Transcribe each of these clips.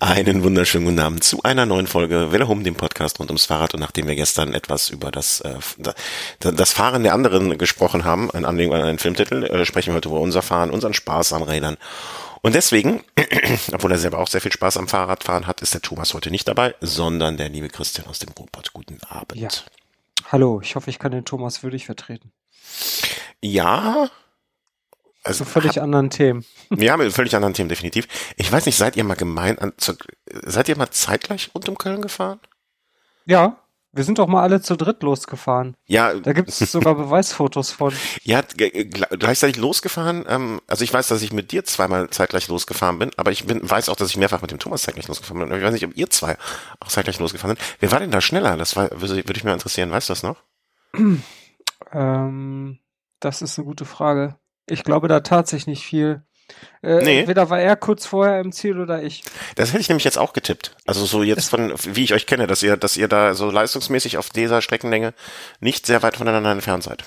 Einen wunderschönen guten Abend zu einer neuen Folge Welle Home, dem Podcast rund ums Fahrrad. Und nachdem wir gestern etwas über das, äh, das Fahren der anderen gesprochen haben, ein Anlegung an einen Filmtitel, äh, sprechen wir heute über unser Fahren, unseren Spaß an Rädern. Und deswegen, obwohl er selber auch sehr viel Spaß am Fahrradfahren hat, ist der Thomas heute nicht dabei, sondern der liebe Christian aus dem Ruhrpott. Guten Abend. Ja. Hallo, ich hoffe, ich kann den Thomas würdig vertreten. Ja, also völlig hat, anderen Themen. Ja, mit völlig anderen Themen, definitiv. Ich weiß nicht, seid ihr mal gemein, an, zu, seid ihr mal zeitgleich rund um Köln gefahren? Ja, wir sind doch mal alle zu dritt losgefahren. Ja. Da gibt es sogar Beweisfotos von. Ja, gleichzeitig losgefahren. Ähm, also ich weiß, dass ich mit dir zweimal zeitgleich losgefahren bin, aber ich bin, weiß auch, dass ich mehrfach mit dem Thomas zeitgleich losgefahren bin. Ich weiß nicht, ob ihr zwei auch zeitgleich losgefahren sind. Wer war denn da schneller? Das war, würde, würde ich mir interessieren. Weißt du das noch? ähm, das ist eine gute Frage. Ich glaube da tatsächlich nicht viel. Äh, nee. Entweder war er kurz vorher im Ziel oder ich. Das hätte ich nämlich jetzt auch getippt. Also so jetzt von, wie ich euch kenne, dass ihr, dass ihr da so leistungsmäßig auf dieser Streckenlänge nicht sehr weit voneinander entfernt seid.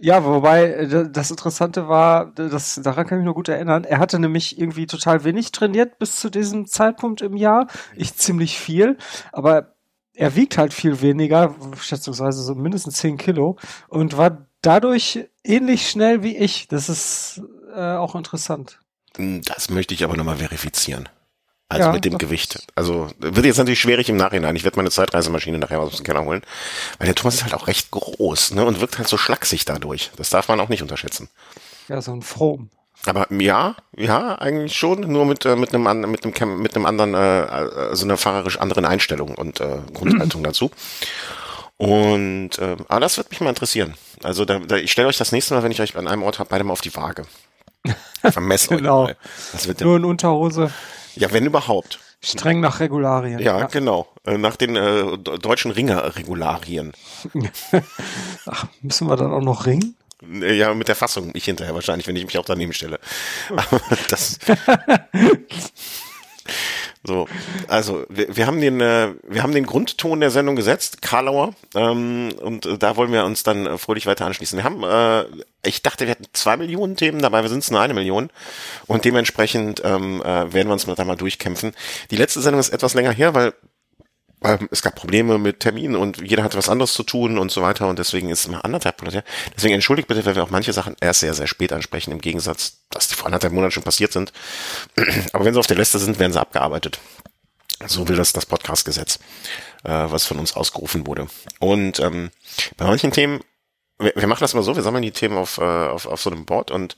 Ja, wobei äh, das Interessante war, das, daran kann ich mich nur gut erinnern, er hatte nämlich irgendwie total wenig trainiert bis zu diesem Zeitpunkt im Jahr. Ich ziemlich viel, aber er wiegt halt viel weniger, schätzungsweise so mindestens 10 Kilo und war dadurch ähnlich schnell wie ich. Das ist äh, auch interessant. Hm, das möchte ich aber nochmal verifizieren. Also ja, mit dem Gewicht. Also wird jetzt natürlich schwierig im Nachhinein. Ich werde meine Zeitreisemaschine nachher aus dem Keller holen. Weil der Thomas ist halt auch recht groß, ne? Und wirkt halt so schlaksig dadurch. Das darf man auch nicht unterschätzen. Ja, so ein Fromm. Aber ja, ja, eigentlich schon, nur mit äh, mit einem mit einem mit einem anderen äh, äh, so einer fahrerisch anderen Einstellung und äh, Grundhaltung dazu. Und äh, aber das wird mich mal interessieren. Also da, da ich stelle euch das nächste Mal, wenn ich euch an einem Ort habe, beide mal auf die Waage. Vermessen genau. Nur in Unterhose. Ja, wenn überhaupt. Streng nach Regularien. Ja, ja. genau. Äh, nach den äh, deutschen Ringer-Regularien. Ach, müssen wir dann auch noch ringen? Ja, mit der Fassung. Ich hinterher wahrscheinlich, wenn ich mich auch daneben stelle. das. So, also wir, wir haben den, äh, wir haben den Grundton der Sendung gesetzt, Karlauer, ähm, und äh, da wollen wir uns dann äh, fröhlich weiter anschließen. Wir haben, äh, ich dachte, wir hätten zwei Millionen Themen, dabei sind es nur eine Million und dementsprechend ähm, äh, werden wir uns da mal durchkämpfen. Die letzte Sendung ist etwas länger her, weil ähm, es gab Probleme mit Terminen und jeder hatte was anderes zu tun und so weiter und deswegen ist es mal anderthalb Monate. Deswegen entschuldigt bitte, wenn wir auch manche Sachen erst sehr, sehr spät ansprechen, im Gegensatz, dass die vor anderthalb Monaten schon passiert sind. Aber wenn sie auf der Liste sind, werden sie abgearbeitet. So will das das Podcast-Gesetz, äh, was von uns ausgerufen wurde. Und ähm, bei manchen Themen, wir, wir machen das mal so, wir sammeln die Themen auf, äh, auf, auf so einem Board und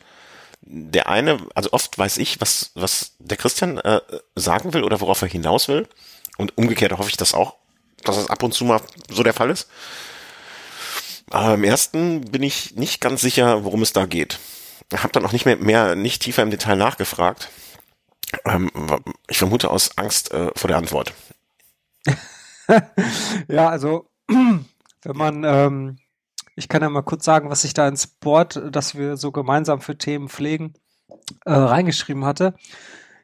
der eine, also oft weiß ich, was, was der Christian äh, sagen will oder worauf er hinaus will. Und umgekehrt hoffe ich das auch, dass das ab und zu mal so der Fall ist. Aber im ersten bin ich nicht ganz sicher, worum es da geht. Habe dann auch nicht mehr, mehr, nicht tiefer im Detail nachgefragt. Ähm, ich vermute aus Angst äh, vor der Antwort. ja, also wenn man, ähm, ich kann ja mal kurz sagen, was ich da ins Board, das wir so gemeinsam für Themen pflegen, äh, reingeschrieben hatte.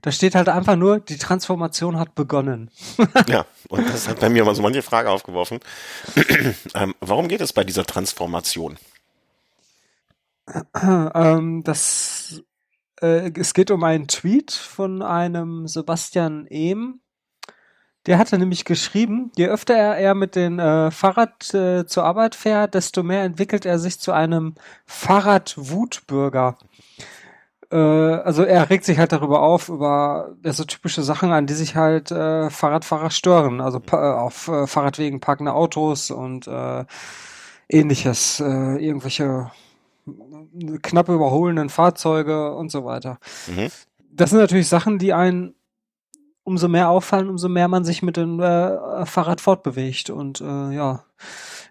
Da steht halt einfach nur, die Transformation hat begonnen. ja, und das hat bei mir mal so manche Frage aufgeworfen. ähm, warum geht es bei dieser Transformation? Ähm, das, äh, es geht um einen Tweet von einem Sebastian Ehm. Der hatte nämlich geschrieben, je öfter er, er mit dem äh, Fahrrad äh, zur Arbeit fährt, desto mehr entwickelt er sich zu einem Fahrradwutbürger äh, also er regt sich halt darüber auf, über so typische Sachen, an die sich halt äh, Fahrradfahrer stören. Also äh, auf äh, Fahrradwegen parkende Autos und äh, ähnliches, äh, irgendwelche knapp überholenden Fahrzeuge und so weiter. Mhm. Das sind natürlich Sachen, die einen umso mehr auffallen, umso mehr man sich mit dem äh, Fahrrad fortbewegt. Und äh, ja,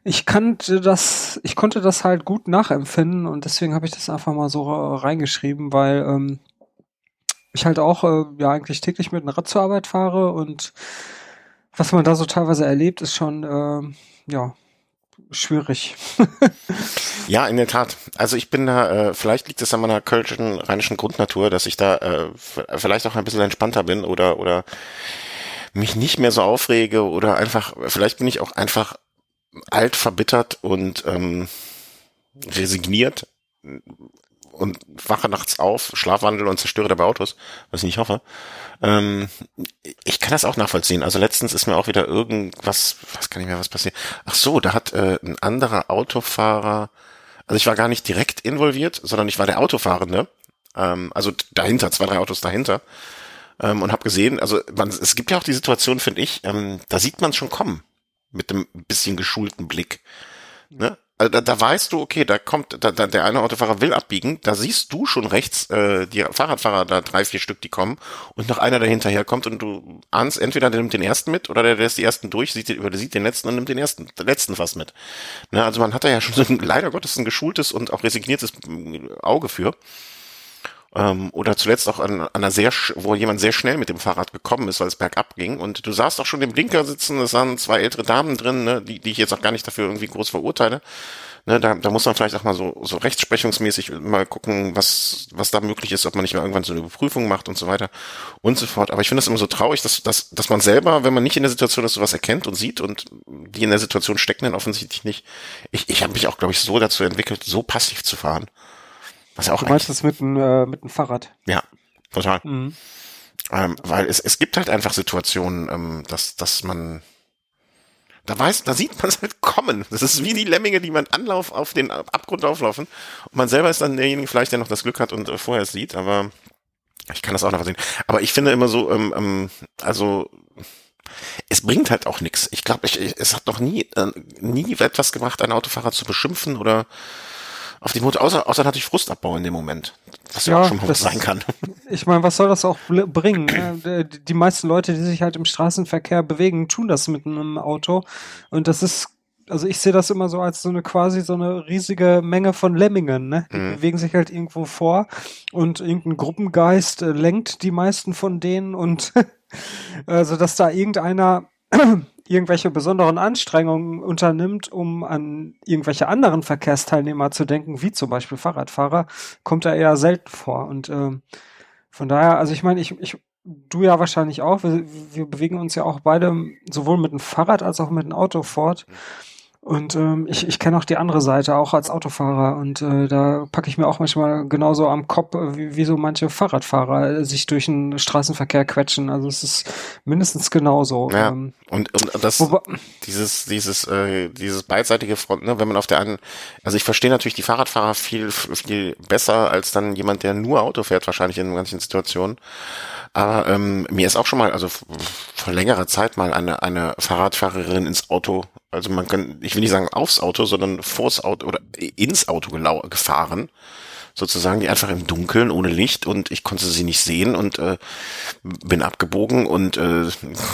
ich kannte das, ich konnte das halt gut nachempfinden und deswegen habe ich das einfach mal so reingeschrieben, weil ähm, ich halt auch äh, ja eigentlich täglich mit dem Rad zur Arbeit fahre und was man da so teilweise erlebt, ist schon äh, ja schwierig. ja, in der Tat. Also ich bin da, äh, vielleicht liegt es an meiner kölschen, rheinischen Grundnatur, dass ich da äh, vielleicht auch ein bisschen entspannter bin oder oder mich nicht mehr so aufrege oder einfach, vielleicht bin ich auch einfach alt verbittert und ähm, resigniert und wache nachts auf, Schlafwandel und zerstöre dabei Autos, was ich nicht hoffe. Ähm, ich kann das auch nachvollziehen. Also letztens ist mir auch wieder irgendwas, was kann ich mehr was passieren? Ach so, da hat äh, ein anderer Autofahrer, also ich war gar nicht direkt involviert, sondern ich war der Autofahrende, ähm, also dahinter, zwei, drei Autos dahinter ähm, und habe gesehen, also man, es gibt ja auch die Situation, finde ich, ähm, da sieht man schon kommen mit dem bisschen geschulten Blick. Ne? Also da, da weißt du, okay, da kommt, da, da, der eine Autofahrer will abbiegen, da siehst du schon rechts äh, die Fahrradfahrer, da drei, vier Stück, die kommen und noch einer, der hinterher kommt und du ahnst, entweder der nimmt den ersten mit oder der, der ist die ersten durch, sieht, den, oder sieht den letzten und nimmt den ersten, den letzten fast mit. Ne? Also man hat da ja schon so ein, leider Gottes ein geschultes und auch resigniertes Auge für. Ähm, oder zuletzt auch an, an einer sehr, wo jemand sehr schnell mit dem Fahrrad gekommen ist, weil es bergab ging. Und du sahst auch schon den Blinker sitzen, es waren zwei ältere Damen drin, ne, die, die ich jetzt auch gar nicht dafür irgendwie groß verurteile. Ne, da, da muss man vielleicht auch mal so, so rechtsprechungsmäßig mal gucken, was, was da möglich ist, ob man nicht mal irgendwann so eine Überprüfung macht und so weiter und so fort. Aber ich finde es immer so traurig, dass, dass, dass man selber, wenn man nicht in der Situation ist, sowas erkennt und sieht und die in der Situation stecken dann offensichtlich nicht. Ich, ich habe mich auch, glaube ich, so dazu entwickelt, so passiv zu fahren. Was auch du meinst das mit einem äh, mit einem Fahrrad? Ja, total. Mhm. Ähm, weil es, es gibt halt einfach Situationen, ähm, dass, dass man da weiß, da sieht man es halt kommen. Das ist wie die Lemminge, die man Anlauf auf den Abgrund auflaufen. Und man selber ist dann derjenige vielleicht, der noch das Glück hat und äh, vorher es sieht, aber ich kann das auch noch sehen. Aber ich finde immer so, ähm, ähm, also es bringt halt auch nichts. Ich glaube, ich, es hat noch nie, äh, nie etwas gemacht, einen Autofahrer zu beschimpfen oder auf die Mutter, außer, außer natürlich Frustabbau in dem Moment. Was ja, ja auch schon mal sein kann. Ich meine, was soll das auch bringen? die meisten Leute, die sich halt im Straßenverkehr bewegen, tun das mit einem Auto. Und das ist also ich sehe das immer so als so eine quasi so eine riesige Menge von Lemmingen, ne? Die mhm. bewegen sich halt irgendwo vor und irgendein Gruppengeist äh, lenkt die meisten von denen und also dass da irgendeiner irgendwelche besonderen Anstrengungen unternimmt, um an irgendwelche anderen Verkehrsteilnehmer zu denken, wie zum Beispiel Fahrradfahrer, kommt da eher selten vor. Und äh, von daher, also ich meine, ich, ich, du ja wahrscheinlich auch, wir, wir bewegen uns ja auch beide sowohl mit dem Fahrrad als auch mit dem Auto fort. Und ähm, ich, ich kenne auch die andere Seite, auch als Autofahrer. Und äh, da packe ich mir auch manchmal genauso am Kopf, äh, wie, wie so manche Fahrradfahrer äh, sich durch den Straßenverkehr quetschen. Also es ist mindestens genauso. Ja, ähm, und, und das, dieses, dieses, äh, dieses beidseitige Front, ne, wenn man auf der einen, also ich verstehe natürlich die Fahrradfahrer viel, viel besser als dann jemand, der nur Auto fährt, wahrscheinlich in manchen Situationen. Aber ähm, mir ist auch schon mal, also vor längerer Zeit mal eine, eine Fahrradfahrerin ins Auto, also man kann, ich will nicht sagen aufs Auto, sondern vors Auto oder ins Auto gefahren sozusagen, die einfach im Dunkeln ohne Licht und ich konnte sie nicht sehen und äh, bin abgebogen und äh,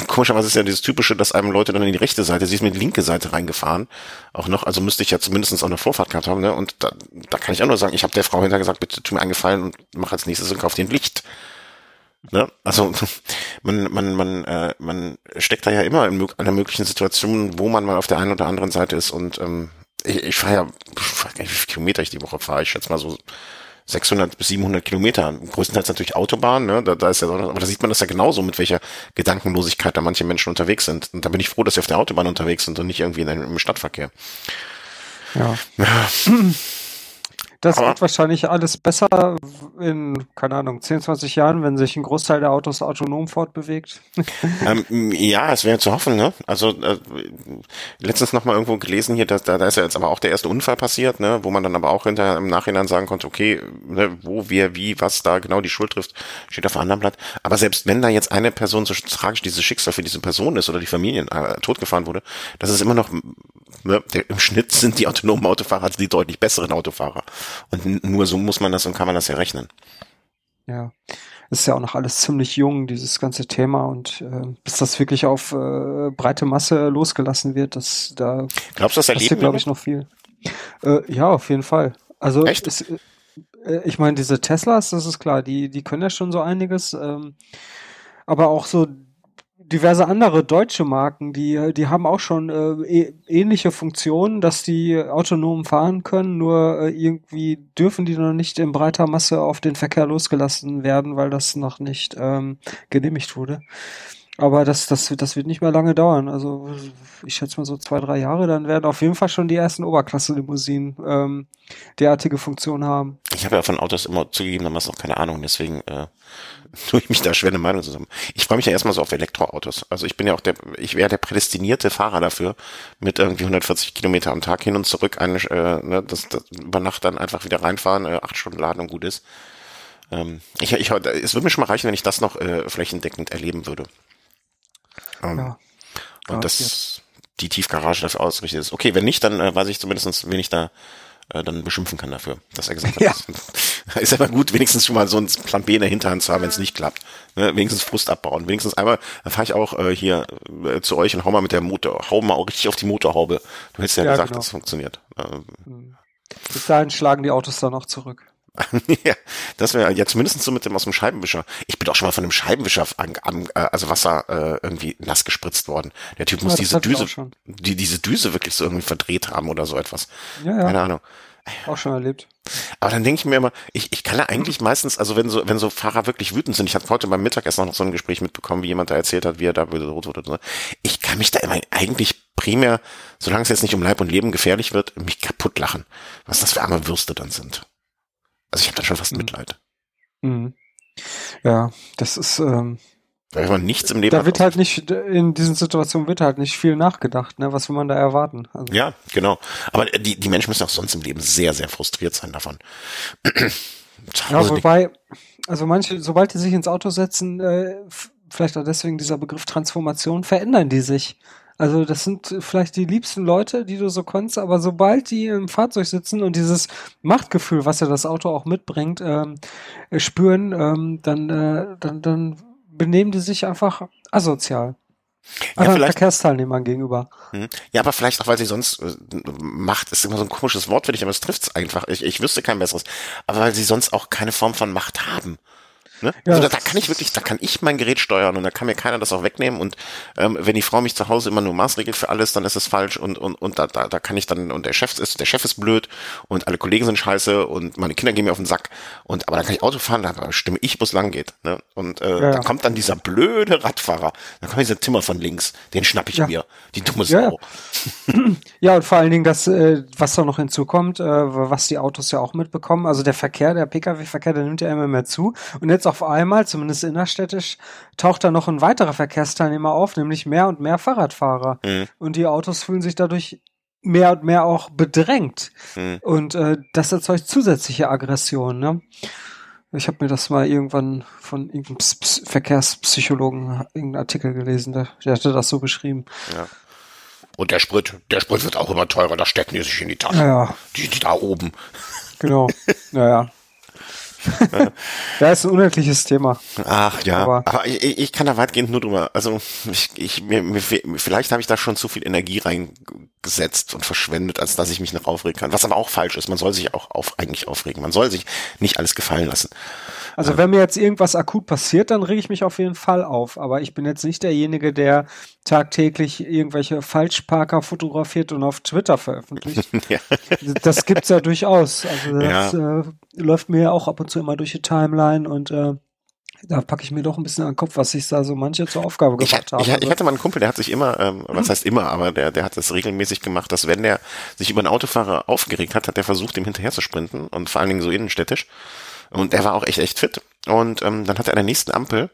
komischerweise ist ja dieses typische, dass einem Leute dann in die rechte Seite, sie ist mit die linke Seite reingefahren, auch noch, also müsste ich ja zumindest auch eine Vorfahrt gehabt haben, ne? Und da, da kann ich auch nur sagen, ich habe der Frau hinterher gesagt, bitte tu mir eingefallen und mach als nächstes und kauf den Licht. Ne? Also man, man, man, äh, man steckt da ja immer in einer möglichen Situation, wo man mal auf der einen oder anderen Seite ist und ähm, ich, ich fahre ja, ich weiß gar nicht, wie viele Kilometer ich die Woche fahre. Ich schätze mal so 600 bis 700 Kilometer. Größtenteils natürlich Autobahn, ne? da, da ist ja, aber da sieht man das ja genauso, mit welcher Gedankenlosigkeit da manche Menschen unterwegs sind. Und da bin ich froh, dass sie auf der Autobahn unterwegs sind und nicht irgendwie in einem, im Stadtverkehr. Ja. ja. Das Aber wird wahrscheinlich alles besser in, keine Ahnung, 10, 20 Jahren, wenn sich ein Großteil der Autos autonom fortbewegt. Ähm, ja, es wäre zu hoffen, ne? Also äh, letztens noch mal irgendwo gelesen hier, dass, da, da ist ja jetzt aber auch der erste Unfall passiert, ne? Wo man dann aber auch hinterher im Nachhinein sagen konnte, okay, ne, wo, wer, wie, was da genau die Schuld trifft, steht auf einem anderen Blatt. Aber selbst wenn da jetzt eine Person so tragisch dieses Schicksal für diese Person ist oder die Familien äh, totgefahren wurde, das ist immer noch, ne, im Schnitt sind die autonomen Autofahrer die deutlich besseren Autofahrer. Und nur so muss man das und kann man das ja rechnen. Ja, ist ja auch noch alles ziemlich jung, dieses ganze Thema. Und äh, bis das wirklich auf äh, breite Masse losgelassen wird, das da Glaubst du, das erleben glaube ich, noch viel. Äh, ja, auf jeden Fall. Also Echt? Es, äh, ich meine, diese Teslas, das ist klar, die, die können ja schon so einiges. Ähm, aber auch so diverse andere deutsche Marken, die, die haben auch schon äh, e ähnliche Funktionen, dass die autonom fahren können, nur äh, irgendwie dürfen die noch nicht in breiter Masse auf den Verkehr losgelassen werden, weil das noch nicht ähm, genehmigt wurde. Aber das, das, das wird nicht mehr lange dauern. Also ich schätze mal so zwei, drei Jahre, dann werden auf jeden Fall schon die ersten Oberklasse-Limousinen ähm, derartige Funktionen haben. Ich habe ja von Autos immer zugegeben, damals noch keine Ahnung, deswegen äh, tue ich mich da schwer eine Meinung zusammen. Ich freue mich ja erstmal so auf Elektroautos. Also ich bin ja auch der, ich wäre der prädestinierte Fahrer dafür, mit irgendwie 140 Kilometer am Tag hin und zurück, eine, äh, ne, das, das über Nacht dann einfach wieder reinfahren, äh, acht Stunden laden und gut ist. Ähm, ich, ich, es würde mir schon mal reichen, wenn ich das noch äh, flächendeckend erleben würde. Ähm, ja. Und das, die Tiefgarage dafür ausgerichtet ist. Okay, wenn nicht, dann äh, weiß ich zumindest, wen ich da äh, dann beschimpfen kann dafür, dass er gesagt hat. Ja. Das ist aber gut, wenigstens schon mal so ein Plan B in der Hinterhand zu haben, wenn es nicht klappt. Ne? Wenigstens Frust abbauen. Wenigstens einmal, dann fahre ich auch äh, hier äh, zu euch und hau mal mit der Motor, hau mal auch richtig auf die Motorhaube. Du hättest ja, ja gesagt, genau. das funktioniert. Ähm, Bis dahin schlagen die Autos dann auch zurück. ja, das wäre ja zumindest so mit dem aus dem Scheibenwischer. Ich bin auch schon mal von einem Scheibenwischer an, an äh, also Wasser äh, irgendwie nass gespritzt worden. Der Typ muss ja, diese Düse, die diese Düse wirklich so irgendwie verdreht haben oder so etwas. Ja, ja. Keine Ahnung. Auch schon erlebt. Aber dann denke ich mir immer, ich, ich kann ja eigentlich meistens, also wenn so, wenn so Fahrer wirklich wütend sind, ich hatte heute beim Mittagessen noch so ein Gespräch mitbekommen, wie jemand da erzählt hat, wie er da rot wurde. So. Ich kann mich da immer eigentlich primär, solange es jetzt nicht um Leib und Leben gefährlich wird, mich kaputt lachen. Was das für arme Würste dann sind. Also ich habe da schon fast mhm. Mitleid. Mhm. Ja, das ist. Ähm, Weil man nichts im Leben. Da wird halt nicht in diesen Situationen wird halt nicht viel nachgedacht. Ne, was will man da erwarten? Also. Ja, genau. Aber die die Menschen müssen auch sonst im Leben sehr sehr frustriert sein davon. ja, wobei, also manche, sobald die sich ins Auto setzen, äh, vielleicht auch deswegen dieser Begriff Transformation, verändern die sich. Also das sind vielleicht die liebsten Leute, die du so konntest, aber sobald die im Fahrzeug sitzen und dieses Machtgefühl, was ja das Auto auch mitbringt, ähm, spüren, ähm, dann, äh, dann, dann benehmen die sich einfach asozial. Ja, also Verkehrsteilnehmern gegenüber. Hm. Ja, aber vielleicht auch, weil sie sonst äh, Macht ist immer so ein komisches Wort, finde ich, aber es trifft's einfach. Ich, ich wüsste kein besseres. Aber weil sie sonst auch keine Form von Macht haben. Ne? Ja, also da, da kann ich wirklich, da kann ich mein Gerät steuern und da kann mir keiner das auch wegnehmen. Und ähm, wenn die Frau mich zu Hause immer nur maßregelt für alles, dann ist es falsch und und und da, da, da kann ich dann und der Chef ist der Chef ist blöd und alle Kollegen sind scheiße und meine Kinder gehen mir auf den Sack und aber dann kann ich Auto fahren, da stimme ich, wo es lang geht. Ne? Und äh, ja, da kommt dann dieser blöde Radfahrer, da kommt dieser Timmer von links, den schnapp ich mir, die dumme Sau. Ja, und vor allen Dingen das, äh, was da noch hinzukommt, äh, was die Autos ja auch mitbekommen, also der Verkehr, der Pkw-Verkehr, der nimmt ja immer mehr zu und jetzt auf einmal, zumindest innerstädtisch, taucht da noch ein weiterer Verkehrsteilnehmer auf, nämlich mehr und mehr Fahrradfahrer. Mhm. Und die Autos fühlen sich dadurch mehr und mehr auch bedrängt. Mhm. Und äh, das erzeugt zusätzliche Aggression. Ne? Ich habe mir das mal irgendwann von irgendeinem Verkehrspsychologen irgendeinen Artikel gelesen, der, der hatte das so beschrieben. Ja. Und der Sprit, der Sprit wird auch immer teurer, da stecken die sich in die Tasche. Ja. Die, die da oben. Genau. Naja. Ja, ist ein unendliches Thema. Ach ja, aber, aber ich, ich, kann da weitgehend nur drüber. Also ich, ich mir, mir, vielleicht habe ich da schon zu viel Energie reingesetzt und verschwendet, als dass ich mich noch aufregen kann. Was aber auch falsch ist. Man soll sich auch auf, eigentlich aufregen. Man soll sich nicht alles gefallen lassen. Also wenn mir jetzt irgendwas akut passiert, dann rege ich mich auf jeden Fall auf. Aber ich bin jetzt nicht derjenige, der tagtäglich irgendwelche Falschparker fotografiert und auf Twitter veröffentlicht. ja. Das gibt's ja durchaus. Also das ja. äh, läuft mir auch ab und zu immer durch die Timeline und äh, da packe ich mir doch ein bisschen an den Kopf, was ich da so manche zur Aufgabe gemacht habe. Ich, ich, hatte mal einen Kumpel, der hat sich immer, ähm, was heißt immer, aber der, der hat das regelmäßig gemacht, dass wenn der sich über einen Autofahrer aufgeregt hat, hat er versucht, ihm hinterher zu sprinten und vor allen Dingen so innenstädtisch. Und er war auch echt, echt fit. Und ähm, dann hat er an der nächsten Ampel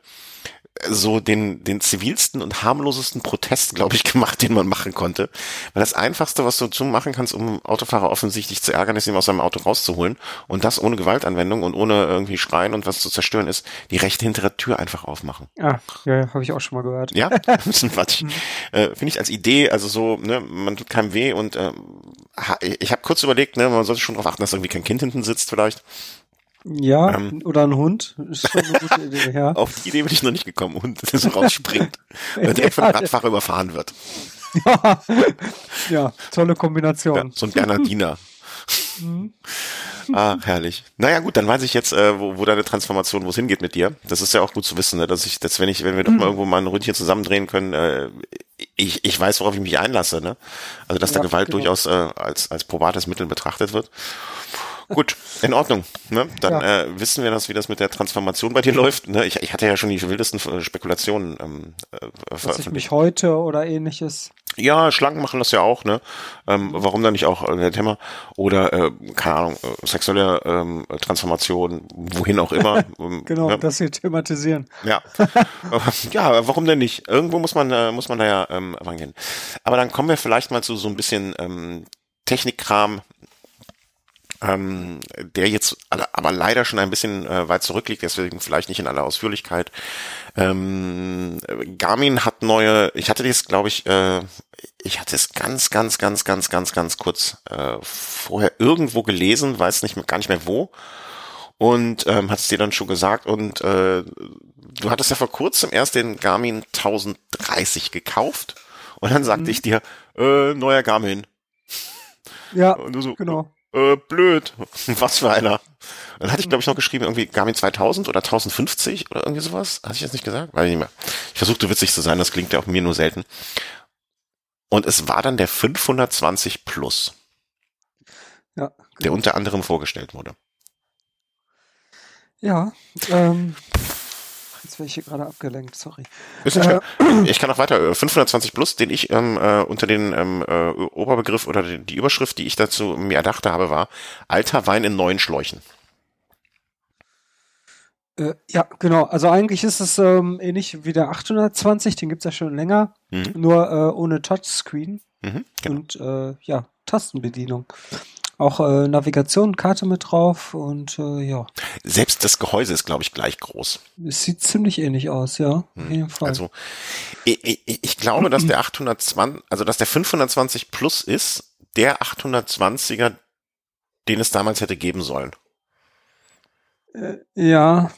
so den, den zivilsten und harmlosesten Protest, glaube ich, gemacht, den man machen konnte. Weil das Einfachste, was du zu machen kannst, um Autofahrer offensichtlich zu ärgern, ist, ihn aus seinem Auto rauszuholen. Und das ohne Gewaltanwendung und ohne irgendwie schreien und was zu zerstören ist, die rechte hintere Tür einfach aufmachen. Ah, ja, habe ich auch schon mal gehört. Ja, sympathisch. Mhm. äh, Finde ich als Idee, also so, ne, man tut keinem weh und äh, ich habe kurz überlegt, ne, man sollte schon darauf achten, dass irgendwie kein Kind hinten sitzt vielleicht. Ja, ähm, oder ein Hund. Ist schon eine gute Idee, ja. Auf die Idee bin ich noch nicht gekommen, Hund, der so rausspringt und der von Radfahrer überfahren wird. Ja, ja tolle Kombination. Ja, so ein Bernardiner. Mhm. Ah, herrlich. Naja, gut, dann weiß ich jetzt, äh, wo, wo deine Transformation, wo es hingeht mit dir. Das ist ja auch gut zu wissen, ne? dass ich, dass wenn ich, wenn wir doch mal mhm. irgendwo mal ein Ründchen zusammendrehen können, äh, ich, ich weiß, worauf ich mich einlasse, ne? Also dass ja, da Gewalt genau. durchaus äh, als, als probates Mittel betrachtet wird. Gut, in Ordnung. Ne? Dann ja. äh, wissen wir das, wie das mit der Transformation bei dir läuft. Ne? Ich, ich hatte ja schon die wildesten äh, Spekulationen ähm, äh, ich mich heute oder ähnliches. Ja, Schlangen machen das ja auch, ne? Ähm, warum dann nicht auch äh, der Thema? Oder, äh, keine Ahnung, äh, sexuelle ähm, Transformation, wohin auch immer. Ähm, genau, ne? das hier thematisieren. Ja. ja, warum denn nicht? Irgendwo muss man, äh, muss man da ja ähm, rangehen. Aber dann kommen wir vielleicht mal zu so ein bisschen ähm, Technikkram, ähm, der jetzt aber leider schon ein bisschen äh, weit zurückliegt, deswegen vielleicht nicht in aller Ausführlichkeit. Ähm, Garmin hat neue, ich hatte das, glaube ich, äh, ich hatte es ganz, ganz, ganz, ganz, ganz, ganz kurz äh, vorher irgendwo gelesen, weiß nicht gar nicht mehr wo. Und ähm, hat es dir dann schon gesagt und äh, du hattest ja vor kurzem erst den Garmin 1030 gekauft und dann sagte mhm. ich dir, äh, neuer Garmin. Ja, so, genau äh, blöd. Was für einer. Dann hatte ich, glaube ich, noch geschrieben, irgendwie Garmin 2000 oder 1050 oder irgendwie sowas. Hatte ich jetzt nicht gesagt? Weiß ich nicht mehr. Ich versuchte witzig zu sein, das klingt ja auch mir nur selten. Und es war dann der 520 Plus. Ja. Der unter anderem vorgestellt wurde. Ja, ähm, Jetzt werde ich hier gerade abgelenkt, sorry. Äh, ich kann auch weiter. 520 äh, Plus, den ich ähm, äh, unter den ähm, äh, Oberbegriff oder die, die Überschrift, die ich dazu mir erdachte habe, war Alter Wein in neuen Schläuchen. Äh, ja, genau. Also eigentlich ist es ähm, ähnlich wie der 820, den gibt's ja schon länger, mhm. nur äh, ohne Touchscreen mhm, genau. und äh, ja, Tastenbedienung. Auch äh, Navigation, Karte mit drauf und äh, ja. Selbst das Gehäuse ist, glaube ich, gleich groß. Es sieht ziemlich ähnlich aus, ja. Hm. Also ich, ich, ich glaube, dass der 820, also dass der 520 Plus ist, der 820er, den es damals hätte geben sollen. Äh, ja,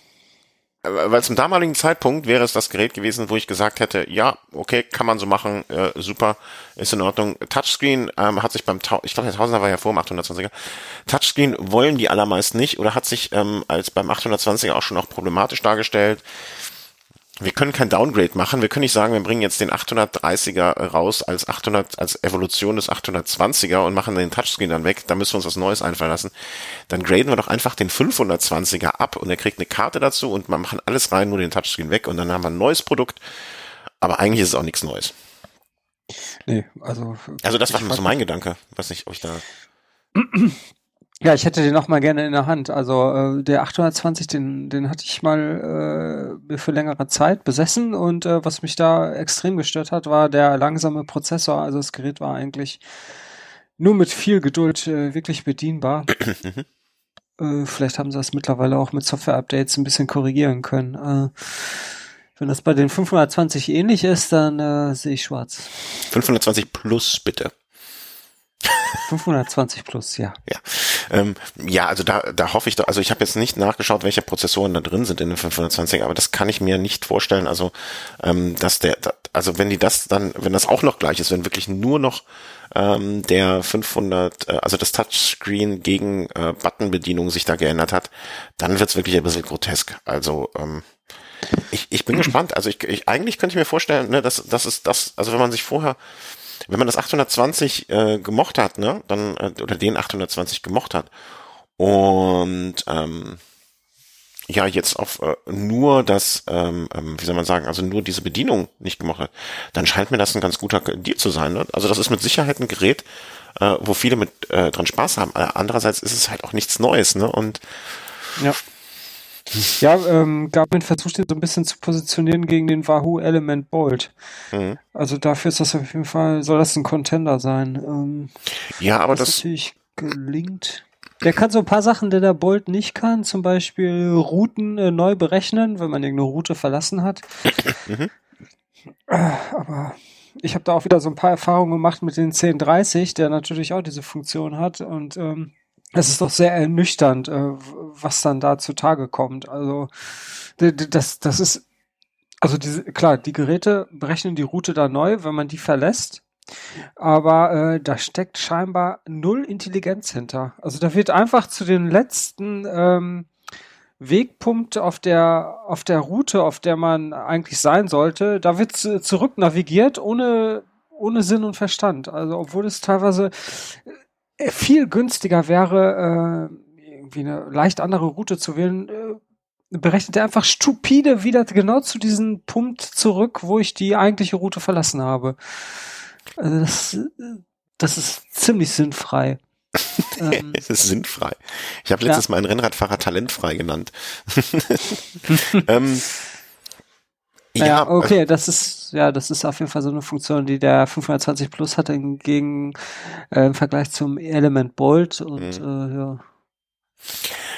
weil zum damaligen Zeitpunkt wäre es das Gerät gewesen, wo ich gesagt hätte, ja, okay, kann man so machen, äh, super, ist in Ordnung. Touchscreen ähm, hat sich beim, ich glaube, der Tausender war ja vor dem 820er. Touchscreen wollen die allermeisten nicht oder hat sich ähm, als beim 820er auch schon auch problematisch dargestellt wir können kein Downgrade machen. Wir können nicht sagen, wir bringen jetzt den 830er raus als 800, als Evolution des 820er und machen den Touchscreen dann weg. Da müssen wir uns was Neues einfallen lassen. Dann graden wir doch einfach den 520er ab und er kriegt eine Karte dazu und man machen alles rein, nur den Touchscreen weg und dann haben wir ein neues Produkt. Aber eigentlich ist es auch nichts Neues. Nee, also. Also das war so mein Gedanke. Weiß nicht, ob ich da. Ja, ich hätte den noch mal gerne in der Hand. Also äh, der 820, den, den hatte ich mal äh, für längere Zeit besessen und äh, was mich da extrem gestört hat, war der langsame Prozessor. Also das Gerät war eigentlich nur mit viel Geduld äh, wirklich bedienbar. äh, vielleicht haben sie das mittlerweile auch mit Software-Updates ein bisschen korrigieren können. Äh, wenn das bei den 520 ähnlich ist, dann äh, sehe ich schwarz. 520 plus bitte. 520 plus, ja. Ja, ähm, ja also da, da hoffe ich doch, also ich habe jetzt nicht nachgeschaut, welche Prozessoren da drin sind in den 520, aber das kann ich mir nicht vorstellen, also ähm, dass der, also wenn die das dann, wenn das auch noch gleich ist, wenn wirklich nur noch ähm, der 500, äh, also das Touchscreen gegen äh, Buttonbedienung sich da geändert hat, dann wird's wirklich ein bisschen grotesk. Also ähm, ich, ich bin gespannt. Also ich, ich eigentlich könnte ich mir vorstellen, ne, dass das ist das, also wenn man sich vorher wenn man das 820 äh, gemocht hat, ne, dann äh, oder den 820 gemocht hat und ähm, ja jetzt auf äh, nur das, ähm, ähm, wie soll man sagen, also nur diese Bedienung nicht gemacht hat, dann scheint mir das ein ganz guter Deal zu sein. Ne? Also das ist mit Sicherheit ein Gerät, äh, wo viele mit äh, dran Spaß haben. Andererseits ist es halt auch nichts Neues, ne? Und ja. Ja, ähm, Garmin versucht ihn so ein bisschen zu positionieren gegen den Wahoo Element Bolt. Mhm. Also dafür ist das auf jeden Fall, soll das ein Contender sein. Ähm, ja, aber das, das natürlich gelingt. Der kann so ein paar Sachen, die der Bolt nicht kann, zum Beispiel Routen äh, neu berechnen, wenn man irgendeine Route verlassen hat. Mhm. Äh, aber ich habe da auch wieder so ein paar Erfahrungen gemacht mit den 1030, der natürlich auch diese Funktion hat und ähm, es ist doch sehr ernüchternd, äh, was dann da zutage kommt. Also das, das ist, also diese, klar, die Geräte berechnen die Route da neu, wenn man die verlässt. Aber äh, da steckt scheinbar null Intelligenz hinter. Also da wird einfach zu den letzten ähm, Wegpunkt auf der auf der Route, auf der man eigentlich sein sollte, da wird zurück navigiert ohne ohne Sinn und Verstand. Also obwohl es teilweise viel günstiger wäre, äh, irgendwie eine leicht andere Route zu wählen, äh, berechnet er einfach stupide wieder genau zu diesem Punkt zurück, wo ich die eigentliche Route verlassen habe. Also das, das ist ziemlich sinnfrei. ähm, es ist sinnfrei. Ich habe letztes ja. Mal ein Rennradfahrer talentfrei genannt. ähm, ja, ja, okay, das ist ja, das ist auf jeden Fall so eine Funktion, die der 520 Plus hat hingegen äh, im Vergleich zum Element Bolt und mhm. äh, ja.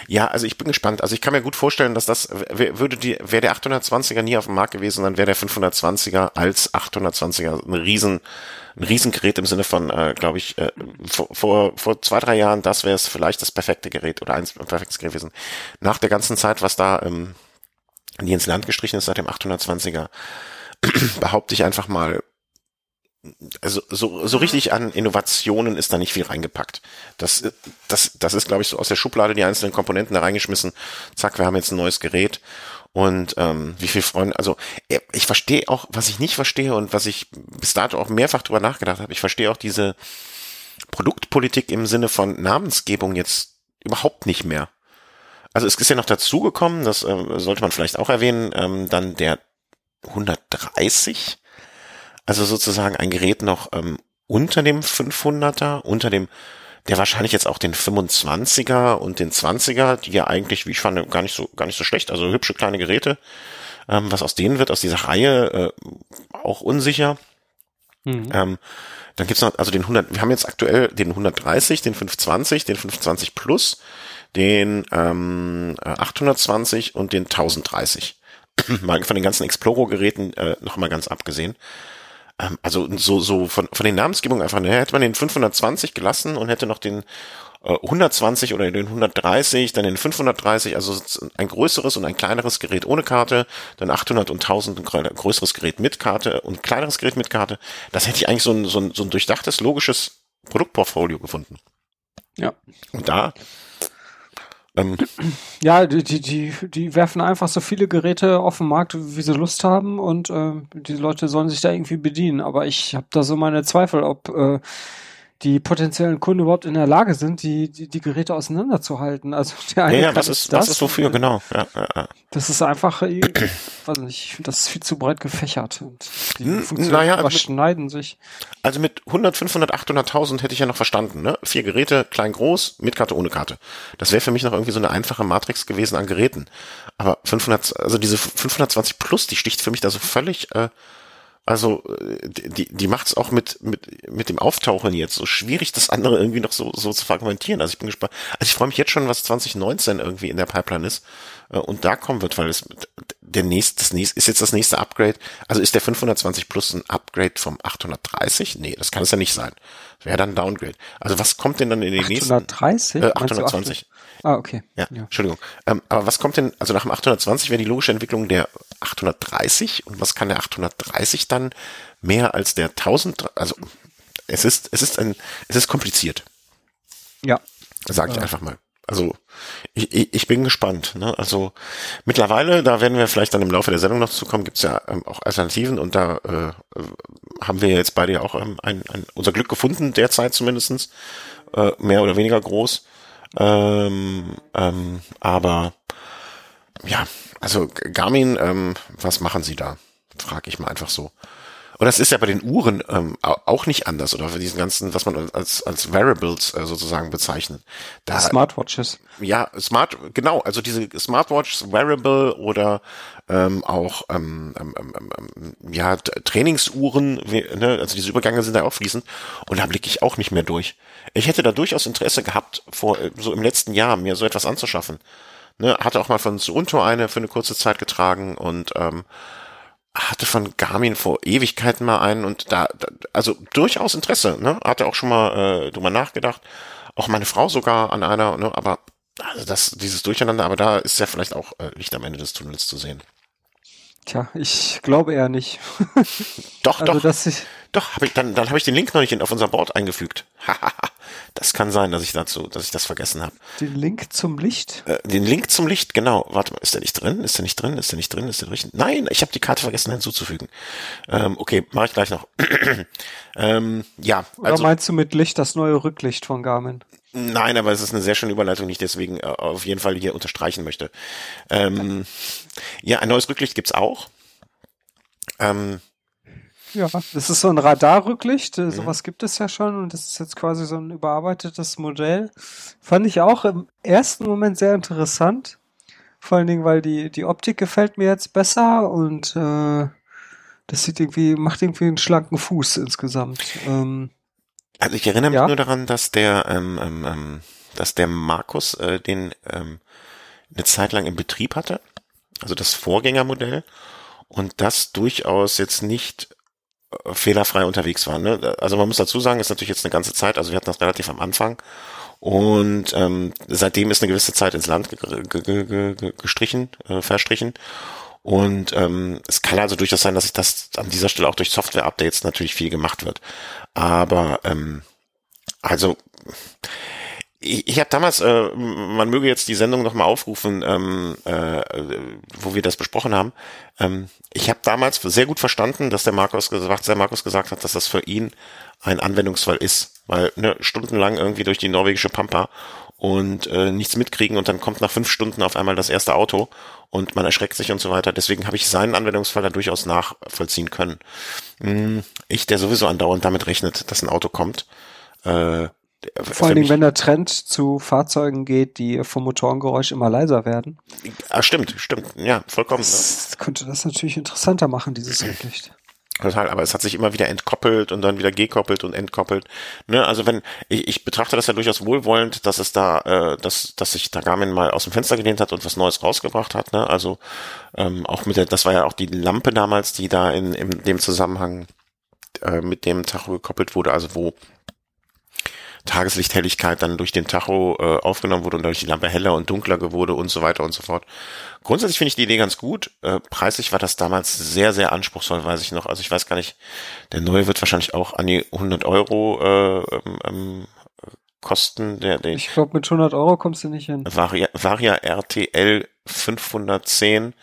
Ja, also ich bin gespannt. Also ich kann mir gut vorstellen, dass das würde die wäre der 820er nie auf dem Markt gewesen, dann wäre der 520er als 820er ein riesen ein Riesengerät im Sinne von, äh, glaube ich, äh, vor, vor, vor zwei, drei Jahren, das wäre es vielleicht das perfekte Gerät oder eins perfektes Gerät gewesen. Nach der ganzen Zeit, was da ähm, die ins Land gestrichen ist seit dem 820er, behaupte ich einfach mal, also so, so richtig an Innovationen ist da nicht viel reingepackt. Das, das, das ist, glaube ich, so aus der Schublade die einzelnen Komponenten da reingeschmissen. Zack, wir haben jetzt ein neues Gerät. Und ähm, wie viel Freunde, also ich verstehe auch, was ich nicht verstehe und was ich bis dato auch mehrfach drüber nachgedacht habe, ich verstehe auch diese Produktpolitik im Sinne von Namensgebung jetzt überhaupt nicht mehr. Also es ist ja noch dazugekommen, das äh, sollte man vielleicht auch erwähnen, ähm, dann der 130, also sozusagen ein Gerät noch ähm, unter dem 500er, unter dem, der wahrscheinlich jetzt auch den 25er und den 20er, die ja eigentlich, wie ich fand, gar nicht so, gar nicht so schlecht, also hübsche kleine Geräte. Ähm, was aus denen wird, aus dieser Reihe, äh, auch unsicher. Mhm. Ähm, dann gibt's noch, also den 100, wir haben jetzt aktuell den 130, den 520, den 520 Plus, den ähm, 820 und den 1030. mal von den ganzen Exploro-Geräten äh, noch mal ganz abgesehen. Ähm, also so, so von, von den Namensgebungen einfach, ne, hätte man den 520 gelassen und hätte noch den äh, 120 oder den 130, dann den 530, also ein größeres und ein kleineres Gerät ohne Karte, dann 800 und 1000 ein größeres Gerät mit Karte und ein kleineres Gerät mit Karte. Das hätte ich eigentlich so ein, so ein, so ein durchdachtes, logisches Produktportfolio gefunden. Ja. Und da ähm, ja, die, die, die, werfen einfach so viele Geräte auf den Markt, wie sie Lust haben und äh, die Leute sollen sich da irgendwie bedienen. Aber ich habe da so meine Zweifel, ob äh, die potenziellen Kunden überhaupt in der Lage sind, die, die, die Geräte auseinanderzuhalten. Also der eine ja, ja was ist, das, was ist wofür, genau. Ja, ja, ja. Das ist einfach, ich weiß nicht, ich finde das ist viel zu breit gefächert und die Funktionen naja, also überschneiden mit, sich. Also mit 100, 500, 800.000 hätte ich ja noch verstanden, ne? Vier Geräte, klein, groß, mit Karte, ohne Karte. Das wäre für mich noch irgendwie so eine einfache Matrix gewesen an Geräten. Aber 500, also diese 520 plus, die sticht für mich da so völlig, äh, also äh, die, die macht es auch mit, mit, mit dem Auftauchen jetzt so schwierig, das andere irgendwie noch so, so zu fragmentieren. Also ich bin gespannt. Also ich freue mich jetzt schon, was 2019 irgendwie in der Pipeline ist äh, und da kommen wird, weil es der nächste, das nächste ist jetzt das nächste Upgrade. Also ist der 520 Plus ein Upgrade vom 830? Nee, das kann es ja nicht sein. Wäre dann ein Downgrade. Also was kommt denn dann in den 830? nächsten? Äh, 820. Ah, okay. Ja, ja. Entschuldigung. Ähm, aber was kommt denn, also nach dem 820 wäre die logische Entwicklung der 830 und was kann der 830 dann mehr als der 1000? Also es ist, es ist ein, es ist kompliziert. Ja. Sag ich äh. einfach mal. Also ich, ich, ich bin gespannt. Ne? Also mittlerweile, da werden wir vielleicht dann im Laufe der Sendung noch zukommen, gibt es ja ähm, auch Alternativen und da äh, haben wir jetzt beide ja auch ähm, ein, ein, unser Glück gefunden, derzeit zumindestens äh, mehr oder weniger groß. Ähm, ähm, aber ja, also Garmin, ähm, was machen Sie da? Frage ich mal einfach so. Und das ist ja bei den Uhren ähm, auch nicht anders, oder für diesen ganzen, was man als, als Variables äh, sozusagen bezeichnet. Da, Smartwatches. Ja, Smart, genau, also diese Smartwatches, Wearable oder ähm, auch ähm, ähm, ähm, ähm ja, Trainingsuhren, ne, also diese Übergänge sind da auch fließend und da blicke ich auch nicht mehr durch. Ich hätte da durchaus Interesse gehabt, vor äh, so im letzten Jahr mir so etwas anzuschaffen. Ne, hatte auch mal von Suunto eine für eine kurze Zeit getragen und ähm, hatte von Garmin vor Ewigkeiten mal einen und da, da also durchaus Interesse, ne? Hatte auch schon mal äh, drüber nachgedacht. Auch meine Frau sogar an einer, ne? Aber also das, dieses Durcheinander, aber da ist ja vielleicht auch äh, Licht am Ende des Tunnels zu sehen. Tja, ich glaube eher nicht. doch, also, doch. Dass ich Doch, hab ich, dann, dann habe ich den Link noch nicht auf unser Board eingefügt. das kann sein, dass ich dazu, dass ich das vergessen habe. Den Link zum Licht? Äh, den Link zum Licht, genau. Warte mal, ist der nicht drin? Ist der nicht drin? Ist der nicht drin? Ist der richtig? Nein, ich habe die Karte vergessen hinzuzufügen. Ähm, okay, mache ich gleich noch. ähm, ja. Also, Oder meinst du mit Licht das neue Rücklicht von Garmin? Nein, aber es ist eine sehr schöne Überleitung, die ich deswegen äh, auf jeden Fall hier unterstreichen möchte. Ähm, ja, ein neues Rücklicht gibt's auch. Ähm, ja, das ist so ein Radarrücklicht, äh, mhm. sowas gibt es ja schon und das ist jetzt quasi so ein überarbeitetes Modell. Fand ich auch im ersten Moment sehr interessant. Vor allen Dingen, weil die, die Optik gefällt mir jetzt besser und äh, das sieht irgendwie, macht irgendwie einen schlanken Fuß insgesamt. Ähm, also ich erinnere mich ja? nur daran, dass der, ähm, ähm, ähm, dass der Markus äh, den ähm, eine Zeit lang im Betrieb hatte, also das Vorgängermodell und das durchaus jetzt nicht fehlerfrei unterwegs war. Ne? Also man muss dazu sagen, ist natürlich jetzt eine ganze Zeit, also wir hatten das relativ am Anfang und ähm, seitdem ist eine gewisse Zeit ins Land gestrichen, äh, verstrichen. Und ähm, es kann also durchaus sein, dass sich das an dieser Stelle auch durch Software-Updates natürlich viel gemacht wird. Aber ähm, also ich, ich habe damals, äh, man möge jetzt die Sendung nochmal aufrufen, ähm, äh, wo wir das besprochen haben. Ähm, ich habe damals sehr gut verstanden, dass der Markus gesagt, der Markus gesagt hat, dass das für ihn ein Anwendungsfall ist, weil ne, stundenlang irgendwie durch die norwegische Pampa und äh, nichts mitkriegen und dann kommt nach fünf Stunden auf einmal das erste Auto und man erschreckt sich und so weiter. Deswegen habe ich seinen Anwendungsfall da durchaus nachvollziehen können. Hm, ich, der sowieso andauernd damit rechnet, dass ein Auto kommt, äh, vor allen Dingen, wenn der Trend zu Fahrzeugen geht, die vom Motorengeräusch immer leiser werden. Ah, stimmt, stimmt, ja, vollkommen. Das ne? könnte das natürlich interessanter machen, dieses Rücklicht. Total, aber es hat sich immer wieder entkoppelt und dann wieder gekoppelt und entkoppelt. Ne, also wenn ich, ich betrachte das ja durchaus wohlwollend, dass es da, äh, dass, dass sich da Garmin mal aus dem Fenster gelehnt hat und was Neues rausgebracht hat. Ne? Also ähm, auch mit der, das war ja auch die Lampe damals, die da in, in dem Zusammenhang äh, mit dem Tacho gekoppelt wurde, also wo Tageslichthelligkeit dann durch den Tacho äh, aufgenommen wurde und dadurch die Lampe heller und dunkler wurde und so weiter und so fort. Grundsätzlich finde ich die Idee ganz gut. Äh, preislich war das damals sehr, sehr anspruchsvoll, weiß ich noch. Also ich weiß gar nicht, der neue wird wahrscheinlich auch an die 100 Euro äh, ähm, ähm, kosten. Der, der ich glaube, mit 100 Euro kommst du nicht hin. Varia, Varia RTL 510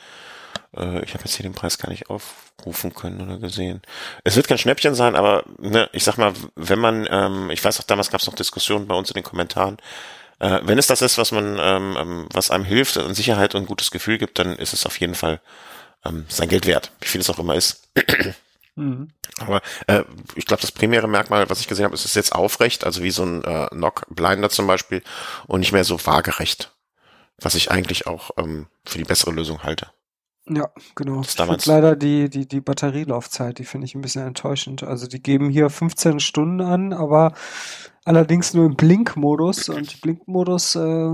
äh, ich habe jetzt hier den Preis gar nicht aufrufen können oder gesehen. Es wird kein Schnäppchen sein, aber ne, ich sag mal, wenn man, ähm, ich weiß auch, damals gab es noch Diskussionen bei uns in den Kommentaren, äh, wenn es das ist, was man, ähm, ähm was einem hilft und Sicherheit und ein gutes Gefühl gibt, dann ist es auf jeden Fall ähm, sein Geld wert, wie viel es auch immer ist. Mhm. Aber äh, ich glaube, das primäre Merkmal, was ich gesehen habe, ist es jetzt aufrecht, also wie so ein äh, Knock Blinder zum Beispiel und nicht mehr so waagerecht, was ich eigentlich auch ähm, für die bessere Lösung halte. Ja, genau. Das damals leider die, die, die Batterielaufzeit, die finde ich ein bisschen enttäuschend. Also die geben hier 15 Stunden an, aber allerdings nur im Blinkmodus und Blinkmodus, äh,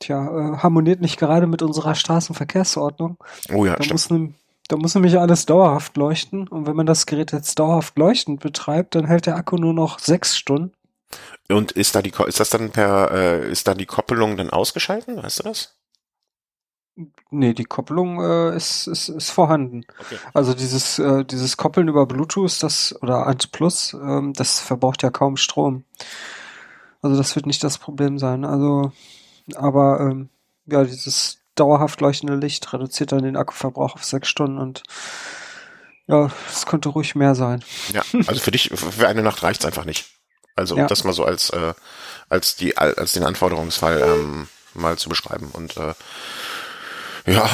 tja, äh, harmoniert nicht gerade mit unserer Straßenverkehrsordnung. Oh ja, da stimmt. muss, da muss nämlich alles dauerhaft leuchten und wenn man das Gerät jetzt dauerhaft leuchtend betreibt, dann hält der Akku nur noch sechs Stunden. Und ist da die, ist das dann per, äh, ist da die Koppelung dann ausgeschalten? Weißt du das? Nee, die Kopplung äh, ist, ist, ist vorhanden. Okay. Also dieses, äh, dieses Koppeln über Bluetooth, das oder 1 Plus, ähm, das verbraucht ja kaum Strom. Also das wird nicht das Problem sein. Also, aber ähm, ja, dieses dauerhaft leuchtende Licht reduziert dann den Akkuverbrauch auf sechs Stunden und ja, es könnte ruhig mehr sein. Ja, also für dich, für eine Nacht reicht's einfach nicht. Also ja. das mal so als, äh, als die, als den Anforderungsfall ähm, mal zu beschreiben. Und äh, ja,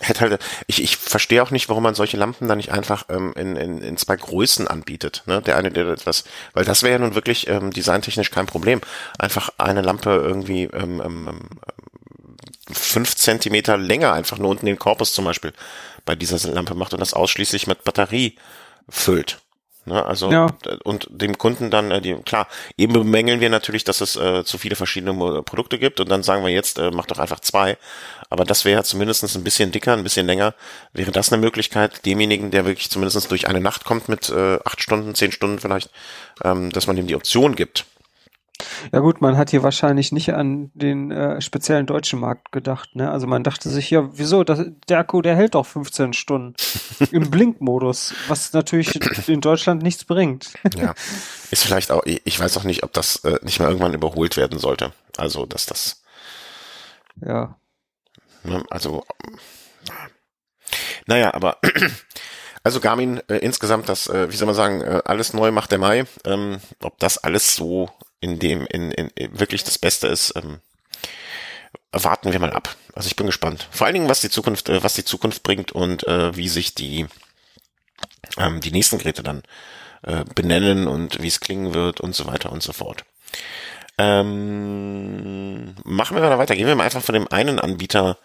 hätte halt, ich, ich verstehe auch nicht, warum man solche Lampen dann nicht einfach ähm, in, in, in zwei Größen anbietet. Ne? Der eine, der etwas, weil das wäre ja nun wirklich ähm, designtechnisch kein Problem. Einfach eine Lampe irgendwie ähm, ähm, ähm, fünf Zentimeter länger einfach nur unten den Korpus zum Beispiel bei dieser Lampe macht und das ausschließlich mit Batterie füllt. Ne, also ja. und dem Kunden dann, äh, die, klar, eben bemängeln wir natürlich, dass es äh, zu viele verschiedene Produkte gibt und dann sagen wir jetzt, äh, mach doch einfach zwei. Aber das wäre zumindest ein bisschen dicker, ein bisschen länger. Wäre das eine Möglichkeit, demjenigen, der wirklich zumindest durch eine Nacht kommt mit äh, acht Stunden, zehn Stunden vielleicht, ähm, dass man ihm die Option gibt. Ja gut, man hat hier wahrscheinlich nicht an den äh, speziellen deutschen Markt gedacht. Ne? Also man dachte sich, ja, wieso, das, der Akku, der hält doch 15 Stunden im Blinkmodus, was natürlich in Deutschland nichts bringt. ja, ist vielleicht auch, ich weiß auch nicht, ob das äh, nicht mal irgendwann überholt werden sollte. Also, dass das... Ja. Ne, also, naja, aber... Also Garmin äh, insgesamt, das, äh, wie soll man sagen, äh, alles neu macht der Mai. Ähm, ob das alles so in dem in, in, wirklich das Beste ist, ähm, warten wir mal ab. Also ich bin gespannt. Vor allen Dingen, was die Zukunft, äh, was die Zukunft bringt und äh, wie sich die ähm, die nächsten Geräte dann äh, benennen und wie es klingen wird und so weiter und so fort. Ähm, machen wir mal weiter. Gehen wir mal einfach von dem einen Anbieter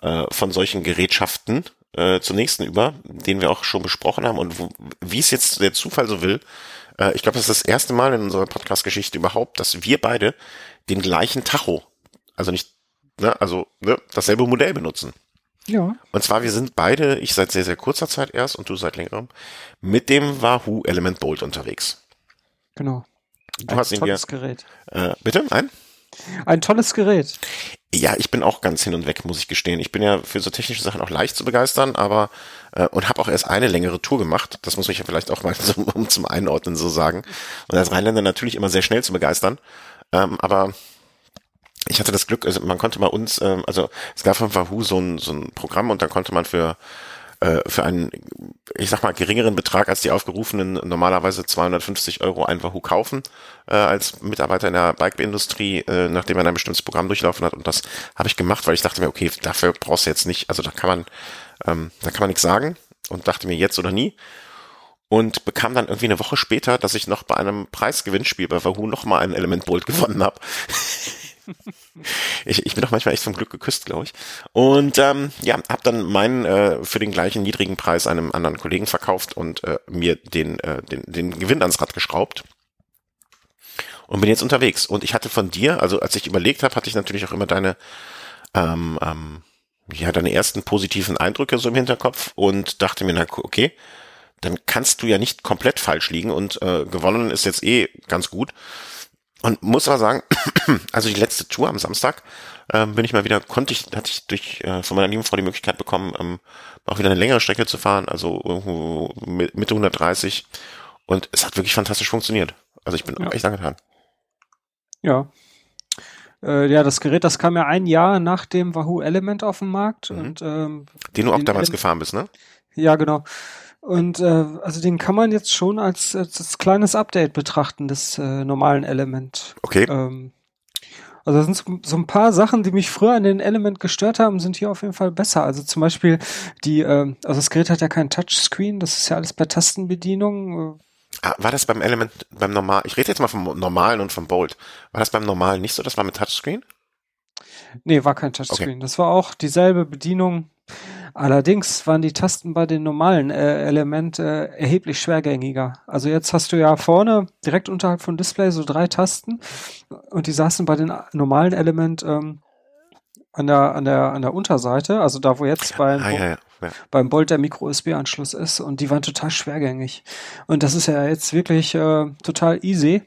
äh, von solchen Gerätschaften äh, zur nächsten über, den wir auch schon besprochen haben und wo, wie es jetzt der Zufall so will, äh, ich glaube, das ist das erste Mal in unserer Podcast-Geschichte überhaupt, dass wir beide den gleichen Tacho, also nicht, ne, also ne, dasselbe Modell benutzen. Ja. Und zwar, wir sind beide, ich seit sehr, sehr kurzer Zeit erst und du seit längerem, mit dem Wahoo Element Bolt unterwegs. Genau. Du ein hast ihn tolles dir, Gerät. Äh, bitte? Ein? Ein tolles Gerät. Ja, ich bin auch ganz hin und weg, muss ich gestehen. Ich bin ja für so technische Sachen auch leicht zu begeistern, aber äh, und habe auch erst eine längere Tour gemacht. Das muss ich ja vielleicht auch mal so, um zum Einordnen so sagen. Und als Rheinländer natürlich immer sehr schnell zu begeistern. Ähm, aber ich hatte das Glück, also man konnte bei uns, ähm, also es gab von Wahoo so ein, so ein Programm und dann konnte man für äh, für einen, ich sag mal, geringeren Betrag als die aufgerufenen normalerweise 250 Euro ein Wahoo kaufen äh, als Mitarbeiter in der Bike-Industrie, äh, nachdem man ein bestimmtes Programm durchlaufen hat. Und das habe ich gemacht, weil ich dachte mir, okay, dafür brauchst du jetzt nicht, also da kann man, ähm, da kann man nichts sagen und dachte mir jetzt oder nie und bekam dann irgendwie eine Woche später, dass ich noch bei einem Preisgewinnspiel bei Wahoo noch mal ein Element Bolt gewonnen habe. Ich, ich bin doch manchmal echt vom Glück geküsst, glaube ich. Und ähm, ja, habe dann meinen äh, für den gleichen niedrigen Preis einem anderen Kollegen verkauft und äh, mir den, äh, den, den Gewinn ans Rad geschraubt. Und bin jetzt unterwegs. Und ich hatte von dir, also als ich überlegt habe, hatte ich natürlich auch immer deine, ähm, ähm, ja, deine ersten positiven Eindrücke so im Hinterkopf und dachte mir, na okay, dann kannst du ja nicht komplett falsch liegen und äh, gewonnen ist jetzt eh ganz gut. Und muss aber sagen, also die letzte Tour am Samstag ähm, bin ich mal wieder, konnte ich, hatte ich durch äh, von meiner lieben Frau die Möglichkeit bekommen, ähm, auch wieder eine längere Strecke zu fahren, also irgendwo Mitte 130. Und es hat wirklich fantastisch funktioniert. Also ich bin ja. echt angetan. Ja. Äh, ja, das Gerät, das kam ja ein Jahr nach dem Wahoo Element auf den Markt. Mhm. Und, ähm, den du auch damals Ele gefahren bist, ne? Ja, genau. Und äh, also den kann man jetzt schon als, als, kleines Update betrachten des äh, normalen Element. Okay. Ähm, also das sind so, so ein paar Sachen, die mich früher an den Element gestört haben, sind hier auf jeden Fall besser. Also zum Beispiel die, äh, also das Gerät hat ja kein Touchscreen, das ist ja alles per Tastenbedienung. Ah, war das beim Element, beim Normal, ich rede jetzt mal vom Normalen und vom Bolt. War das beim Normalen nicht so, das war mit Touchscreen? Nee, war kein Touchscreen. Okay. Das war auch dieselbe Bedienung. Allerdings waren die Tasten bei den normalen äh, Element äh, erheblich schwergängiger. Also jetzt hast du ja vorne direkt unterhalb von Display so drei Tasten und die saßen bei den normalen Element ähm, an der an der an der Unterseite, also da wo jetzt beim ah, ja, ja, ja. beim Bolt der Micro USB Anschluss ist und die waren total schwergängig. Und das ist ja jetzt wirklich äh, total easy.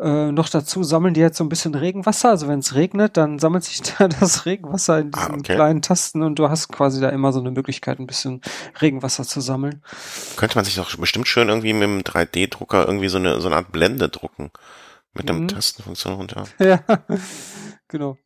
Äh, noch dazu sammeln die jetzt so ein bisschen Regenwasser. Also wenn es regnet, dann sammelt sich da das Regenwasser in diesen ah, okay. kleinen Tasten und du hast quasi da immer so eine Möglichkeit, ein bisschen Regenwasser zu sammeln. Könnte man sich doch bestimmt schön irgendwie mit dem 3D-Drucker irgendwie so eine, so eine Art Blende drucken. Mit mhm. der Tastenfunktion runter. Ja, genau.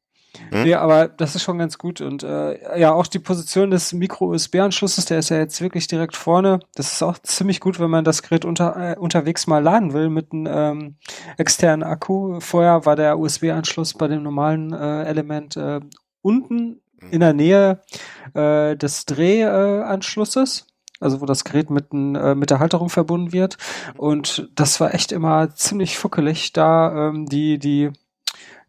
Hm? Ja, aber das ist schon ganz gut. Und äh, ja, auch die Position des Micro-USB-Anschlusses, der ist ja jetzt wirklich direkt vorne. Das ist auch ziemlich gut, wenn man das Gerät unter, äh, unterwegs mal laden will mit einem ähm, externen Akku. Vorher war der USB-Anschluss bei dem normalen äh, Element äh, unten hm. in der Nähe äh, des Drehanschlusses. Also wo das Gerät mit, äh, mit der Halterung verbunden wird. Und das war echt immer ziemlich fuckelig, da ähm, die, die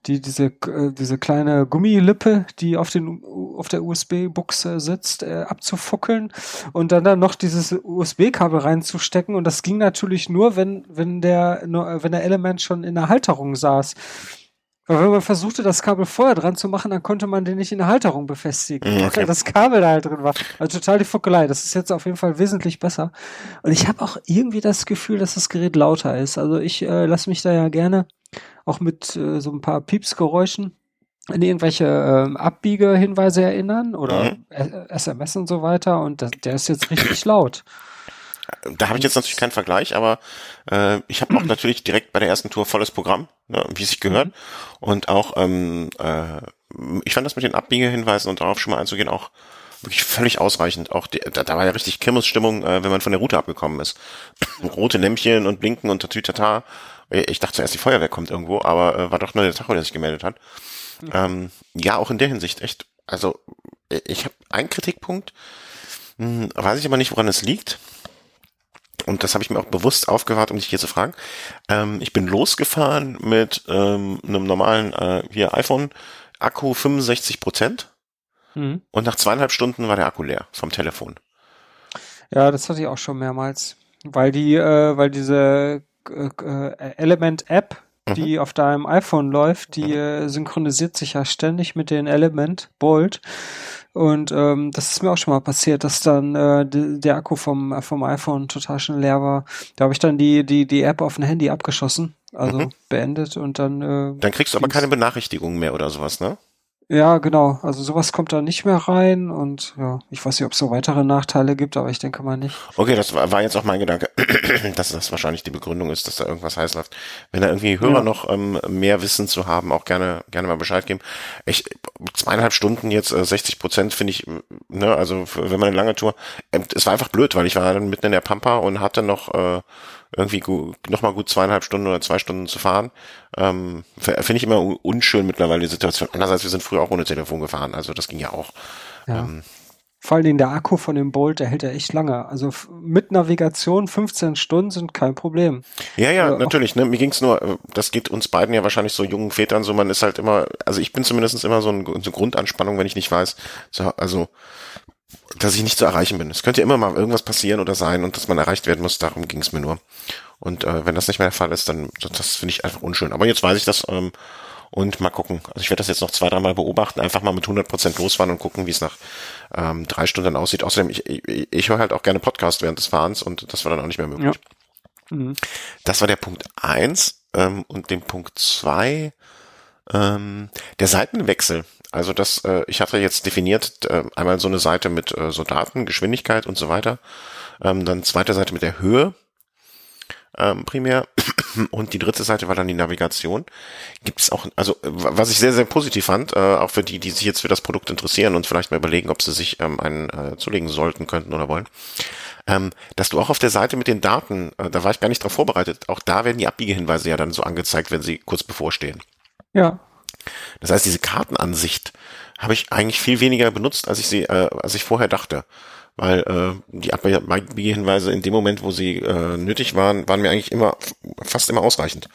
die diese äh, diese kleine Gummilippe, die auf den auf der USB-Buchse sitzt, äh, abzufuckeln und dann dann noch dieses USB-Kabel reinzustecken und das ging natürlich nur, wenn wenn der nur, wenn der Element schon in der Halterung saß. Aber wenn man versuchte, das Kabel vorher dran zu machen, dann konnte man den nicht in der Halterung befestigen, mhm, okay. weil das Kabel da halt drin war. Also total die Fuckelei. Das ist jetzt auf jeden Fall wesentlich besser. Und ich habe auch irgendwie das Gefühl, dass das Gerät lauter ist. Also ich äh, lasse mich da ja gerne auch mit äh, so ein paar Piepsgeräuschen an irgendwelche ähm, Abbiegehinweise erinnern oder Mhm. SMS und so weiter und das, der ist jetzt richtig laut. Da habe ich jetzt natürlich keinen Vergleich, aber äh, ich habe auch natürlich direkt bei der ersten Tour volles Programm, ne, wie es sich gehört. Und auch, ähm, äh, ich fand das mit den Abbiegehinweisen und darauf schon mal einzugehen auch wirklich völlig ausreichend. Auch die, da, da war ja richtig Kirmesstimmung, äh, wenn man von der Route abgekommen ist. Rote Lämpchen und Blinken und Tatütata. Ich dachte zuerst, die Feuerwehr kommt irgendwo, aber äh, war doch nur der Tacho, der sich gemeldet hat. Ähm, ja, auch in der Hinsicht echt. Also ich habe einen Kritikpunkt, hm, weiß ich aber nicht, woran es liegt. Und das habe ich mir auch bewusst aufgewahrt, um dich hier zu fragen. Ähm, ich bin losgefahren mit ähm, einem normalen äh, hier iPhone Akku 65 Prozent Mhm. und nach zweieinhalb Stunden war der Akku leer vom Telefon. Ja, das hatte ich auch schon mehrmals, weil die, äh, weil diese äh, Element-App, die auf deinem iPhone läuft, die äh, synchronisiert sich ja ständig mit den Element Bolt. Und ähm, das ist mir auch schon mal passiert, dass dann äh, die, der Akku vom, äh, vom iPhone total schnell leer war. Da habe ich dann die, die, die App auf ein Handy abgeschossen, also Mhm. beendet und dann. Äh, Dann kriegst du aber keine Benachrichtigungen mehr oder sowas, ne? Ja, genau. Also sowas kommt da nicht mehr rein und ja, ich weiß nicht, ob es so weitere Nachteile gibt, aber ich denke mal nicht. Okay, das war, jetzt auch mein Gedanke, dass das wahrscheinlich die Begründung ist, dass da irgendwas heiß läuft. Wenn da irgendwie Hörer Ja. noch ähm, mehr Wissen zu haben, auch gerne gerne mal Bescheid geben. Ich zweieinhalb Stunden jetzt äh, 60 Prozent finde ich, äh, ne, also für, wenn man eine lange Tour, ähm, es war einfach blöd, weil ich war dann mitten in der Pampa und hatte noch äh, irgendwie gu noch mal gut zweieinhalb Stunden oder zwei Stunden zu fahren. Ähm, Finde ich immer unschön mittlerweile die Situation. Andererseits, wir sind früher auch ohne Telefon gefahren, also das ging ja auch. Ja. Ähm, Vor allen Dingen der Akku von dem Bolt, der hält ja echt lange. Also mit Navigation 15 Stunden sind kein Problem. Ja, ja, auch- natürlich. Ne? Mir ging's nur, äh, das geht uns beiden ja wahrscheinlich so jungen Vätern so, man ist halt immer, also ich bin zumindest immer so, ein, so eine Grundanspannung, wenn ich nicht weiß, so, also dass ich nicht zu erreichen bin. Es könnte ja immer mal irgendwas passieren oder sein und dass man erreicht werden muss, darum ging's mir nur. Und äh, wenn das nicht mehr der Fall ist, dann das, das finde ich einfach unschön. Aber jetzt weiß ich das ähm, und mal gucken. Also ich werde das jetzt noch zwei, dreimal beobachten, einfach mal mit 100% losfahren und gucken, wie es nach ähm, drei Stunden aussieht. Außerdem, ich, ich, ich höre halt auch gerne Podcast während des Fahrens und das war dann auch nicht mehr möglich. Mhm. Das war der Punkt eins ähm, und den Punkt zwei ähm, der Seitenwechsel. Also das, äh, ich hatte jetzt definiert äh, einmal so eine Seite mit äh, so Daten, Geschwindigkeit und so weiter. Ähm, dann zweite Seite mit der Höhe ähm, primär und die dritte Seite war dann die Navigation. Gibt es auch, also äh, was ich sehr sehr positiv fand, äh, auch für die, die sich jetzt für das Produkt interessieren und vielleicht mal überlegen, ob sie sich ähm, einen äh, zulegen sollten, könnten oder wollen, ähm, dass du auch auf der Seite mit den Daten, äh, da war ich gar nicht drauf vorbereitet, auch da werden die Abbiegehinweise ja dann so angezeigt, wenn sie kurz bevorstehen. Ja, Das heißt, diese Kartenansicht habe ich eigentlich viel weniger benutzt, als ich sie, äh, als ich vorher dachte. Weil äh, die Abbiegehinweise in dem Moment, wo sie äh, nötig waren, waren mir eigentlich immer fast immer ausreichend.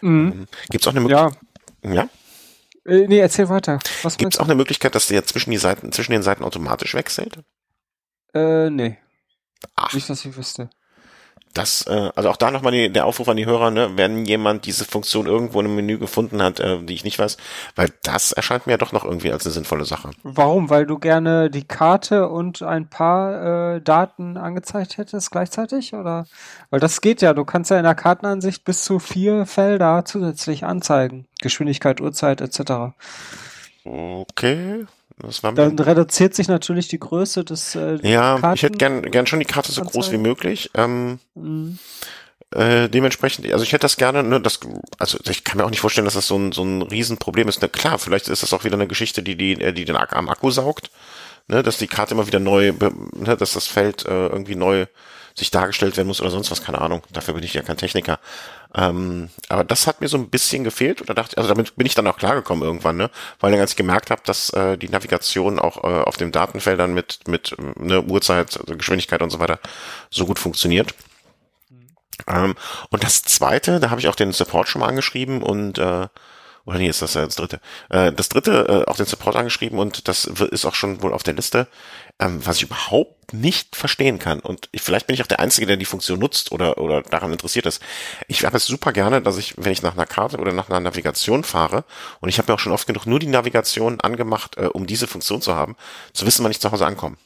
mhm. Gibt es auch eine Möglichkeit? ja. Ja? Äh, nee, erzähl weiter. Gibt es auch eine Möglichkeit, dass der zwischen die Seiten, zwischen den Seiten automatisch wechselt? Äh, nee, Ach, nicht, dass ich wüsste. Das, äh, also auch da nochmal die, der Aufruf an die Hörer, ne, wenn jemand diese Funktion irgendwo in einem Menü gefunden hat, äh, die ich nicht weiß, weil das erscheint mir ja doch noch irgendwie als eine sinnvolle Sache. Warum? Weil du gerne die Karte und ein paar äh, Daten angezeigt hättest gleichzeitig? Oder? Weil das geht ja. Du kannst ja in der Kartenansicht bis zu vier Felder zusätzlich anzeigen. Geschwindigkeit, Uhrzeit etc. Okay, Dann reduziert sich natürlich die Größe des äh, Ja, Karten ich hätte gern, gern schon die Karte so groß wie möglich. Ähm, Mhm. äh, dementsprechend, also ich hätte das gerne, ne, das, also ich kann mir auch nicht vorstellen, dass das so ein, so ein Riesenproblem ist. Ne, klar, vielleicht ist das auch wieder eine Geschichte, die, die, äh, die den Ak- am Akku saugt, ne, dass die Karte immer wieder neu, ne, dass das Feld äh, irgendwie neu sich dargestellt werden muss oder sonst was, keine Ahnung. Dafür bin ich ja kein Techniker. Ähm, aber das hat mir so ein bisschen gefehlt oder dachte, also damit bin ich dann auch klargekommen irgendwann, ne? Weil dann als ich gemerkt habe, dass äh, die Navigation auch äh, auf den Datenfeldern mit mit äh, ne, Uhrzeit, also Geschwindigkeit und so weiter so gut funktioniert. Ähm, und das zweite, da habe ich auch den Support schon mal angeschrieben und äh, oder nee, ist das ja das dritte. Äh, das dritte, äh, auch den Support angeschrieben und das ist auch schon wohl auf der Liste, ähm, was ich überhaupt nicht verstehen kann. Und ich, vielleicht bin ich auch der Einzige, der die Funktion nutzt oder, oder daran interessiert ist. Ich habe es super gerne, dass ich, wenn ich nach einer Karte oder nach einer Navigation fahre, und ich habe mir auch schon oft genug nur die Navigation angemacht, äh, um diese Funktion zu haben, zu wissen, wann ich zu Hause ankomme.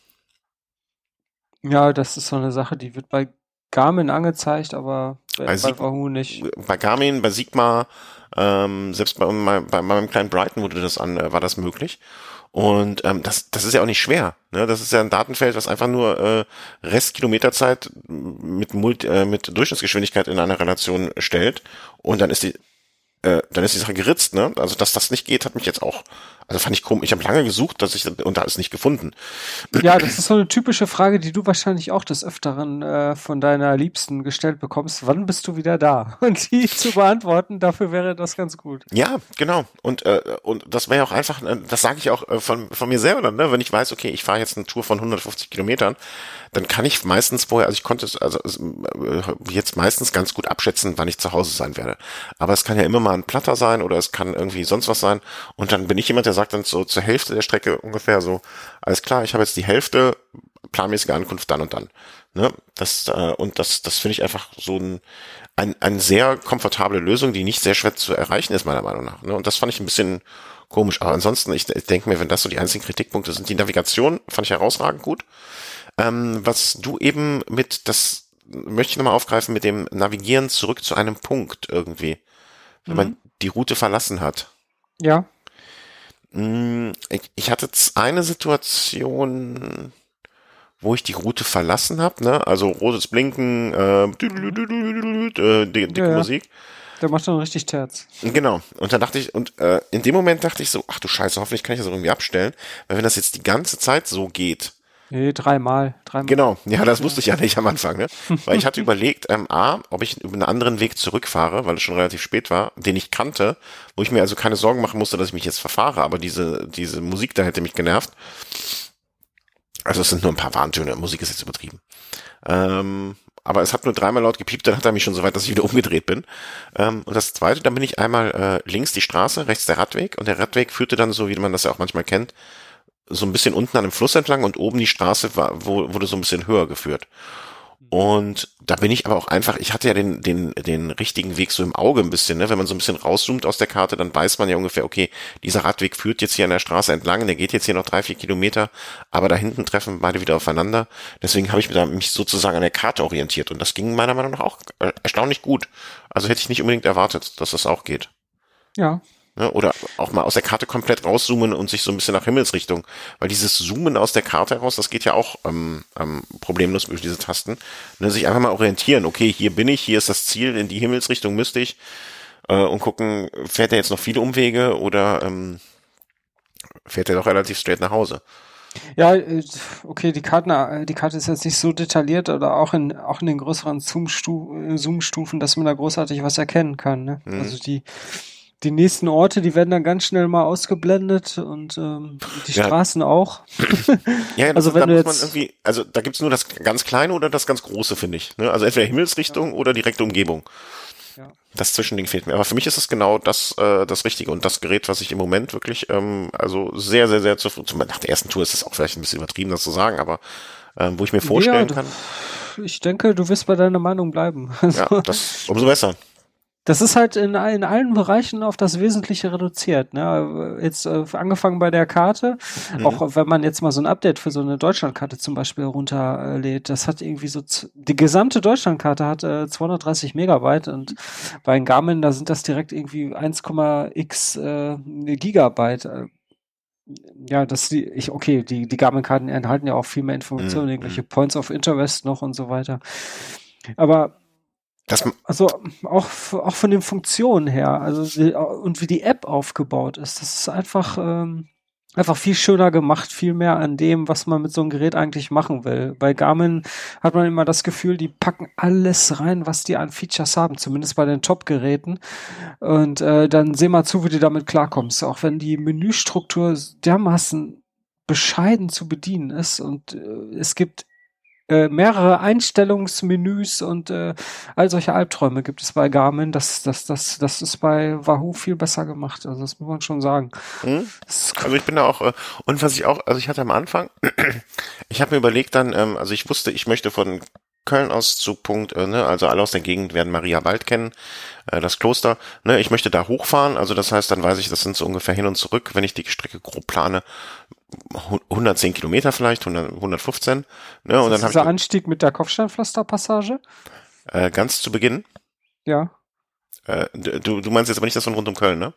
Ja, das ist so eine Sache, die wird bei Garmin angezeigt, aber Bei, Bei Sieg- Wahoo nicht. bei Garmin, bei Sigma, ähm, selbst bei, bei, bei meinem kleinen Brighton wurde das an, äh, war das möglich. Und ähm, das, das ist ja auch nicht schwer. Ne? Das ist ja ein Datenfeld, was einfach nur äh, Restkilometerzeit mit, Multi, äh, mit Durchschnittsgeschwindigkeit in einer Relation stellt. Und dann ist die, äh, dann ist die Sache geritzt. Ne? Also dass das nicht geht, hat mich jetzt auch, also fand ich komisch. Ich habe lange gesucht, dass ich und da ist nicht gefunden. Ja, das ist so eine typische Frage, die du wahrscheinlich auch des Öfteren äh, von deiner Liebsten gestellt bekommst. Wann bist du wieder da? Und die zu beantworten, dafür wäre das ganz gut. Ja, genau. Und äh, und das wäre ja auch einfach, äh, das sage ich auch äh, von von mir selber dann, ne? wenn ich weiß, okay, ich fahre jetzt eine Tour von 150 Kilometern, dann kann ich meistens vorher, also ich konnte es also äh, jetzt meistens ganz gut abschätzen, wann ich zu Hause sein werde. Aber es kann ja immer mal ein Platter sein oder es kann irgendwie sonst was sein. Und dann bin ich jemand, der sagt dann so zur Hälfte der Strecke ungefähr so, alles klar, ich habe jetzt die Hälfte planmäßige Ankunft dann und dann. Ne? Das äh, und das das finde ich einfach so ein ein, eine sehr komfortable Lösung, die nicht sehr schwer zu erreichen ist, meiner Meinung nach. Ne? Und das fand ich ein bisschen komisch. Aber ansonsten, ich, ich denke mir, wenn das so die einzigen Kritikpunkte sind, die Navigation fand ich herausragend gut. Ähm, was du eben mit, das möchte ich nochmal aufgreifen, mit dem Navigieren zurück zu einem Punkt irgendwie. Wenn man die Route verlassen hat. Ja. Mm, Ich, ich hatte eine Situation, wo ich die Route verlassen habe, ne? Also rotes Blinken, äh, äh, dicke, Ja. Musik. Der macht dann richtig Terz. Genau. Und dann dachte ich, und äh, in dem Moment dachte ich so, ach du Scheiße, hoffentlich kann ich das irgendwie abstellen. Weil wenn das jetzt die ganze Zeit so geht, Nee, dreimal. Dreimal. Genau, ja, das wusste ich ja nicht am Anfang, ne? Weil ich hatte überlegt, ähm, A, ob ich über einen anderen Weg zurückfahre, weil es schon relativ spät war, den ich kannte, wo ich mir also keine Sorgen machen musste, dass ich mich jetzt verfahre, aber diese, diese Musik da hätte mich genervt. Also es sind nur ein paar Warntöne, Musik ist jetzt übertrieben. Ähm, aber es hat nur dreimal laut gepiept, dann hat er mich schon so weit, dass ich wieder umgedreht bin. Ähm, und das zweite, dann bin ich einmal äh, links die Straße, rechts der Radweg und der Radweg führte dann so, wie man das ja auch manchmal kennt, so ein bisschen unten an dem Fluss entlang und oben die Straße war, wurde so ein bisschen höher geführt. Und da bin ich aber auch einfach, ich hatte ja den, den, den richtigen Weg so im Auge ein bisschen, ne? Wenn man so ein bisschen rauszoomt aus der Karte, dann weiß man ja ungefähr, okay, dieser Radweg führt jetzt hier an der Straße entlang, der geht jetzt hier noch drei, vier Kilometer, aber da hinten treffen beide wieder aufeinander. Deswegen habe ich mich sozusagen an der Karte orientiert und das ging meiner Meinung nach auch äh, erstaunlich gut. Also hätte ich nicht unbedingt erwartet, dass das auch geht. Ja. Ne? Oder auch mal aus der Karte komplett rauszoomen und sich so ein bisschen nach Himmelsrichtung. Weil dieses Zoomen aus der Karte heraus, das geht ja auch ähm, ähm, problemlos durch diese Tasten. Ne? Sich einfach mal orientieren. Okay, hier bin ich, hier ist das Ziel, in die Himmelsrichtung müsste ich. Äh, und gucken, fährt er jetzt noch viele Umwege oder ähm, fährt er doch relativ straight nach Hause. Ja, äh, okay, die Karten, äh, die Karte ist jetzt nicht so detailliert oder auch in, auch in den größeren äh, Zoom-Stufen, dass man da großartig was erkennen kann. Ne? Mhm. Also die, die nächsten Orte, die werden dann ganz schnell mal ausgeblendet und ähm, die Ja. Straßen auch. Ja, das, Also da wenn du muss man jetzt- irgendwie, also da gibt's nur das ganz Kleine oder das ganz Große, finde ich. Ne? Also entweder Himmelsrichtung oder direkte Umgebung. Ja. Das Zwischending fehlt mir. Aber für mich ist es genau das, äh, das Richtige und das Gerät, was ich im Moment wirklich, ähm, also sehr, sehr, sehr zufrieden, nach der ersten Tour ist es auch vielleicht ein bisschen übertrieben, das zu sagen, aber ähm, wo ich mir vorstellen du- kann, Ich denke, du wirst bei deiner Meinung bleiben. Also, ja, das umso besser. Das ist halt in, in allen Bereichen auf das Wesentliche reduziert. Ne? Jetzt äh, angefangen bei der Karte, Mhm. auch wenn man jetzt mal so ein Update für so eine Deutschlandkarte zum Beispiel runterlädt, das hat irgendwie so, die gesamte Deutschlandkarte hat äh, 230 Megabyte und bei Garmin, da sind das direkt irgendwie 1,x äh, Gigabyte. Äh, Ja, das die, ich, okay, die, die Garmin-Karten enthalten ja auch viel mehr Informationen, Mhm. irgendwelche Points of Interest noch und so weiter. Aber Das, also auch, auch von den Funktionen her, also und wie die App aufgebaut ist, das ist einfach, ähm, einfach viel schöner gemacht, viel mehr an dem, was man mit so einem Gerät eigentlich machen will. Bei Garmin hat man immer das Gefühl, die packen alles rein, was die an Features haben, zumindest bei den Top-Geräten. Und äh, dann seh mal zu, wie du damit klarkommst. Auch wenn die Menüstruktur dermaßen bescheiden zu bedienen ist und äh, es gibt äh, mehrere Einstellungsmenüs und äh, all solche Albträume gibt es bei Garmin. Das, das, das, das ist bei Wahoo viel besser gemacht. Also das muss man schon sagen. hm? Ist, Also ich bin da auch, äh, und was ich auch, also ich hatte am Anfang, ich habe mir überlegt dann, ähm, also ich wusste, ich möchte von Köln aus zu Punkt, äh, ne, also alle aus der Gegend werden Maria Wald kennen, äh, das Kloster, ne, ich möchte da hochfahren, also das heißt, dann weiß ich, das sind so ungefähr hin und zurück, wenn ich die Strecke grob plane, hu- 110 Kilometer vielleicht, 100, 115, ne, und dann ist dieser ich Anstieg mit der Kopfsteinpflasterpassage. äh, ganz zu Beginn, Ja. Äh, du, du meinst jetzt aber nicht das von rund um Köln, ne?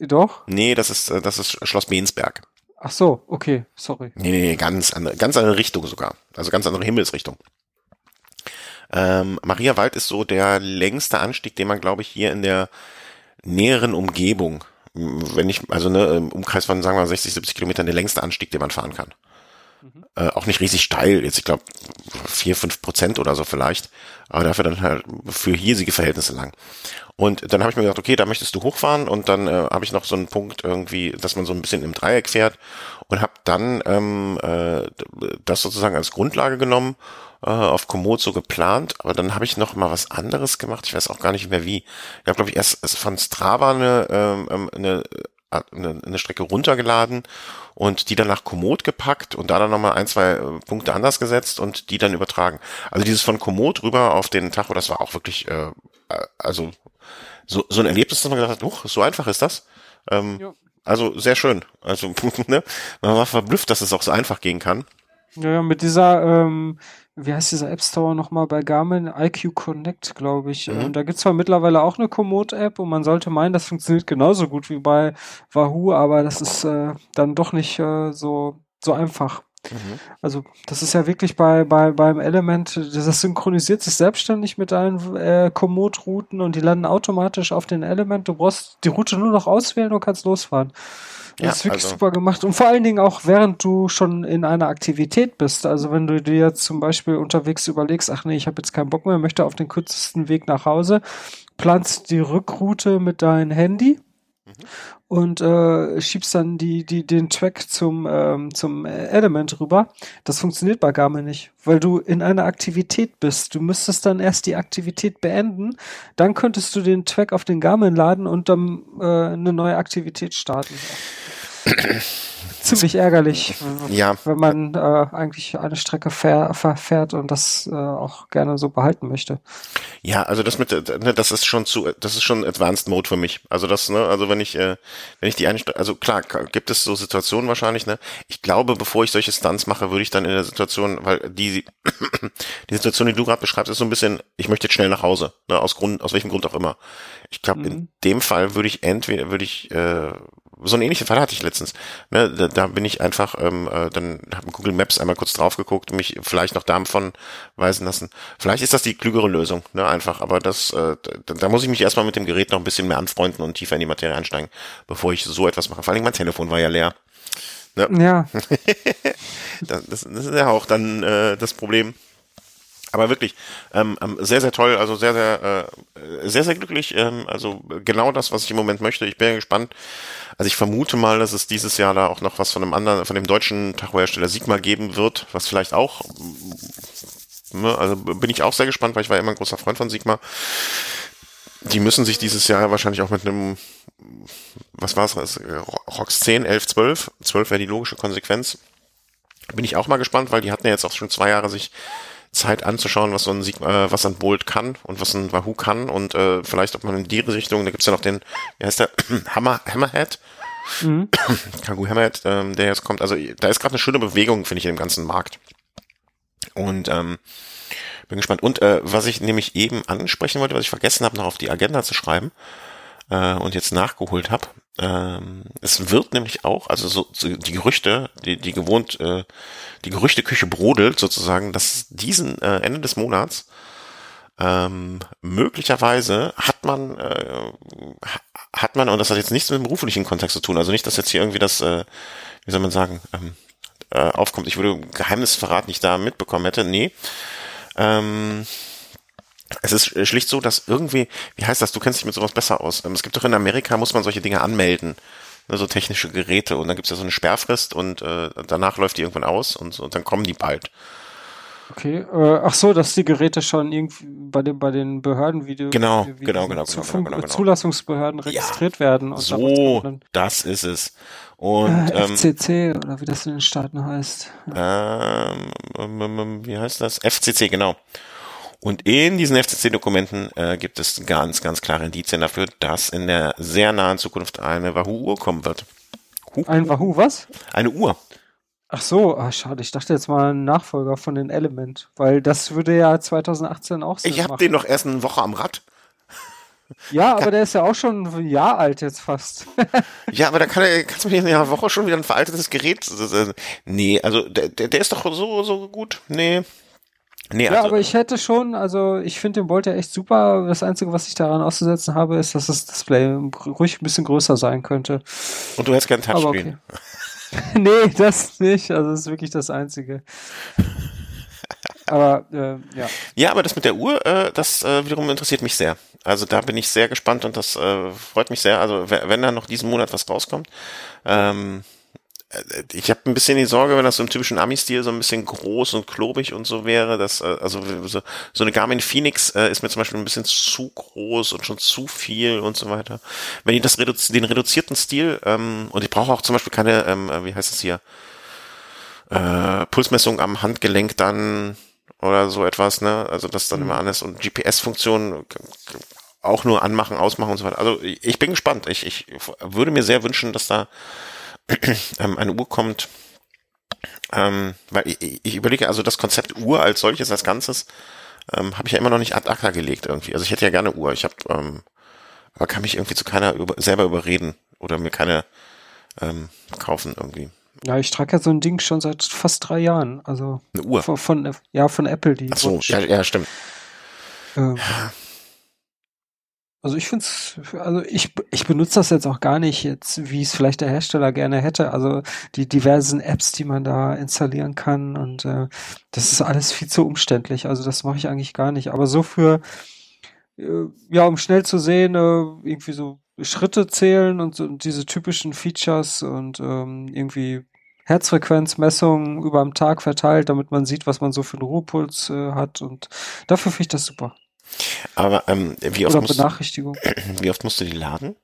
Doch? Nee, das ist, äh, das ist Schloss Bensberg. Ach so, okay, sorry. Nee, nee, ganz andere, ganz andere Richtung sogar. Also ganz andere Himmelsrichtung. Ähm, Maria Wald ist so der längste Anstieg, den man, glaube ich, hier in der näheren Umgebung, wenn ich, also ne, im Umkreis von, sagen wir mal, 60, 70 Kilometern, der längste Anstieg, den man fahren kann. Mhm. Äh, auch nicht riesig steil, jetzt ich glaube vier, fünf Prozent oder so vielleicht, aber dafür dann halt für hiesige Verhältnisse lang. Und dann habe ich mir gedacht, okay, da möchtest du hochfahren und dann äh, habe ich noch so einen Punkt irgendwie, dass man so ein bisschen im Dreieck fährt und habe dann ähm, äh, das sozusagen als Grundlage genommen äh, auf Komoot so geplant, aber dann habe ich noch mal was anderes gemacht. Ich weiß auch gar nicht mehr wie. Ich habe glaube ich erst von Strava eine, ähm, ähm eine, äh, eine, eine Strecke runtergeladen und die dann nach Komoot gepackt und da dann nochmal ein, zwei äh, Punkte anders gesetzt und die dann übertragen. Also dieses von Komoot rüber auf den Tacho, das war auch wirklich, äh, äh also so, so ein Erlebnis, dass man gedacht hat, huch, so einfach ist das. Ähm, also sehr schön. Also ne? man war verblüfft, dass es auch so einfach gehen kann. Ja, mit dieser ähm, wie heißt dieser App Store nochmal bei Garmin? IQ Connect, glaube ich. Mhm. Und da gibt's zwar mittlerweile auch eine Komoot-App und man sollte meinen, das funktioniert genauso gut wie bei Wahoo, aber das ist äh, dann doch nicht äh, so, so einfach. Mhm. Also das ist ja wirklich bei, bei beim Element, das synchronisiert sich selbstständig mit deinen äh, Komoot-Routen und die landen automatisch auf den Element. Du brauchst die Route nur noch auswählen und kannst losfahren. Das ja, ist wirklich also. super gemacht. Und vor allen Dingen auch, während du schon in einer Aktivität bist. Also wenn du dir jetzt zum Beispiel unterwegs überlegst, ach nee, ich habe jetzt keinen Bock mehr, möchte auf den kürzesten Weg nach Hause, planst die Rückroute mit deinem Handy mhm. und äh, schiebst dann die, die, den Track zum, ähm, zum Element rüber. Das funktioniert bei Garmin nicht, weil du in einer Aktivität bist. Du müsstest dann erst die Aktivität beenden, dann könntest du den Track auf den Garmin laden und dann äh, eine neue Aktivität starten ziemlich ärgerlich, ja. wenn man äh, eigentlich eine Strecke fähr, fährt und das äh, auch gerne so behalten möchte. Ja, also das mit, ne, das ist schon zu, das ist schon Advanced Mode für mich. Also das, ne, also wenn ich, äh, wenn ich die eine, also klar, gibt es so Situationen wahrscheinlich, ne. Ich glaube, bevor ich solche Stunts mache, würde ich dann in der Situation, weil die, die Situation, die du gerade beschreibst, ist so ein bisschen, ich möchte jetzt schnell nach Hause, ne, aus Grund, aus welchem Grund auch immer. Ich glaube, mhm. in dem Fall würde ich entweder, würde ich, äh, so einen ähnlichen Fall hatte ich letztens. Ne, da, da bin ich einfach, ähm, äh, dann habe Google Maps einmal kurz drauf geguckt und mich vielleicht noch davon weisen lassen. Vielleicht ist das die klügere Lösung, ne, einfach. Aber das, äh, da, da muss ich mich erstmal mit dem Gerät noch ein bisschen mehr anfreunden und tiefer in die Materie einsteigen, bevor ich so etwas mache. Vor allem mein Telefon war ja leer. Ne? Ja. das, das, das ist ja auch dann äh, das Problem. Aber wirklich, ähm, ähm, sehr, sehr toll, also sehr, sehr, äh, sehr, sehr glücklich. Ähm, also genau das, was ich im Moment möchte. Ich bin ja gespannt. Also ich vermute mal, dass es dieses Jahr da auch noch was von einem anderen, von dem deutschen Tachohersteller Sigma geben wird, was vielleicht auch, ne, also bin ich auch sehr gespannt, weil ich war immer ein großer Freund von Sigma. Die müssen sich dieses Jahr wahrscheinlich auch mit einem, was war es, Rox 10, 11, 12, 12 wäre die logische Konsequenz. Bin ich auch mal gespannt, weil die hatten ja jetzt auch schon zwei Jahre sich Zeit anzuschauen, was so ein Sieg, äh, was ein Bolt kann und was ein Wahoo kann und äh, vielleicht ob man in die Richtung, da gibt's ja noch den, wie heißt der, Hammer, Hammerhead, mhm. Kangoo Hammerhead, ähm, der jetzt kommt. Also da ist gerade eine schöne Bewegung, finde ich, dem ganzen Markt. Und ähm, bin gespannt. Und äh, was ich nämlich eben ansprechen wollte, was ich vergessen habe, noch auf die Agenda zu schreiben äh, und jetzt nachgeholt habe, ähm, es wird nämlich auch, also so, so die Gerüchte, die, die gewohnt, äh, die Gerüchteküche brodelt sozusagen, dass diesen äh, Ende des Monats ähm, möglicherweise hat man, äh, hat man, und das hat jetzt nichts mit dem beruflichen Kontext zu tun, also nicht, dass jetzt hier irgendwie das, äh, wie soll man sagen, ähm, äh, aufkommt, ich würde Geheimnisverrat nicht da mitbekommen hätte, nee. Ähm, es ist schlicht so, dass irgendwie, wie heißt das, du kennst dich mit sowas besser aus. Ähm, es gibt doch in Amerika, muss man solche Dinge anmelden, ne, so technische Geräte und dann gibt es ja so eine Sperrfrist und äh, danach läuft die irgendwann aus und, und dann kommen die bald. Okay, äh, ach so, dass die Geräte schon irgendwie bei den bei den Behörden wie genau, wie, genau, genau, genau, genau, genau, Zulassungsbehörden registriert ja, werden. so, da das ist es. Und äh, FCC ähm, oder wie das in den Staaten heißt. Ähm, ähm, wie heißt das? FCC, genau. Und in diesen FCC-Dokumenten äh, gibt es ganz, ganz klare Indizien dafür, dass in der sehr nahen Zukunft eine Wahoo-Uhr kommen wird. Huh. Ein Wahoo was? Eine Uhr. Ach so, ach, schade. Ich dachte jetzt mal ein Nachfolger von den Element, weil das würde ja 2018 auch sein. Ich habe den noch erst eine Woche am Rad. Ja, aber der ist ja auch schon ein Jahr alt jetzt fast. ja, aber da kann er, kannst du mir in einer Woche schon wieder ein veraltetes Gerät. Nee, also der, der, der ist doch so, so gut. Nee. Nee, ja, also, aber ich hätte schon, also ich finde den Bolt ja echt super. Das Einzige, was ich daran auszusetzen habe, ist, dass das Display ruhig ein bisschen größer sein könnte. Und du hättest gern Touchscreen. Okay. nee, das nicht. Also das ist wirklich das Einzige. Aber äh, ja. Ja, aber das mit der Uhr, äh, das äh, wiederum interessiert mich sehr. Also da bin ich sehr gespannt und das äh, freut mich sehr. Also wenn da noch diesen Monat was rauskommt, ähm, äh, ich habe ein bisschen die Sorge, wenn das so im typischen Ami-Stil so ein bisschen groß und klobig und so wäre, dass äh, also so, so eine Garmin Phoenix äh, ist mir zum Beispiel ein bisschen zu groß und schon zu viel und so weiter. Wenn ich das reduzi den reduzierten Stil ähm, und ich brauche auch zum Beispiel keine, ähm, äh, wie heißt es hier, äh, Pulsmessung am Handgelenk dann oder so etwas, ne? Also das dann mhm. immer anders und GPS-Funktionen auch nur anmachen, ausmachen und so weiter. Also ich bin gespannt. Ich, ich würde mir sehr wünschen, dass da ähm, eine Uhr kommt, ähm, weil ich, ich überlege, also das Konzept Uhr als solches, als Ganzes, ähm, habe ich ja immer noch nicht ad acta gelegt irgendwie. Also ich hätte ja gerne Uhr, ich habe, ähm, aber kann mich irgendwie zu keiner über, selber überreden oder mir keine ähm, kaufen irgendwie. Ja, ich trage ja so ein Ding schon seit fast drei Jahren. Also eine Uhr von, von ja von Apple die. Ach so, ja, ja, stimmt. Ähm, also ich finde es, also ich, ich benutze das jetzt auch gar nicht jetzt, wie es vielleicht der Hersteller gerne hätte. Also die diversen Apps, die man da installieren kann und äh, das ist alles viel zu umständlich. Also das mache ich eigentlich gar nicht. Aber so für, äh, ja, um schnell zu sehen, äh, irgendwie so Schritte zählen und, und diese typischen Features und ähm, irgendwie Herzfrequenzmessungen über am Tag verteilt, damit man sieht, was man so für einen Ruhepuls äh, hat und dafür finde ich das super. Aber ähm, wie oft Oder musst Benachrichtigung. Du, wie oft musst du die laden?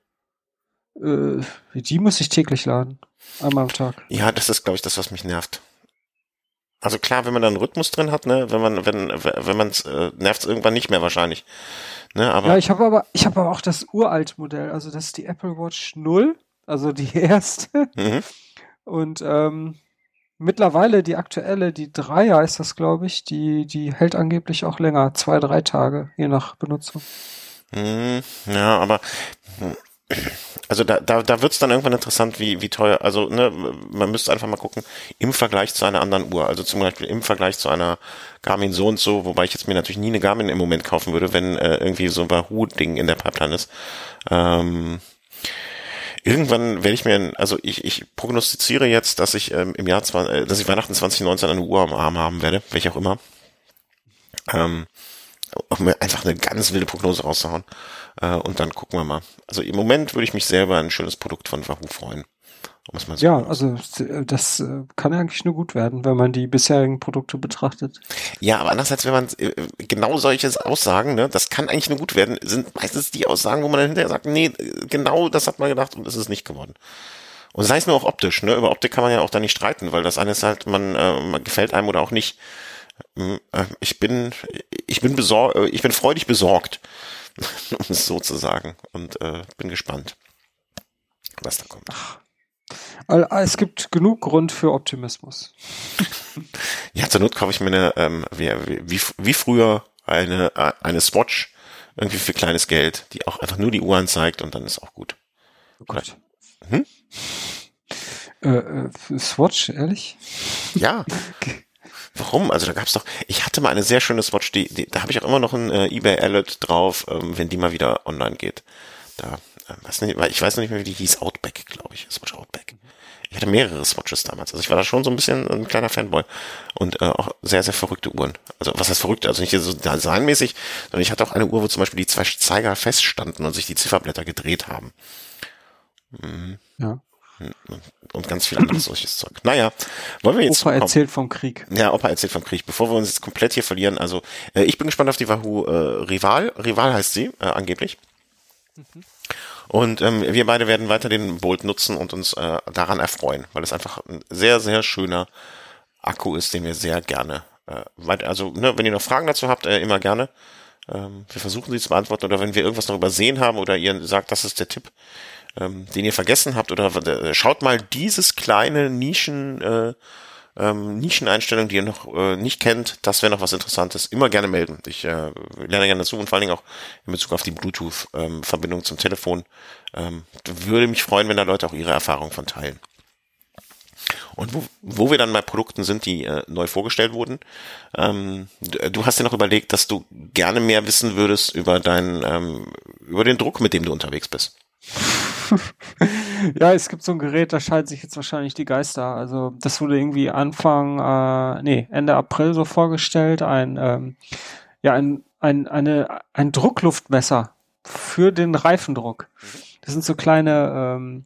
Äh, die muss ich täglich laden. Einmal am Tag. Ja, das ist, glaube ich, das, was mich nervt. Also klar, wenn man da einen Rhythmus drin hat, ne, wenn man, wenn, wenn man es äh, nervt irgendwann nicht mehr wahrscheinlich. Ne, aber ja, ich habe aber, ich habe aber auch das uralt Modell, also das ist die Apple Watch 0, also die erste. Mhm. Und ähm, Mittlerweile die aktuelle, die Dreier ist das, glaube ich, die, die hält angeblich auch länger, zwei, drei Tage, je nach Benutzung. Hm, ja, aber also da, da, da wird es dann irgendwann interessant, wie, wie teuer, also ne, man müsste einfach mal gucken, im Vergleich zu einer anderen Uhr, also zum Beispiel im Vergleich zu einer Garmin so und so, wobei ich jetzt mir natürlich nie eine Garmin im Moment kaufen würde, wenn äh, irgendwie so ein Wahoo-Ding in der Pipeline ist. Ähm, irgendwann werde ich mir, also ich, ich prognostiziere jetzt, dass ich ähm, im Jahr, äh, dass ich Weihnachten 2019 eine Uhr am Arm haben werde, welche auch immer. Ähm, um mir einfach eine ganz wilde Prognose rauszuhauen. Äh, und dann gucken wir mal. Also im Moment würde ich mich selber ein schönes Produkt von Wahoo freuen. Um so ja, also das äh, kann eigentlich nur gut werden, wenn man die bisherigen Produkte betrachtet. Ja, aber andererseits, wenn man äh, genau solche Aussagen, ne, das kann eigentlich nur gut werden, sind meistens die Aussagen, wo man dann hinterher sagt, nee, genau das hat man gedacht und es ist nicht geworden. Und sei es nur auch optisch, ne? Über Optik kann man ja auch da nicht streiten, weil das eine ist halt, man, äh, man gefällt einem oder auch nicht. Hm, ich bin, ich bin besorgt, ich bin freudig besorgt, um es so zu sagen, und äh, bin gespannt, was da kommt. Ach. Es gibt genug Grund für Optimismus. Ja, zur Not kaufe ich mir eine, ähm, wie, wie, wie früher eine, äh, eine Swatch irgendwie für kleines Geld, die auch einfach nur die Uhr anzeigt und dann ist auch gut. Oh Gott. Hm? Äh, äh, Swatch, ehrlich? Ja. Warum? Also da gab's doch, ich hatte mal eine sehr schöne Swatch, die, die da habe ich auch immer noch ein äh, eBay Alert drauf, ähm, wenn die mal wieder online geht. Da weiß nicht, ich weiß noch nicht mehr, wie die hieß, Outback, glaube ich. Swatch Outback. Ich hatte mehrere Swatches damals. Also ich war da schon so ein bisschen ein kleiner Fanboy. Und äh, auch sehr, sehr verrückte Uhren. Also was heißt verrückt? Also nicht so designmäßig, sondern ich hatte auch eine Uhr, wo zum Beispiel die zwei Zeiger feststanden und sich die Zifferblätter gedreht haben. Mhm. Ja. Und ganz viel anderes solches Zeug. Naja, wollen wir jetzt. Opa erzählt vom Krieg. Ja, Opa erzählt vom Krieg. Bevor wir uns jetzt komplett hier verlieren, also äh, ich bin gespannt auf die Wahoo äh, Rival. Rival heißt sie, äh, angeblich. Mhm. Und ähm, wir beide werden weiter den Bolt nutzen und uns äh, daran erfreuen, weil es einfach ein sehr, sehr schöner Akku ist, den wir sehr gerne, äh, weiter, also ne, wenn ihr noch Fragen dazu habt, äh, immer gerne. Ähm, wir versuchen sie zu beantworten oder wenn wir irgendwas noch übersehen haben oder ihr sagt, das ist der Tipp, ähm, den ihr vergessen habt oder äh, schaut mal dieses kleine Nischen äh, ähm, Nischeneinstellungen, die ihr noch äh, nicht kennt, das wäre noch was Interessantes, immer gerne melden. Ich äh, lerne gerne dazu und vor allen Dingen auch in Bezug auf die Bluetooth-Verbindung ähm, zum Telefon. Ähm, würde mich freuen, wenn da Leute auch ihre Erfahrungen von teilen. Und wo, wo wir dann bei Produkten sind, die äh, neu vorgestellt wurden, ähm, du hast dir noch überlegt, dass du gerne mehr wissen würdest über deinen, ähm, über den Druck, mit dem du unterwegs bist. ja, es gibt so ein Gerät, da scheiden sich jetzt wahrscheinlich die Geister. Also das wurde irgendwie Anfang, äh, nee, Ende April so vorgestellt. Ein, ähm, ja, ein, ein, eine, ein Druckluftmesser für den Reifendruck. Das sind so kleine, ähm,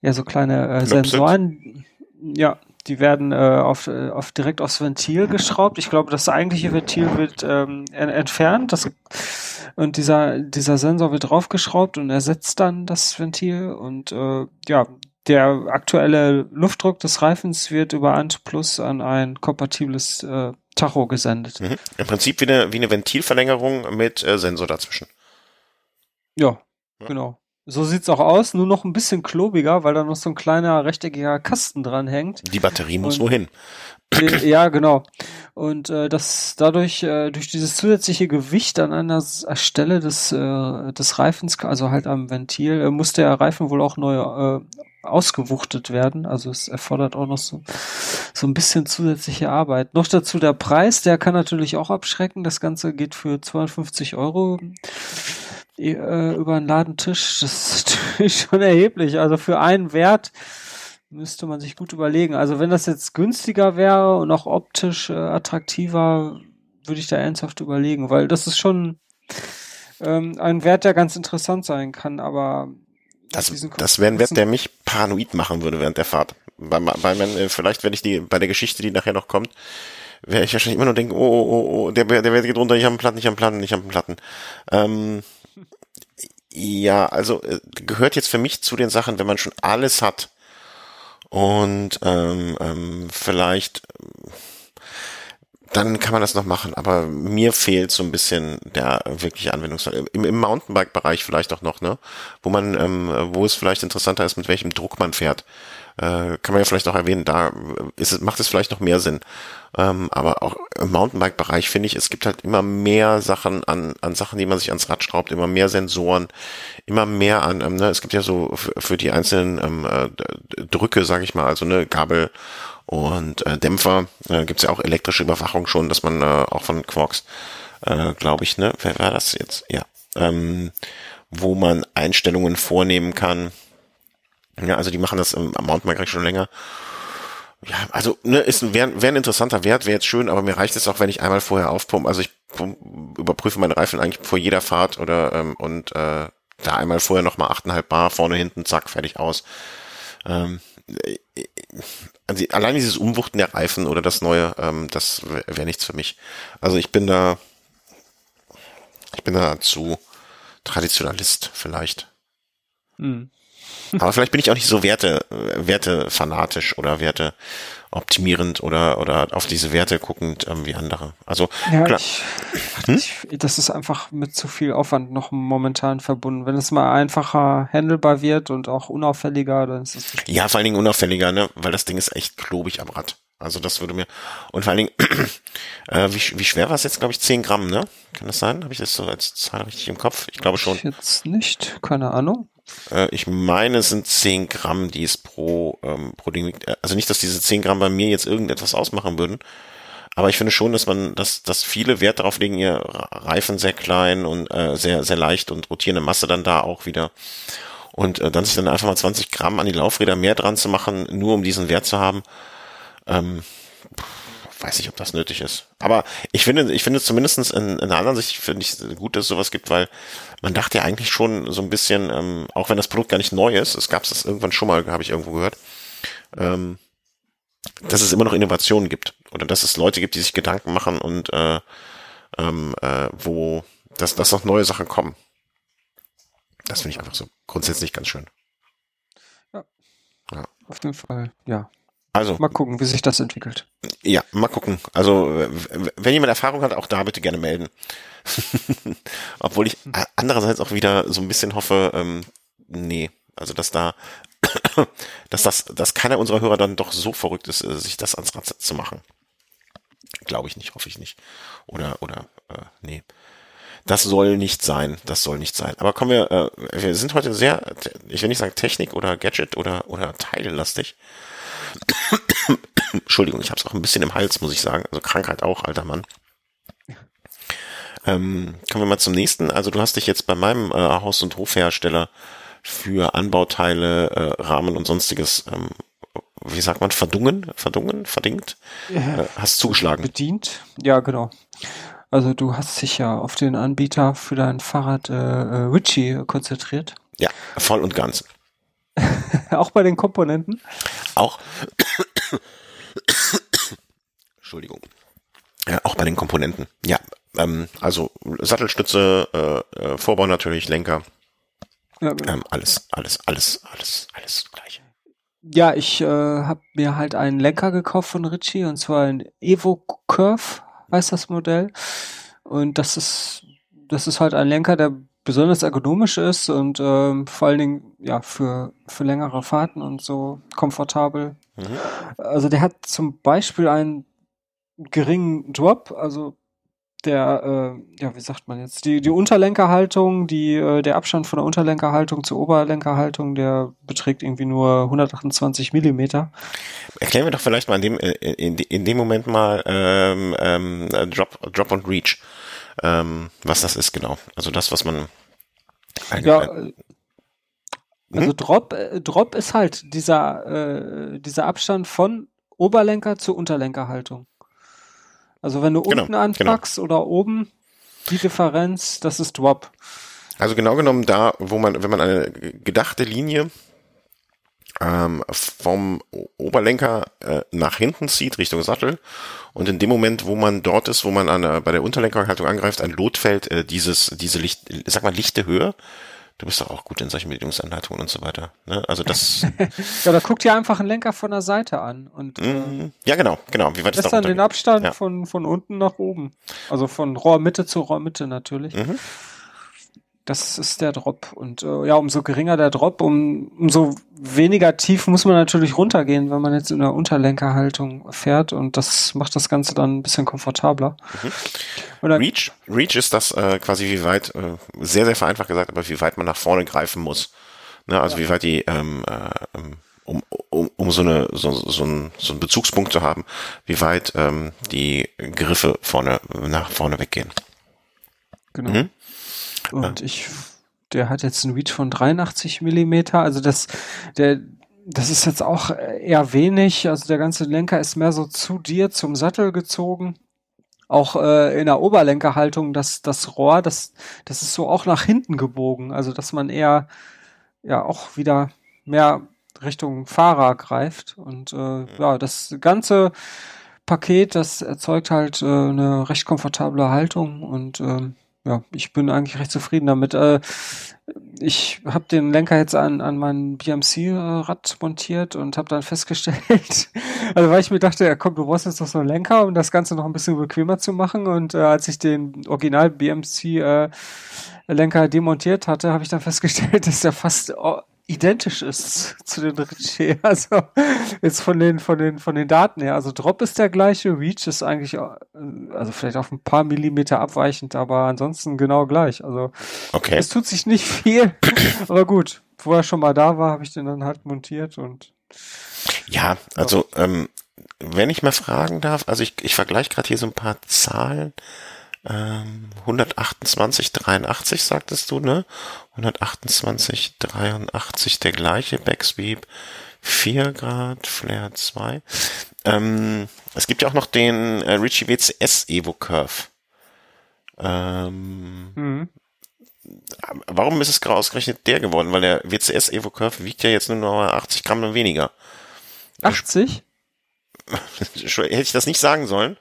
ja, so kleine äh, Sensoren. Ja, die werden äh, auf, äh, auf direkt aufs Ventil geschraubt. Ich glaube, das eigentliche Ventil wird ähm, entfernt. Das, und dieser, dieser Sensor wird draufgeschraubt und ersetzt dann das Ventil. Und äh, ja, der aktuelle Luftdruck des Reifens wird über Ant Plus an ein kompatibles äh, Tacho gesendet. Mhm. Im Prinzip wie eine, wie eine Ventilverlängerung mit äh, Sensor dazwischen. Ja, ja. genau. So sieht's auch aus, nur noch ein bisschen klobiger, weil da noch so ein kleiner rechteckiger Kasten dran hängt. Die Batterie muss und, wohin. Ja, genau. Und äh, das dadurch äh, durch dieses zusätzliche Gewicht an einer Stelle des äh, des Reifens, also halt am Ventil, äh, muss der Reifen wohl auch neu äh, ausgewuchtet werden. Also es erfordert auch noch so, so ein bisschen zusätzliche Arbeit. Noch dazu der Preis, der kann natürlich auch abschrecken. Das Ganze geht für 250 Euro äh, über einen Ladentisch, das ist schon erheblich. Also für einen Wert müsste man sich gut überlegen. Also wenn das jetzt günstiger wäre und auch optisch äh, attraktiver, würde ich da ernsthaft überlegen, weil das ist schon ähm, ein Wert, der ganz interessant sein kann, aber das, das wäre ein Wert, der mich paranoid machen würde während der Fahrt. Weil, weil man, äh, vielleicht werde ich die bei der Geschichte, die nachher noch kommt, wäre ich wahrscheinlich immer nur denken, oh, oh, oh, oh, der, der Wert geht runter, ich habe einen Platten, ich habe einen Platten, ich habe einen Platten. Ähm, ja, also äh, gehört jetzt für mich zu den Sachen, wenn man schon alles hat und ähm, ähm, vielleicht dann kann man das noch machen, aber mir fehlt so ein bisschen der wirkliche Anwendungsfall. Im, im Mountainbike-Bereich vielleicht auch noch, ne? Wo man, ähm, wo es vielleicht interessanter ist, mit welchem Druck man fährt. Äh, kann man ja vielleicht auch erwähnen, da ist es, macht es vielleicht noch mehr Sinn. Ähm, aber auch im Mountainbike-Bereich finde ich, es gibt halt immer mehr Sachen an, an Sachen, die man sich ans Rad schraubt, immer mehr Sensoren, immer mehr an, ähm, ne, es gibt ja so für, die einzelnen ähm, äh, Drücke, sage ich mal, also ne, Gabel und äh, Dämpfer, äh, gibt ja auch elektrische Überwachung schon, dass man äh, auch von Quarks, äh, glaube ich, ne, wer war das jetzt? Ja. Ähm, wo man Einstellungen vornehmen kann, ja, also die machen das am Mountainbike schon länger. Ja, also ne, ist ein, wäre wär ein interessanter Wert, wäre jetzt schön, aber mir reicht es auch, wenn ich einmal vorher aufpumpe. Also ich überprüfe meine Reifen eigentlich vor jeder Fahrt oder ähm, und äh, da einmal vorher nochmal 8,5 Bar, vorne, hinten, zack, fertig aus. Ähm, also allein dieses Umwuchten der Reifen oder das Neue, ähm, das wäre wär nichts für mich. Also ich bin da, ich bin da zu Traditionalist vielleicht. Hm. Aber vielleicht bin ich auch nicht so Werte, Werte fanatisch oder Werte optimierend oder, oder auf diese Werte guckend ähm, wie andere. Also, ja, klar. Ich, hm? ich, das ist einfach mit zu viel Aufwand noch momentan verbunden. Wenn es mal einfacher handelbar wird und auch unauffälliger, dann ist es. Ja, vor allen Dingen unauffälliger, ne, weil das Ding ist echt klobig am Rad. Also das würde mir und vor allen Dingen, äh, wie, wie schwer war es jetzt, glaube ich, 10 Gramm, ne? Kann das sein? Habe ich das so als Zahl richtig im Kopf? Ich glaube schon. Jetzt nicht, keine Ahnung. Äh, ich meine, es sind 10 Gramm, die es pro, ähm, pro Ding wiegt. Äh, also nicht, dass diese 10 Gramm bei mir jetzt irgendetwas ausmachen würden. Aber ich finde schon, dass man, dass, dass viele Wert darauf legen, ihr Reifen sehr klein und äh, sehr, sehr leicht und rotierende Masse dann da auch wieder. Und äh, dann sich dann einfach mal 20 Gramm an die Laufräder mehr dran zu machen, nur um diesen Wert zu haben, ähm, weiß ich, ob das nötig ist. Aber ich finde, ich finde zumindestens in, in einer anderen Sicht finde ich gut, dass es sowas gibt, weil man dachte ja eigentlich schon so ein bisschen, ähm, auch wenn das Produkt gar nicht neu ist, es gab es irgendwann schon mal, habe ich irgendwo gehört, ähm, dass es immer noch Innovationen gibt oder dass es Leute gibt, die sich Gedanken machen und äh, ähm, äh, wo dass, dass noch neue Sachen kommen. Das finde ich einfach so grundsätzlich ganz schön. Ja. ja. Auf jeden Fall, ja. Also mal gucken, wie sich das entwickelt. Ja, mal gucken. Also wenn jemand Erfahrung hat, auch da bitte gerne melden. Obwohl ich andererseits auch wieder so ein bisschen hoffe, ähm, nee, also dass da dass das, dass keiner unserer Hörer dann doch so verrückt ist, äh, sich das ans Rad zu machen. Glaube ich nicht, hoffe ich nicht. Oder, oder, äh, nee. Das soll nicht sein. Das soll nicht sein. Aber kommen wir, äh, wir sind heute sehr, ich will nicht sagen Technik oder Gadget oder, oder Teilelastig. Entschuldigung, ich habe es auch ein bisschen im Hals, muss ich sagen. Also Krankheit auch, alter Mann. Ähm, kommen wir mal zum nächsten. Also du hast dich jetzt bei meinem äh, Haus- und Hofhersteller für Anbauteile, äh, Rahmen und sonstiges, ähm, wie sagt man, verdungen, verdungen, verdingt, äh, hast zugeschlagen. Bedient, ja genau. Also du hast dich ja auf den Anbieter für dein Fahrrad äh, äh Ritchie konzentriert. Ja, voll und ganz. auch bei den Komponenten? Auch. Entschuldigung. Ja, auch bei den Komponenten. Ja, ähm, also Sattelstütze, äh, äh, Vorbau natürlich, Lenker. Ja, ähm, alles, alles, alles, alles, alles gleich. Ja, ich äh, habe mir halt einen Lenker gekauft von Ritchie und zwar ein Evo Curve, heißt das Modell. Und das ist, das ist halt ein Lenker, der besonders ergonomisch ist und ähm, vor allen Dingen ja für für längere Fahrten und so komfortabel. Mhm. Also der hat zum Beispiel einen geringen Drop, also der, äh, ja, wie sagt man jetzt, die, die Unterlenkerhaltung, die, äh, der Abstand von der Unterlenkerhaltung zur Oberlenkerhaltung, der beträgt irgendwie nur 128 Millimeter. Erklären wir doch vielleicht mal in dem, äh, in, in dem Moment mal ähm, ähm, Drop, Drop und Reach, ähm, was das ist genau. Also das, was man ja, äh, also hm? Drop, äh, Drop ist halt dieser, äh, dieser Abstand von Oberlenker zur Unterlenkerhaltung. Also wenn du genau, unten anpackst genau. oder oben, die Differenz, das ist Drop. Also genau genommen da, wo man, wenn man eine gedachte Linie ähm, vom Oberlenker äh, nach hinten zieht, Richtung Sattel, und in dem Moment, wo man dort ist, wo man an, bei der Unterlenkerhaltung angreift, ein Lotfeld, äh, dieses, diese Licht, sag mal, lichte Höhe, Du bist doch auch gut in solchen Bedienungsanleitungen und so weiter. Ne? Also das. ja, da guckt ihr einfach einen Lenker von der Seite an und. Mm, ja, genau, genau. Wie weit ist dann den Abstand ja. von von unten nach oben, also von Rohrmitte zu Rohrmitte natürlich. Mhm. Das ist der Drop. Und äh, ja, umso geringer der Drop, um, umso weniger tief muss man natürlich runtergehen, wenn man jetzt in der Unterlenkerhaltung fährt. Und das macht das Ganze dann ein bisschen komfortabler. Mhm. Reach, Reach ist das äh, quasi, wie weit, äh, sehr, sehr vereinfacht gesagt, aber wie weit man nach vorne greifen muss. Ne, also ja. wie weit die, ähm, äh, um, um, um so, eine, so, so, ein, so einen Bezugspunkt zu haben, wie weit ähm, die Griffe vorne nach vorne weggehen. Genau. Mhm. Und ja. ich, der hat jetzt einen Reach von 83 Millimeter. Also das, der, das ist jetzt auch eher wenig. Also der ganze Lenker ist mehr so zu dir zum Sattel gezogen. Auch äh, in der Oberlenkerhaltung, das, das Rohr, das, das ist so auch nach hinten gebogen. Also dass man eher ja auch wieder mehr Richtung Fahrer greift. Und äh, ja, das ganze Paket, das erzeugt halt äh, eine recht komfortable Haltung und ähm, ja, ich bin eigentlich recht zufrieden damit. Äh, ich habe den Lenker jetzt an, an mein BMC-Rad montiert und habe dann festgestellt, also weil ich mir dachte, ja komm, du brauchst jetzt noch so einen Lenker, um das Ganze noch ein bisschen bequemer zu machen. Und äh, als ich den Original BMC äh, demontiert hatte, habe ich dann festgestellt, dass der fast identisch ist zu den Ritchie. Also jetzt von den von den von den Daten her. Also Drop ist der gleiche, Reach ist eigentlich äh, also vielleicht auf ein paar Millimeter abweichend, aber ansonsten genau gleich. Also okay. es tut sich nicht viel, aber gut. Wo er schon mal da war, habe ich den dann halt montiert und ja, also ähm, wenn ich mal fragen darf, also ich, ich vergleiche gerade hier so ein paar Zahlen. Ähm, 128, 83 sagtest du, ne? 128, 83 der gleiche Backsweep. 4 Grad, Flare 2. Ähm, es gibt ja auch noch den äh, Richie WCS Evo Curve. Ähm, mhm. Warum ist es ausgerechnet der geworden? Weil der WCS Evo Curve wiegt ja jetzt nur noch 80 Gramm und weniger. 80? Hätte ich das nicht sagen sollen?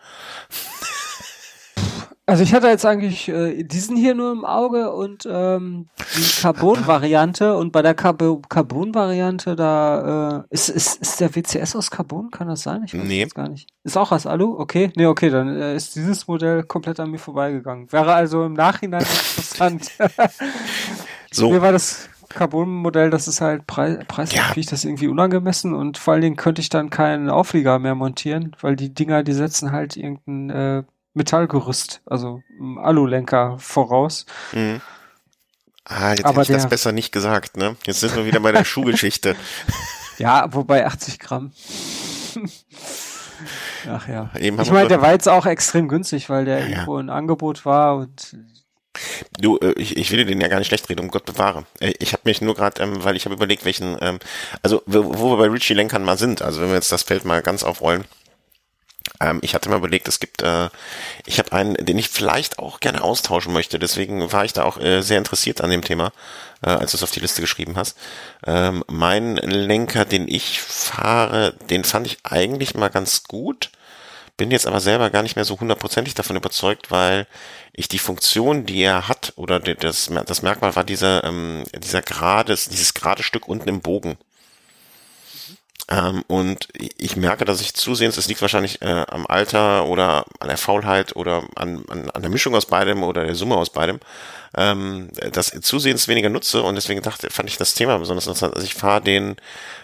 Also ich hatte jetzt eigentlich äh, diesen hier nur im Auge und ähm, die Carbon-Variante und bei der Carbon-Variante da äh, ist, ist, ist der WCS aus Carbon, kann das sein? Ich weiß nee. gar nicht. Ist auch aus Alu? Okay. Nee, okay, dann äh, ist dieses Modell komplett an mir vorbeigegangen. Wäre also im Nachhinein interessant. so. Mir war das Carbon-Modell, das ist halt preis preislich Ja. ich das irgendwie unangemessen und vor allen Dingen könnte ich dann keinen Auflieger mehr montieren, weil die Dinger, die setzen halt irgendein äh, Metallgerüst, also einen Alulenker voraus. Mhm. Ah, jetzt Aber hätte ich das der- besser nicht gesagt, ne? Jetzt sind wir wieder bei der Schuhgeschichte. Ja, wobei 80 Gramm. Ach ja. Eben Ich meine, der war jetzt auch extrem günstig, weil der Ja, ja. irgendwo ein Angebot war und Du, äh, ich, ich will dir den ja gar nicht schlecht reden, um Gott bewahre. Äh, Ich habe mich nur gerade, ähm, weil ich habe überlegt, welchen, ähm, also wo, wo wir bei Richie Lenkern mal sind, also wenn wir jetzt das Feld mal ganz aufrollen. Ähm, ich hatte mal überlegt, es gibt, äh, ich habe einen, den ich vielleicht auch gerne austauschen möchte, deswegen war ich da auch äh, sehr interessiert an dem Thema, äh, als du es auf die Liste geschrieben hast. Ähm, mein Lenker, den ich fahre, den fand ich eigentlich mal ganz gut bin jetzt aber selber gar nicht mehr so hundertprozentig davon überzeugt, weil ich die Funktion, die er hat, oder das, das Merkmal war dieser, ähm, dieser gerades, dieses gerade Stück unten im Bogen. Ähm, und ich merke, dass ich zusehends, es liegt wahrscheinlich äh, am Alter oder an der Faulheit oder an, an, an der Mischung aus beidem oder der Summe aus beidem, ähm, das zusehends weniger nutze und deswegen dachte, fand ich das Thema besonders interessant. Also ich fahre den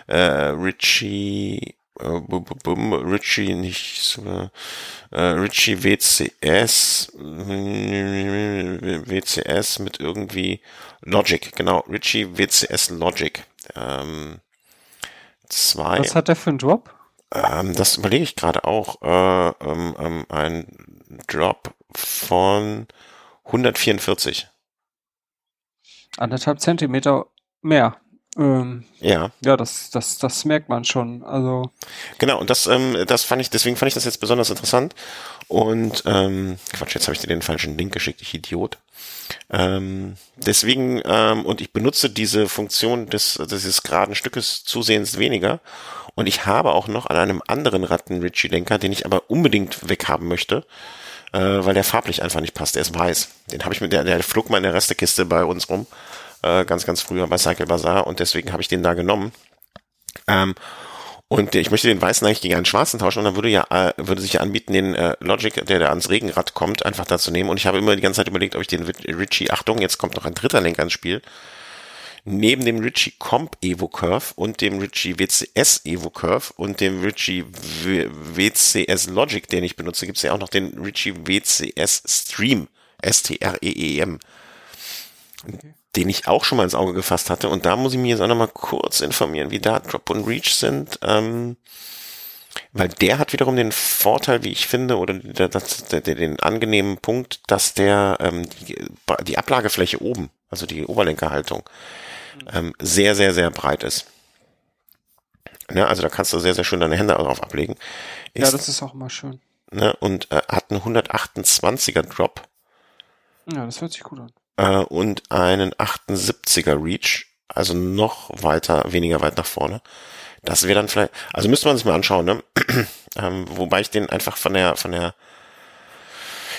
äh, Richie äh, bum, bum, Richie nicht so, äh, Richie WCS WCS mit irgendwie Logic, genau, Richie WCS Logic. Ähm, zwei. was hat der für einen Drop? Ähm, das überlege ich gerade auch. Äh, ähm, ähm, ein Drop von 144. Anderthalb Zentimeter mehr. Ähm, Ja, ja, das, das, das merkt man schon. Also, genau. Und das, ähm, das fand ich, deswegen fand ich das jetzt besonders interessant. Und ähm, Quatsch, jetzt habe ich dir den falschen Link geschickt, ich Idiot. Ähm, deswegen, ähm, und ich benutze diese Funktion des, dieses geraden Stückes zusehends weniger. Und ich habe auch noch an einem anderen Ratten-Ritchie-Lenker, den ich aber unbedingt weghaben möchte, äh, weil der farblich einfach nicht passt. Der ist weiß. Den habe ich mit der, der flog mal in der Restekiste bei uns rum, äh, ganz, ganz früher bei Cycle Bazaar und deswegen habe ich den da genommen. Ähm, und ich möchte den weißen eigentlich gegen einen schwarzen tauschen und dann würde ja äh, würde sich ja anbieten, den äh, Logic, der da ans Regenrad kommt, einfach da zu nehmen. Und ich habe immer die ganze Zeit überlegt, ob ich den Ritchie, Achtung, jetzt kommt noch ein dritter Lenker ins Spiel, neben dem Ritchie Comp Evo Curve und dem Ritchie WCS Evo Curve und dem Ritchie W- WCS Logic, den ich benutze, gibt es ja auch noch den Ritchie WCS Stream, S-T-R-E-E-M, den ich auch schon mal ins Auge gefasst hatte. Und da muss ich mir jetzt auch noch mal kurz informieren, wie da Drop und Reach sind. Ähm, weil der hat wiederum den Vorteil, wie ich finde, oder der, das, der, der, den angenehmen Punkt, dass der ähm, die, die Ablagefläche oben, also die Oberlenkerhaltung, ähm, sehr, sehr, sehr breit ist. Ne, also da kannst du sehr, sehr schön deine Hände drauf ablegen. ja, Ist, das ist auch immer schön. ne, und äh, hat einen 128er Drop Ja, das hört sich gut an. Äh, und einen 78er Reach, also noch weiter, weniger weit nach vorne. Das wäre dann vielleicht, also müsste man sich mal anschauen, ne? ähm, wobei ich den einfach von der, von der,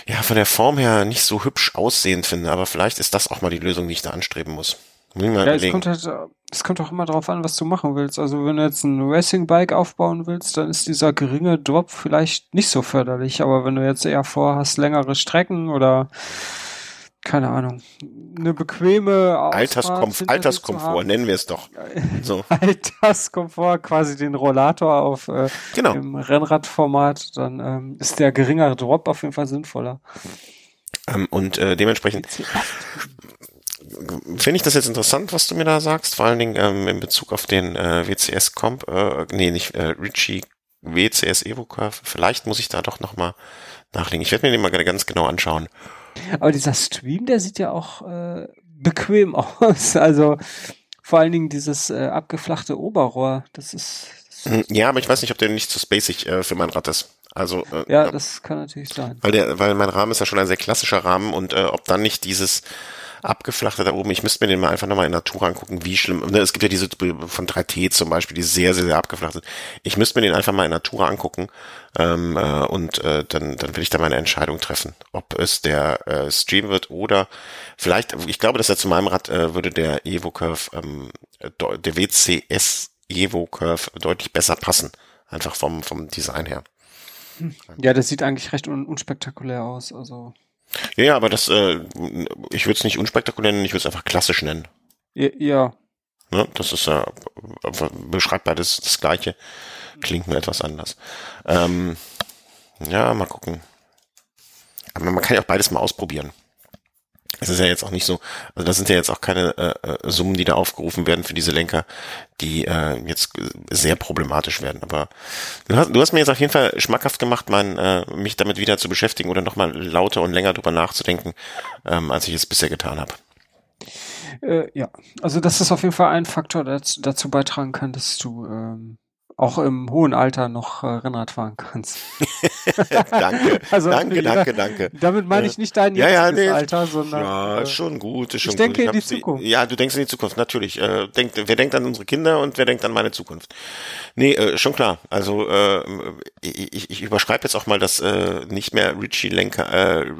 ja, von der Form her nicht so hübsch aussehend finde, aber vielleicht ist das auch mal die Lösung, die ich da anstreben muss. Muss ich mal Ja, es kommt halt, es kommt auch immer drauf an, was du machen willst. Also wenn du jetzt ein Racing-Bike aufbauen willst, dann ist dieser geringe Drop vielleicht nicht so förderlich. Aber wenn du jetzt eher vorhast, längere Strecken oder keine Ahnung, eine bequeme Ausfahrt Alterskomf Alterskomfort, nennen wir es doch. So, Alterskomfort, quasi den Rollator auf äh, genau. im Rennradformat, dann ähm, ist der geringere Drop auf jeden Fall sinnvoller. Ähm, und äh, dementsprechend finde ich das jetzt interessant, was du mir da sagst, vor allen Dingen ähm, in Bezug auf den äh, WCS Comp, äh, nee, nicht äh, Ritchie WCS Evo Curve. Vielleicht muss ich da doch nochmal nachlegen. Ich werde mir den mal ganz genau anschauen. Aber dieser Stream, der sieht ja auch äh, bequem aus. Also vor allen Dingen dieses äh, abgeflachte Oberrohr, das ist das, Hm, Ja, aber ich weiß nicht, ob der nicht zu spacig äh, für mein Rad ist. Also, äh, ja, das kann natürlich sein. weil der, weil mein Rahmen ist ja schon ein sehr klassischer Rahmen und äh, ob dann nicht dieses abgeflachte da oben, ich müsste mir den mal einfach nochmal in Natur angucken, wie schlimm, ne, es gibt ja diese von 3T zum Beispiel, die sehr, sehr, sehr abgeflacht sind. Ich müsste mir den einfach mal in Natur angucken ähm, äh, und äh, dann, dann will ich da meine Entscheidung treffen, ob es der äh, Stream wird oder vielleicht, ich glaube, dass er zu meinem Rad äh, würde der Evo Curve, ähm, der WCS Evo Curve deutlich besser passen, einfach vom, vom Design her. Ja, das sieht eigentlich recht un unspektakulär aus. Also Ja, ja, aber das, äh, ich würde es nicht unspektakulär nennen, ich würde es einfach klassisch nennen. ja, ja, Ne? Das ist ja, äh, beschreibt beides das Gleiche, klingt nur etwas anders. Ähm, ja, mal gucken. Aber man kann ja auch beides mal ausprobieren. Es ist ja jetzt auch nicht so, also das sind ja jetzt auch keine äh, äh, Summen, die da aufgerufen werden für diese Lenker, die äh, jetzt sehr problematisch werden. Aber du hast, du hast mir jetzt auf jeden Fall schmackhaft gemacht, mein, äh, mich damit wieder zu beschäftigen oder nochmal lauter und länger drüber nachzudenken, ähm, als ich es bisher getan habe. Äh, ja, also das ist auf jeden Fall ein Faktor, der dazu beitragen kann, dass du ähm, auch im hohen Alter noch äh, Rennrad fahren kannst. danke, also, danke, danke, danke. Damit meine ich nicht dein ja, ja, nee, Alter, sondern ja, äh, schon gut, ist schon ich denke gut. in die Zukunft. Ja, du denkst in die Zukunft, natürlich. Äh, denkt, wer denkt an unsere Kinder und wer denkt an meine Zukunft? Nee, äh, schon klar. Also äh, ich, ich überschreibe jetzt auch mal das äh, nicht mehr Richie Lenker äh,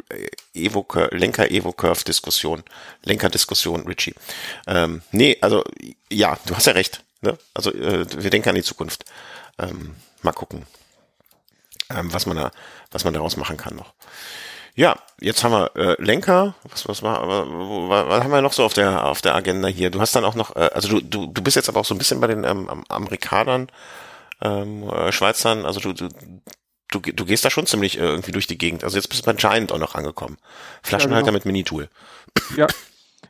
Evo Lenker Evo Curve Diskussion, Lenker Diskussion Richie. Ähm, nee, also ja, du hast ja recht. Ne? Also äh, wir denken an die Zukunft. Ähm, mal gucken, ähm, was man da, was man daraus machen kann noch. Ja, jetzt haben wir äh, Lenker. Was, was, war, was, was haben wir noch so auf der auf der Agenda hier? Du hast dann auch noch, äh, also du, du, du bist jetzt aber auch so ein bisschen bei den ähm, Amerikanern, ähm, äh, Schweizern. Also du, du du, du gehst da schon ziemlich äh, irgendwie durch die Gegend. Also jetzt bist du bei Giant auch noch angekommen. Flaschenhalter ja, genau. mit Minitool. Ja,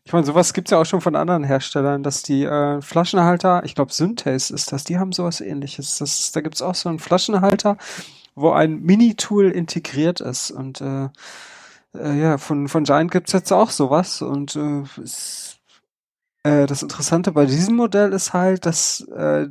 ich meine, sowas gibt's ja auch schon von anderen Herstellern, dass die äh, Flaschenhalter, ich glaube Synthes ist das, die haben sowas ähnliches. Das, da gibt's auch so einen Flaschenhalter, wo ein Mini-Tool integriert ist. Und äh, äh, ja, von, von Giant gibt's jetzt auch sowas. Und äh, ist, äh, das Interessante bei diesem Modell ist halt, dass äh,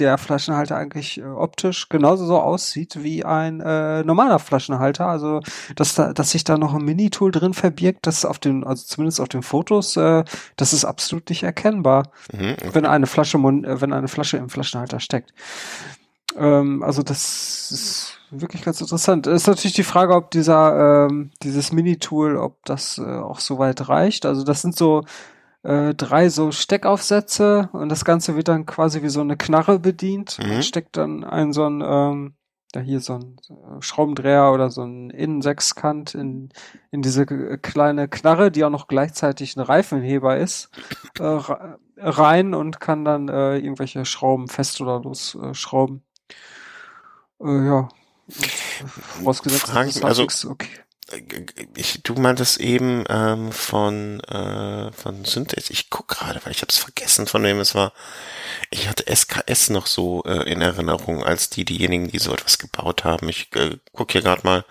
der Flaschenhalter eigentlich äh, optisch genauso so aussieht wie ein äh, normaler Flaschenhalter. Also dass da, dass sich da noch ein Mini-Tool drin verbirgt, das auf den, also zumindest auf den Fotos, äh, das ist absolut nicht erkennbar, mhm, okay. wenn eine Flasche, äh, wenn eine Flasche im Flaschenhalter steckt. Ähm, also das ist wirklich ganz interessant. Ist natürlich die Frage, ob dieser ähm, dieses Mini-Tool, ob das äh, auch so weit reicht. Also das sind so äh, drei so Steckaufsätze und das Ganze wird dann quasi wie so eine Knarre bedient. Mhm. Man steckt dann ein so ein, ähm, ja hier so ein äh, Schraubendreher oder so ein Innensechskant in, in diese kleine Knarre, die auch noch gleichzeitig ein Reifenheber ist, äh, rein und kann dann äh, irgendwelche Schrauben fest oder losschrauben. Äh, ja. Vorausgesetzt, Fragen, also, okay ich, du meintest eben ähm, von äh, von Synthes. Ich guck gerade, weil ich habe es vergessen, von wem es war. Ich hatte SKS noch so äh, in Erinnerung als die diejenigen, die so etwas gebaut haben. Ich äh, guck hier gerade mal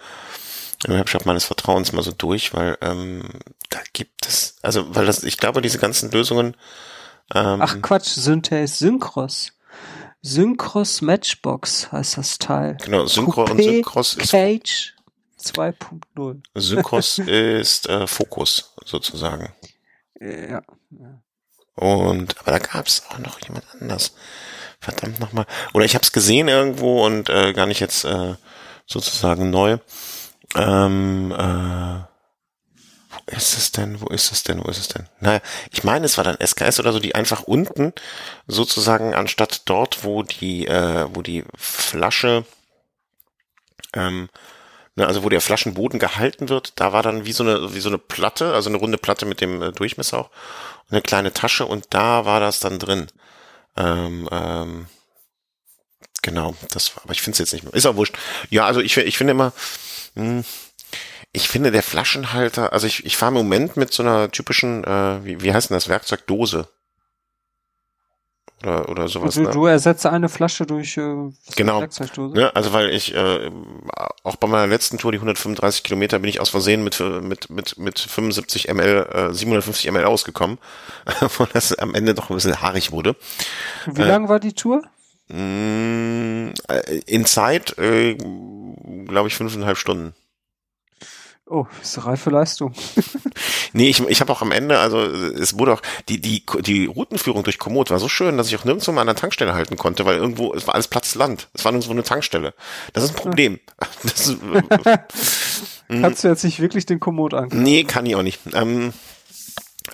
im Webshop meines Vertrauens mal so durch, weil ähm, da gibt es, also weil das, ich glaube, diese ganzen Lösungen. Ähm, Ach Quatsch, Synthes Synchros. Synchros Matchbox heißt das Teil. Genau, Synchro Coupé, und Synchros ist. Cage 2.0. Synchros ist äh, Fokus sozusagen. Ja. ja. Und aber da gab es auch noch jemand anders. Verdammt nochmal. Oder ich habe es gesehen irgendwo und äh, gar nicht jetzt äh, sozusagen neu. Ähm, äh, wo ist es denn? Wo ist es denn? Wo ist es denn? Naja, ich meine, es war dann SKS oder so, die einfach unten sozusagen anstatt dort, wo die, äh, wo die Flasche ähm, Ne, also wo der Flaschenboden gehalten wird, da war dann wie so eine, wie so eine Platte, also eine runde Platte mit dem äh, Durchmesser auch, eine kleine Tasche und da war das dann drin. Ähm, ähm, genau, das war, aber ich finde es jetzt nicht mehr. Ist auch wurscht. Ja, also ich, ich finde immer, mh, hm, ich finde der Flaschenhalter, also ich, ich fahre im Moment mit so einer typischen, äh, wie, wie heißt denn das, Werkzeugdose oder, oder sowas. Du, du ersetze eine Flasche durch äh, genau. Werkzeugdose. Ja, also weil ich äh, auch bei meiner letzten Tour, die 135 Kilometer, bin ich aus Versehen mit mit mit mit 75 ml, äh, 750 ml ausgekommen, wo das am Ende doch ein bisschen haarig wurde. Wie äh, lang war die Tour? Mm, äh, in Zeit, äh, glaube ich, fünfeinhalb Stunden. Oh, ist eine reife Leistung. nee, ich, ich habe auch am Ende, also es wurde auch, die, die, die Routenführung durch Komoot war so schön, dass ich auch nirgendwo mal an der Tankstelle halten konnte, weil irgendwo, es war alles Platzland. Es war nirgendwo eine Tankstelle. Das ist ein Problem. Das ist, Kannst du jetzt nicht wirklich den Komoot angucken? Nee, kann ich auch nicht. Ähm,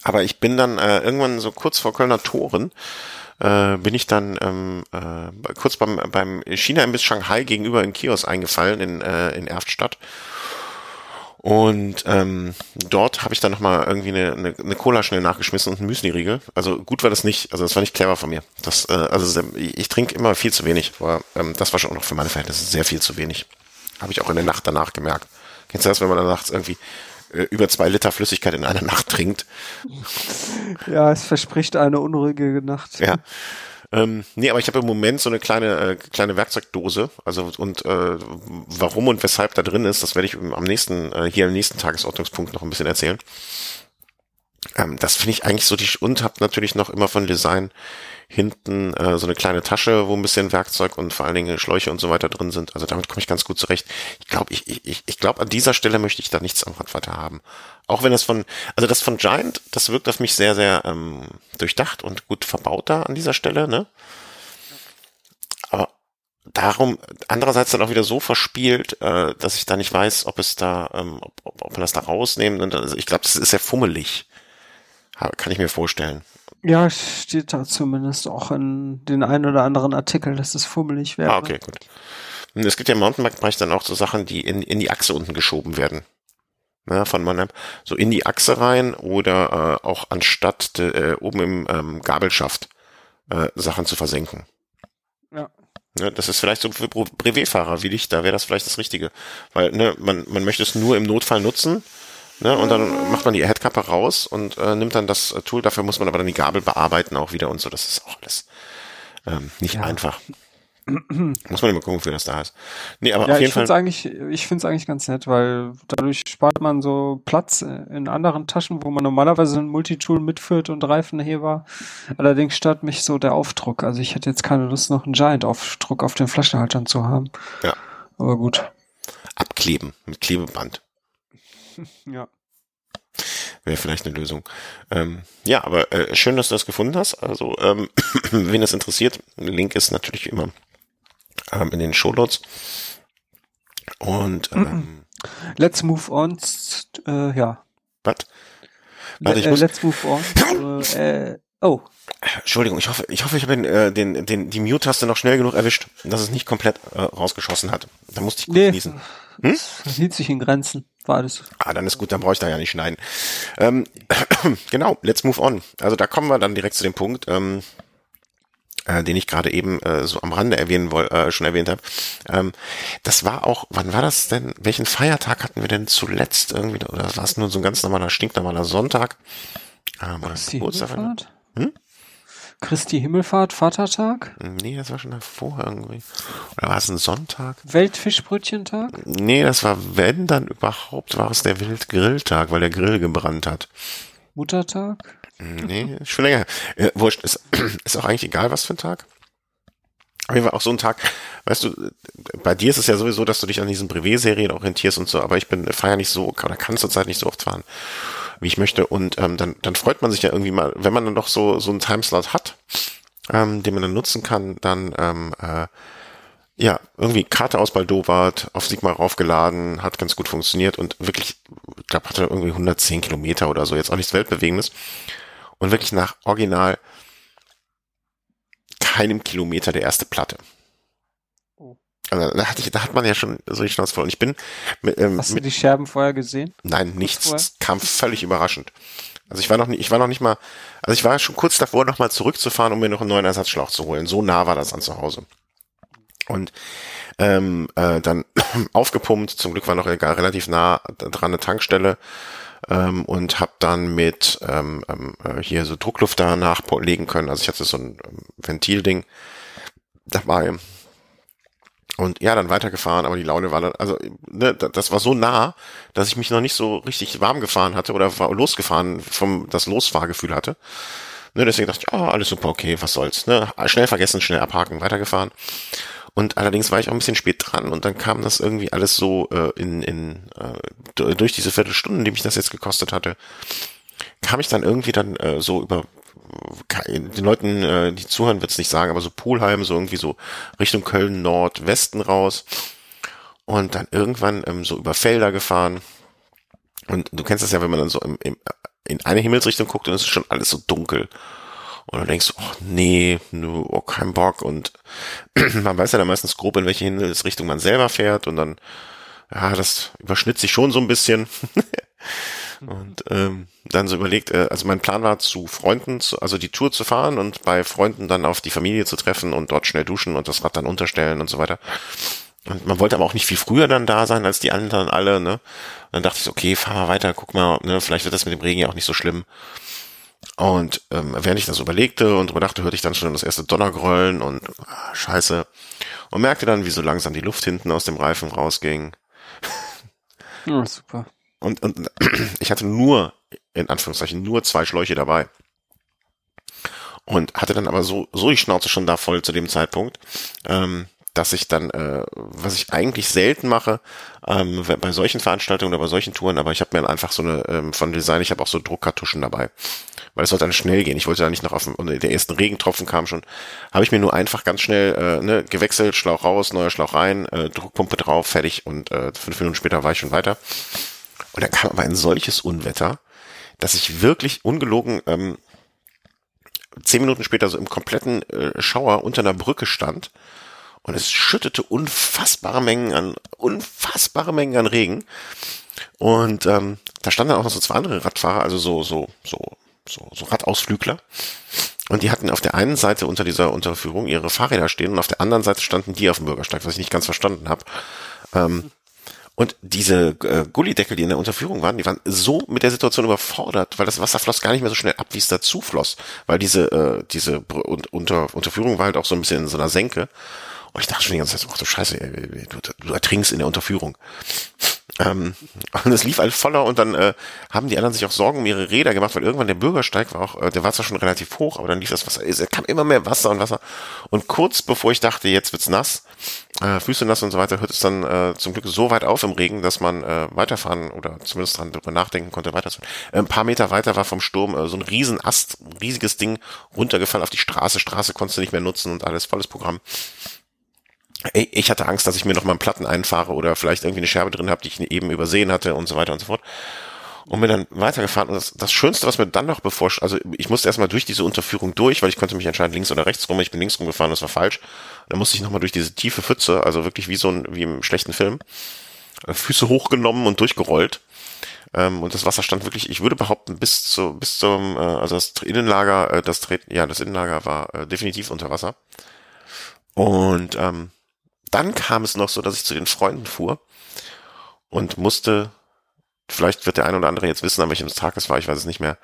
aber ich bin dann äh, irgendwann so kurz vor Kölner Toren, äh, bin ich dann ähm, äh, kurz beim, beim China-Imbiss Shanghai gegenüber in Kiosk eingefallen in, äh, in Erftstadt Und ähm, dort habe ich dann nochmal irgendwie eine, eine, eine Cola schnell nachgeschmissen und einen Müsli-Riegel. Also gut war das nicht, also das war nicht clever von mir. Das, äh, also ich, trinke immer viel zu wenig, aber ähm, das war schon auch noch für meine Verhältnisse sehr viel zu wenig. Habe ich auch in der Nacht danach gemerkt. Kennst du das, wenn man dann nachts irgendwie äh, über zwei Liter Flüssigkeit in einer Nacht trinkt? Ja, es verspricht eine unruhige Nacht. Ja. Ähm, nee, aber ich habe im Moment so eine kleine äh, kleine Werkzeugdose. Also und äh, warum und weshalb da drin ist, das werde ich am nächsten äh, hier am nächsten Tagesordnungspunkt noch ein bisschen erzählen. Ähm, das finde ich eigentlich so die und habe natürlich noch immer von Design hinten äh, so eine kleine Tasche, wo ein bisschen Werkzeug und vor allen Dingen Schläuche und so weiter drin sind. Also damit komme ich ganz gut zurecht. Ich glaube, ich, ich, ich glaube, an dieser Stelle möchte ich da nichts am Rad weiter haben. Auch wenn das von, also das von Giant, das wirkt auf mich sehr, sehr ähm, durchdacht und gut verbaut da an dieser Stelle, ne? Aber darum andererseits dann auch wieder so verspielt, äh, dass ich da nicht weiß, ob es da, ähm, ob, ob, ob man das da rausnehmen. Also ich glaube, das ist sehr fummelig. Kann ich mir vorstellen. Ja, steht da zumindest auch in den ein oder anderen Artikel, dass es fummelig wäre. Ah, okay, gut. Es gibt ja im Mountainbike-Bereich dann auch so Sachen, die in, in die Achse unten geschoben werden. Ja, von Mannheim. So in die Achse rein oder äh, auch anstatt de, äh, oben im ähm, Gabelschaft äh, Sachen zu versenken. Ja. Ja, das ist vielleicht so für Brevetfahrer wie dich, da wäre das vielleicht das Richtige. Weil ne, man, man möchte es nur im Notfall nutzen Ne? Und dann macht man die Headkappe raus und äh, nimmt dann das Tool. Dafür muss man aber dann die Gabel bearbeiten auch wieder und so. Das ist auch alles ähm, nicht ja. einfach. muss man immer gucken, für das da ist. Nee, aber ja, auf jeden ich Fall. Eigentlich, ich finde es eigentlich ganz nett, weil dadurch spart man so Platz in anderen Taschen, wo man normalerweise ein Multitool mitführt und Reifenheber. Allerdings stört mich so der Aufdruck. Also ich hätte jetzt keine Lust, noch einen Giant-Aufdruck auf den Flaschenhaltern zu haben. Ja. Aber gut. Abkleben mit Klebeband. Ja. Wäre vielleicht eine Lösung. Ähm, ja, aber äh, schön, dass du das gefunden hast. Also, ähm, wen das interessiert, Link ist natürlich immer ähm, in den Shownotes. Und ähm, Let's move on. Äh, ja. Was? Warte, ich äh, muss Let's move on. äh, oh. Entschuldigung, ich hoffe, ich hoffe, ich habe den, äh, den, den, die Mute-Taste noch schnell genug erwischt, dass es nicht komplett äh, rausgeschossen hat. Da musste ich kurz nee, niesen. Hm? Das hielt sich in Grenzen. War alles. Ah, dann ist gut, dann brauche ich da ja nicht schneiden. Ähm, genau, let's move on. Also da kommen wir dann direkt zu dem Punkt, ähm, äh, den ich gerade eben äh, so am Rande erwähnen woll, äh, schon erwähnt habe. Ähm, das war auch, wann war das denn? Welchen Feiertag hatten wir denn zuletzt irgendwie? Oder war es nur so ein ganz normaler, stinknormaler Sonntag? Ähm, oder Geburtstag? Hm? Christi Himmelfahrt, Vatertag? Nee, das war schon davor irgendwie. Oder war es ein Sonntag? Weltfischbrötchentag? Nee, das war, wenn dann überhaupt, war es der Wildgrilltag, weil der Grill gebrannt hat. Muttertag? Nee, schon länger. Äh, wurscht, ist, ist auch eigentlich egal, was für ein Tag. Aber war auch so ein Tag, weißt du, bei dir ist es ja sowieso, dass du dich an diesen Brevet-Serien orientierst und so, aber ich bin feier nicht so, oder kann zurzeit nicht so oft fahren wie ich möchte. Und ähm, dann, dann freut man sich ja irgendwie mal, wenn man dann doch so, so einen Timeslot hat, ähm, den man dann nutzen kann, dann ähm, äh, ja, irgendwie Karte aus Baldowat auf Sigma raufgeladen, hat ganz gut funktioniert und wirklich, ich glaube, hatte irgendwie 110 Kilometer oder so, jetzt auch nichts Weltbewegendes. Und wirklich nach Original keinem Kilometer der erste Platte. Also da, hatte ich, da hat man ja schon so die Schnauze voll. Und ich bin mit, ähm, Hast du die Scherben vorher gesehen? Nein, nichts. Vorher? Kam völlig überraschend. Also ich war noch nicht, ich war noch nicht mal, also ich war schon kurz davor, nochmal zurückzufahren, um mir noch einen neuen Ersatzschlauch zu holen. So nah war das an zu Hause. Und ähm, äh, dann aufgepumpt, zum Glück war noch egal, relativ nah dran eine Tankstelle ähm, und habe dann mit ähm, ähm, äh, hier so Druckluft da nachlegen können. Also ich hatte so ein ähm, Ventilding dabei und ja, dann weitergefahren, aber die Laune war dann, also ne, das war so nah, dass ich mich noch nicht so richtig warm gefahren hatte oder war losgefahren vom das Losfahrgefühl hatte. Ne, deswegen dachte ich, oh, alles super, okay, was soll's. Ne? Schnell vergessen, schnell abhaken, weitergefahren. Und allerdings war ich auch ein bisschen spät dran und dann kam das irgendwie alles so äh, in, in äh, durch diese Viertelstunde, die mich das jetzt gekostet hatte, kam ich dann irgendwie dann äh, so über den Leuten, äh, die zuhören, wird's nicht sagen, aber so Poolheim, so irgendwie so Richtung Köln Nordwesten raus und dann irgendwann ähm, so über Felder gefahren. Und du kennst das ja, wenn man dann so im, im, in eine Himmelsrichtung guckt und es ist schon alles so dunkel. Und du denkst, oh nee, nur oh, kein Bock. Und man weiß ja dann meistens grob, in welche Himmelsrichtung man selber fährt. Und dann ja, das überschnitt sich schon so ein bisschen. und ähm, dann so überlegt, äh, also mein Plan war zu Freunden, zu, also die Tour zu fahren und bei Freunden dann auf die Familie zu treffen und dort schnell duschen und das Rad dann unterstellen und so weiter. Und man wollte aber auch nicht viel früher dann da sein als die anderen alle, ne? Und dann dachte ich so, okay, fahr mal weiter, guck mal, ne, vielleicht wird das mit dem Regen ja auch nicht so schlimm. Und ähm, während ich das überlegte und drüber dachte, hörte ich dann schon das erste Donnergrollen und ah, scheiße. Und merkte dann, wie so langsam die Luft hinten aus dem Reifen rausging. Ja, super. Und, und ich hatte nur, in Anführungszeichen, nur zwei Schläuche dabei. Und hatte dann aber so, so die Schnauze schon da voll zu dem Zeitpunkt, ähm, dass ich dann, äh, was ich eigentlich selten mache, ähm, bei solchen Veranstaltungen oder bei solchen Touren, aber ich habe mir einfach so eine ähm, von Design, ich habe auch so Druckkartuschen dabei, weil es sollte dann schnell gehen. Ich wollte da nicht noch auf dem, und der ersten Regentropfen kam schon, habe ich mir nur einfach ganz schnell äh, ne, gewechselt, Schlauch raus, neuer Schlauch rein, äh, Druckpumpe drauf, fertig und äh, fünf Minuten später war ich schon weiter. Und dann kam aber ein solches Unwetter, dass ich wirklich ungelogen ähm, zehn Minuten später so im kompletten äh, Schauer unter einer Brücke stand und es schüttete unfassbare Mengen an, unfassbare Mengen an Regen. Und ähm, da standen dann auch noch so zwei andere Radfahrer, also so, so, so, so, so Radausflügler. Und die hatten auf der einen Seite unter dieser Unterführung ihre Fahrräder stehen und auf der anderen Seite standen die auf dem Bürgersteig, was ich nicht ganz verstanden habe. Ähm, und diese äh, Gullideckel, die in der Unterführung waren, die waren so mit der Situation überfordert, weil das Wasser floss gar nicht mehr so schnell ab, wie es dazu floss. Weil diese, äh, diese Unter Unterführung war halt auch so ein bisschen in so einer Senke. Und ich dachte schon die ganze Zeit, ach du Scheiße, du, du ertrinkst in der Unterführung. Ähm, und es lief alles voller und dann äh, haben die anderen sich auch Sorgen um ihre Räder gemacht, weil irgendwann der Bürgersteig war auch, äh, der war zwar schon relativ hoch, aber dann lief das Wasser, es kam immer mehr Wasser und Wasser. Und kurz bevor ich dachte, jetzt wird's nass, äh, Füße nass und so weiter, hört es dann äh, zum Glück so weit auf im Regen, dass man äh, weiterfahren oder zumindest dran drüber nachdenken konnte, weiterzufahren. Äh, ein paar Meter weiter war vom Sturm äh, so ein Riesenast, riesiges Ding runtergefallen auf die Straße. Straße konntest du nicht mehr nutzen und alles volles Programm ich hatte Angst, dass ich mir noch mal einen Platten einfahre oder vielleicht irgendwie eine Scherbe drin habe, die ich eben übersehen hatte und so weiter und so fort. Und bin dann weitergefahren. Und das, das Schönste, was mir dann noch bevorsteht, also ich musste erstmal durch diese Unterführung durch, weil ich konnte mich entscheiden, links oder rechts rum. Ich bin links rumgefahren, das war falsch. Dann musste ich nochmal durch diese tiefe Pfütze, also wirklich wie so ein, wie im schlechten Film. Äh, Füße hochgenommen und durchgerollt. Ähm, und das Wasser stand wirklich, ich würde behaupten, bis zu, bis zum, äh, also das Innenlager, äh, das, ja, das Innenlager war definitiv unter Wasser. Und ähm, dann kam es noch so, dass ich zu den Freunden fuhr und musste, vielleicht wird der ein oder andere jetzt wissen, an welchem Tag es war, ich weiß es nicht mehr,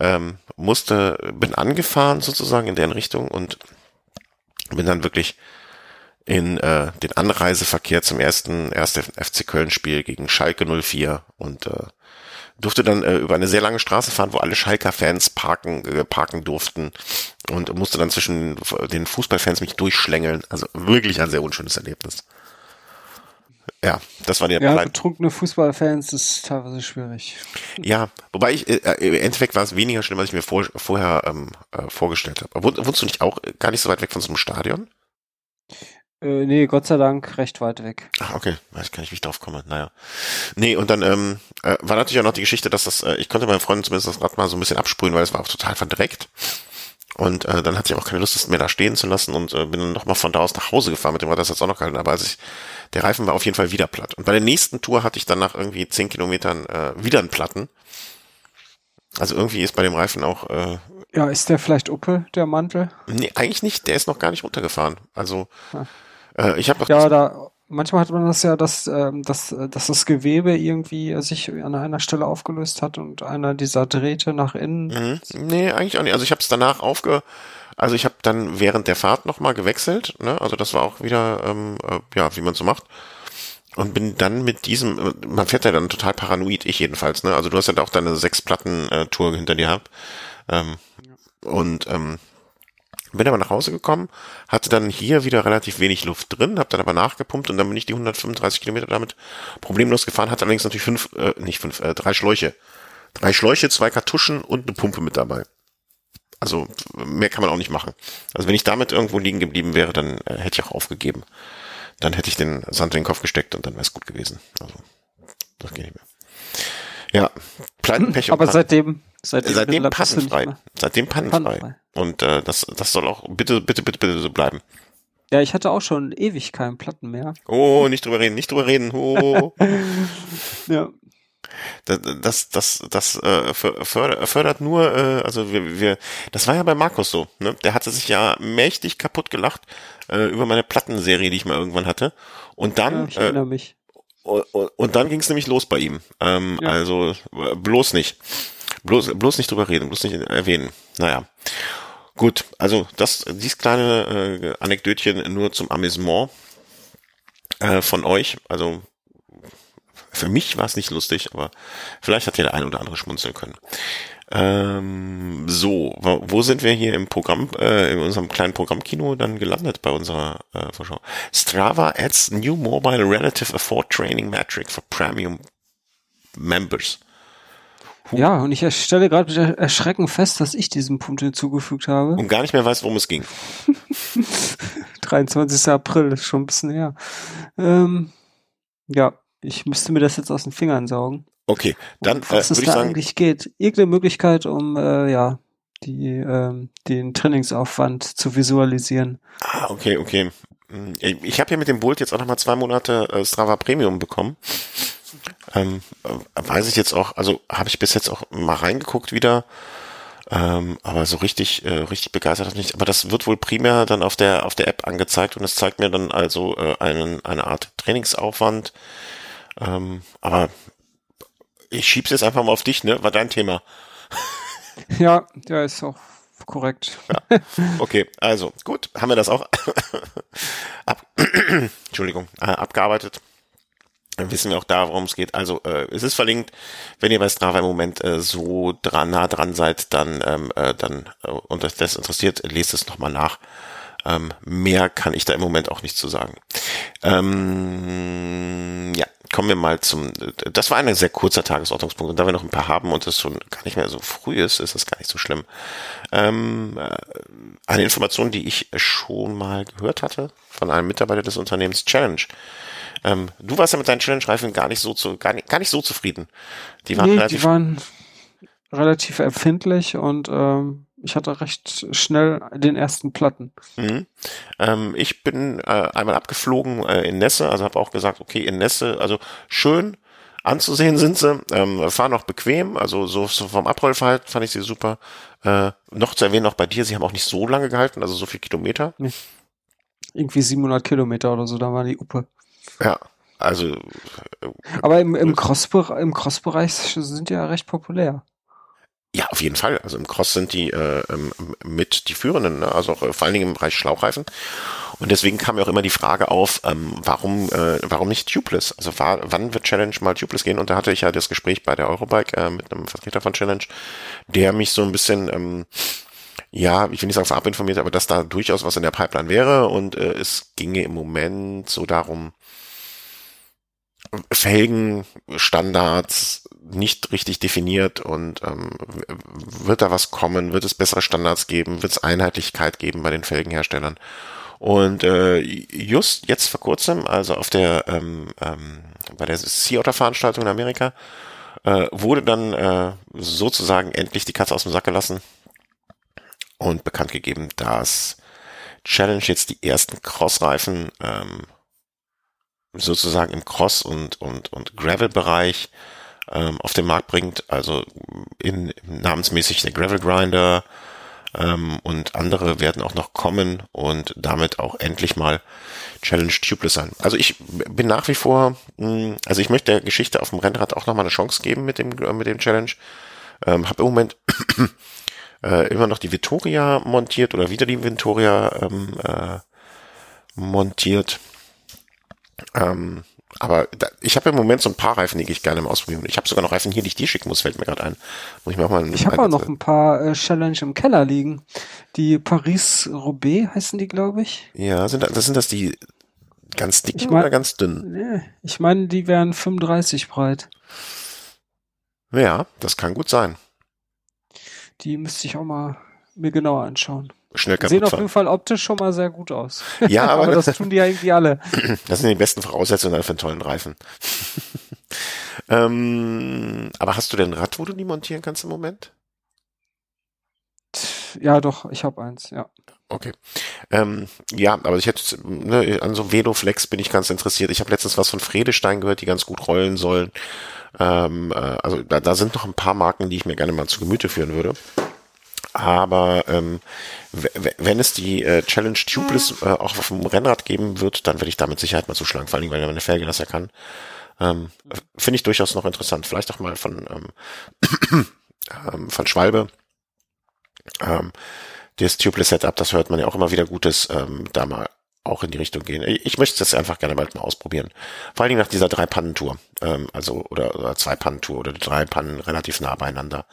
ähm, musste, bin angefahren sozusagen in deren Richtung und bin dann wirklich in äh, den Anreiseverkehr zum ersten erste FC Köln Spiel gegen Schalke 04 und äh, durfte dann äh, über eine sehr lange Straße fahren, wo alle Schalker-Fans parken, äh, parken durften und musste dann zwischen den Fußballfans mich durchschlängeln. Also wirklich ein sehr unschönes Erlebnis. Ja, das war der Ja, betrunkene Fußballfans ist teilweise schwierig. Ja, wobei ich, äh, im Endeffekt war es weniger schlimm, als ich mir vor, vorher ähm, äh, vorgestellt habe. Wohnst du nicht auch gar nicht so weit weg von so einem Stadion? Äh, nee, Gott sei Dank recht weit weg. Ach, okay. Weiß gar nicht, wie ich drauf komme. Naja. Nee, und dann ähm, äh, war natürlich auch noch die Geschichte, dass das, äh, ich konnte meinen Freunden zumindest das Rad mal so ein bisschen absprühen, weil es war auch total verdreckt. Und äh, dann hatte ich auch keine Lust, es mir da stehen zu lassen und äh, bin dann nochmal von da aus nach Hause gefahren mit dem Rad, das hat's auch noch gehalten. Aber als ich, der Reifen war auf jeden Fall wieder platt. Und bei der nächsten Tour hatte ich dann nach irgendwie zehn Kilometern äh, wieder einen Platten. Also irgendwie ist bei dem Reifen auch. Äh, ja, ist der vielleicht Uppe, der Mantel? Nee, eigentlich nicht. Der ist noch gar nicht runtergefahren. Also. Ja. Äh, ich habe ja, da manchmal hat man das ja, dass, ähm, dass, dass das Gewebe irgendwie sich an einer Stelle aufgelöst hat und einer dieser Drähte nach innen. Mhm. Nee, eigentlich auch nicht. Also ich habe es danach aufge... Also ich habe dann während der Fahrt nochmal gewechselt. Ne? Also das war auch wieder, ähm, äh, ja, wie man so macht. Und bin dann mit diesem, äh, man fährt ja dann total paranoid, ich jedenfalls. Ne? Also du hast ja auch deine sechs Platten-Tour hinter dir gehabt. Ähm, und ähm, bin aber nach Hause gekommen, hatte dann hier wieder relativ wenig Luft drin, habe dann aber nachgepumpt und dann bin ich die 135 Kilometer damit problemlos gefahren, hatte allerdings natürlich fünf, äh, nicht fünf, äh, drei Schläuche. Drei Schläuche, zwei Kartuschen und eine Pumpe mit dabei. Also mehr kann man auch nicht machen. Also wenn ich damit irgendwo liegen geblieben wäre, dann äh, hätte ich auch aufgegeben. Dann hätte ich den Sand in den Kopf gesteckt und dann wäre es gut gewesen. Also das geht nicht mehr. Ja, Pleiten, Pech Aber seitdem Seitdem, seitdem pannenfrei. Seitdem pannenfrei. pannenfrei. Und äh, das, das soll auch bitte, bitte, bitte, bitte so bleiben. Ja, ich hatte auch schon ewig keinen Platten mehr. Oh, nicht drüber reden, nicht drüber reden. Oh. Ja. Das, das, das, das äh, fördert, nur, äh, also wir, wir, das war ja bei Markus so, ne? Der hatte sich ja mächtig kaputt gelacht äh, über meine Plattenserie, die ich mal irgendwann hatte. Und dann, ja, ich erinnere mich. Und, und dann ging es nämlich los bei ihm. Ähm, Ja. Also äh, bloß nicht. Bloß, bloß nicht drüber reden, bloß nicht erwähnen. Naja. Gut, also das, dies kleine äh, Anekdötchen nur zum Amüsement äh, von euch. Also für mich war es nicht lustig, aber vielleicht hat ja der ein oder andere schmunzeln können. Ähm, so, wo, sind wir hier im Programm, äh, in unserem kleinen Programmkino dann gelandet bei unserer äh, Vorschau? Strava adds new mobile relative afford training metric for premium members. Ja, und ich stelle gerade mit Erschrecken fest, dass ich diesen Punkt hinzugefügt habe. Und gar nicht mehr weiß, worum es ging. 23. April, ist schon ein bisschen her. Ähm, ja, ich müsste mir das jetzt aus den Fingern saugen. Okay, dann äh, was es da sagen, eigentlich geht. Irgendeine Möglichkeit, um äh, ja die ähm, den Trainingsaufwand zu visualisieren. ah, okay, okay. Hm, Ich, habe ja mit dem Bolt jetzt auch nochmal zwei Monate äh, Strava Premium bekommen. Ähm, äh, weiß ich jetzt auch, also habe ich bis jetzt auch mal reingeguckt wieder, ähm, aber so richtig, äh, richtig begeistert hat mich nicht. Aber das wird wohl primär dann auf der auf der App angezeigt und es zeigt mir dann also äh, einen, eine Art Trainingsaufwand. Ähm, aber ich schieb's jetzt einfach mal auf dich, ne? War dein Thema. Ja, ja, ist auch korrekt. Okay, also gut, haben wir das auch ab Entschuldigung, äh, abgearbeitet. Dann wissen wir auch da, worum es geht. Also äh, es ist verlinkt. Wenn ihr bei Strava im Moment äh, so dran, nah dran seid, dann, ähm, äh, dann äh, und euch das interessiert, lest es nochmal nach. Ähm, mehr kann ich da im Moment auch nicht zu sagen. Ähm, ja, kommen wir mal zum. Das war ein sehr kurzer Tagesordnungspunkt. Und da wir noch ein paar haben und es schon gar nicht mehr so früh ist, ist das gar nicht so schlimm. Ähm, äh, eine Information, die ich schon mal gehört hatte von einem Mitarbeiter des Unternehmens Challenge. Ähm, du warst ja mit deinen Challenge-Reifen gar nicht so zu, gar nicht, gar nicht so zufrieden. Die waren nee, relativ die waren relativ empfindlich und ähm, ich hatte recht schnell den ersten Platten. Mhm. Ähm, ich bin äh, einmal abgeflogen äh, in Nesse, also habe auch gesagt, okay, in Nesse, also schön anzusehen sind sie, ähm, fahren auch bequem, also so, so vom Abrollverhalten fand ich sie super. Äh, noch zu erwähnen, auch bei dir, sie haben auch nicht so lange gehalten, also so viel Kilometer. Irgendwie 700 Kilometer oder so, da war die Uppe. Ja, also Aber im, im Cross-Bereich im Cross-Bereich sind die ja recht populär. Ja, auf jeden Fall. Also im Cross sind die äh, ähm, mit die Führenden, ne? also auch, äh, vor allen Dingen im Bereich Schlauchreifen. Und deswegen kam ja auch immer die Frage auf, ähm, warum, äh, warum nicht Tubeless? Also war, wann wird Challenge mal Tubeless gehen? Und da hatte ich ja das Gespräch bei der Eurobike äh, mit einem Vertreter von Challenge, der mich so ein bisschen, ähm, ja, ich will nicht sagen vorab informiert, aber dass da durchaus was in der Pipeline wäre. Und äh, es ginge im Moment so darum, Felgenstandards nicht richtig definiert und ähm, wird da was kommen? Wird es bessere Standards geben? Wird es Einheitlichkeit geben bei den Felgenherstellern? Und äh, just jetzt vor kurzem, also auf der ähm, ähm, bei der Sea Otter Veranstaltung in Amerika, äh, wurde dann äh, sozusagen endlich die Katze aus dem Sack gelassen und bekannt gegeben, dass Challenge jetzt die ersten Crossreifen ähm, sozusagen im Cross- und, und, und Gravel-Bereich ähm, auf den Markt bringt. Also in, namensmäßig der Gravel Grinder ähm, und andere werden auch noch kommen und damit auch endlich mal Challenge Tubeless sein. Also ich bin nach wie vor, mh, also ich möchte der Geschichte auf dem Rennrad auch nochmal eine Chance geben mit dem, äh, mit dem Challenge. Ähm, habe im Moment äh, immer noch die Vittoria montiert oder wieder die Vittoria ähm, äh, montiert. Ähm, aber da, ich habe im Moment so ein paar Reifen, die ich gerne mal ausprobieren. Ich habe sogar noch Reifen hier, die ich dir schicken muss, fällt mir gerade ein. Muss ich mir auch mal Ich habe auch noch ein paar äh, Challenge im Keller liegen. Die Paris-Roubaix heißen die, glaube ich. Ja, sind das sind das die ganz dicken Ich mein- oder ganz dünnen? Nee, ich meine, die wären 35 breit. Ja, das kann gut sein. Die müsste ich auch mal mir genauer anschauen. Schnell Sehen kaputt auf fahren. jeden Fall optisch schon mal sehr gut aus. Ja, aber, Aber das, das tun die ja irgendwie alle. das sind die besten Voraussetzungen für einen tollen Reifen. ähm, aber hast du denn ein Rad, wo du die montieren kannst im Moment? ja, doch, ich habe eins, ja. Okay. Ähm, ja, aber ich hätte ne, an so Veloflex bin ich ganz interessiert. Ich habe letztens was von Fredestein gehört, die ganz gut rollen sollen. Ähm, äh, also da, da sind noch ein paar Marken, die ich mir gerne mal zu Gemüte führen würde. Aber ähm, wenn es die äh, Challenge Tubeless äh, auch auf dem Rennrad geben wird, dann werde ich da mit Sicherheit mal zuschlagen, vor allem, weil meine Felge das ja kann. Ähm, Finde ich durchaus noch interessant. Vielleicht auch mal von, ähm, ähm, von Schwalbe. Ähm, das Tubeless Setup, das hört man ja auch immer wieder Gutes, ähm, da mal auch in die Richtung gehen. Ich möchte das einfach gerne bald mal ausprobieren. Vor allen Dingen nach dieser Drei-Pannen-Tour. Ähm, also, oder, oder Zwei-Pannen-Tour oder drei Pannen relativ nah beieinander.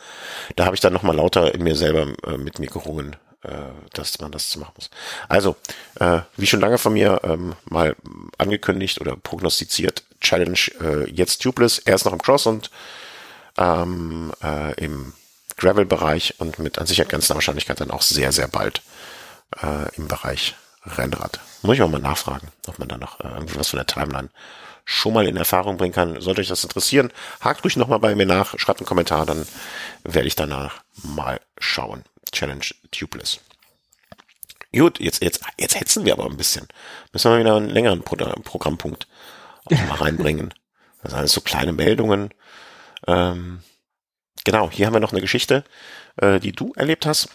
Da habe ich dann nochmal lauter in mir selber äh, mit mir gerungen, äh, dass man das zu machen muss. Also, äh, wie schon lange von mir ähm, mal angekündigt oder prognostiziert, Challenge äh, jetzt tubeless, erst noch im Cross und ähm, äh, im Gravel-Bereich und mit an Sicherheit ganzer Wahrscheinlichkeit dann auch sehr, sehr bald äh, im Bereich Rennrad. Muss ich auch mal nachfragen, ob man da noch äh, irgendwie was von der Timeline schon mal in Erfahrung bringen kann. Sollte euch das interessieren, hakt ruhig nochmal bei mir nach, schreibt einen Kommentar, dann werde ich danach mal schauen. Challenge Tubeless. Gut, jetzt, jetzt, jetzt hetzen wir aber ein bisschen. Müssen wir wieder einen längeren Pro Programmpunkt auch mal reinbringen. Das sind alles so kleine Meldungen. Ähm, genau, hier haben wir noch eine Geschichte, äh, die du erlebt hast.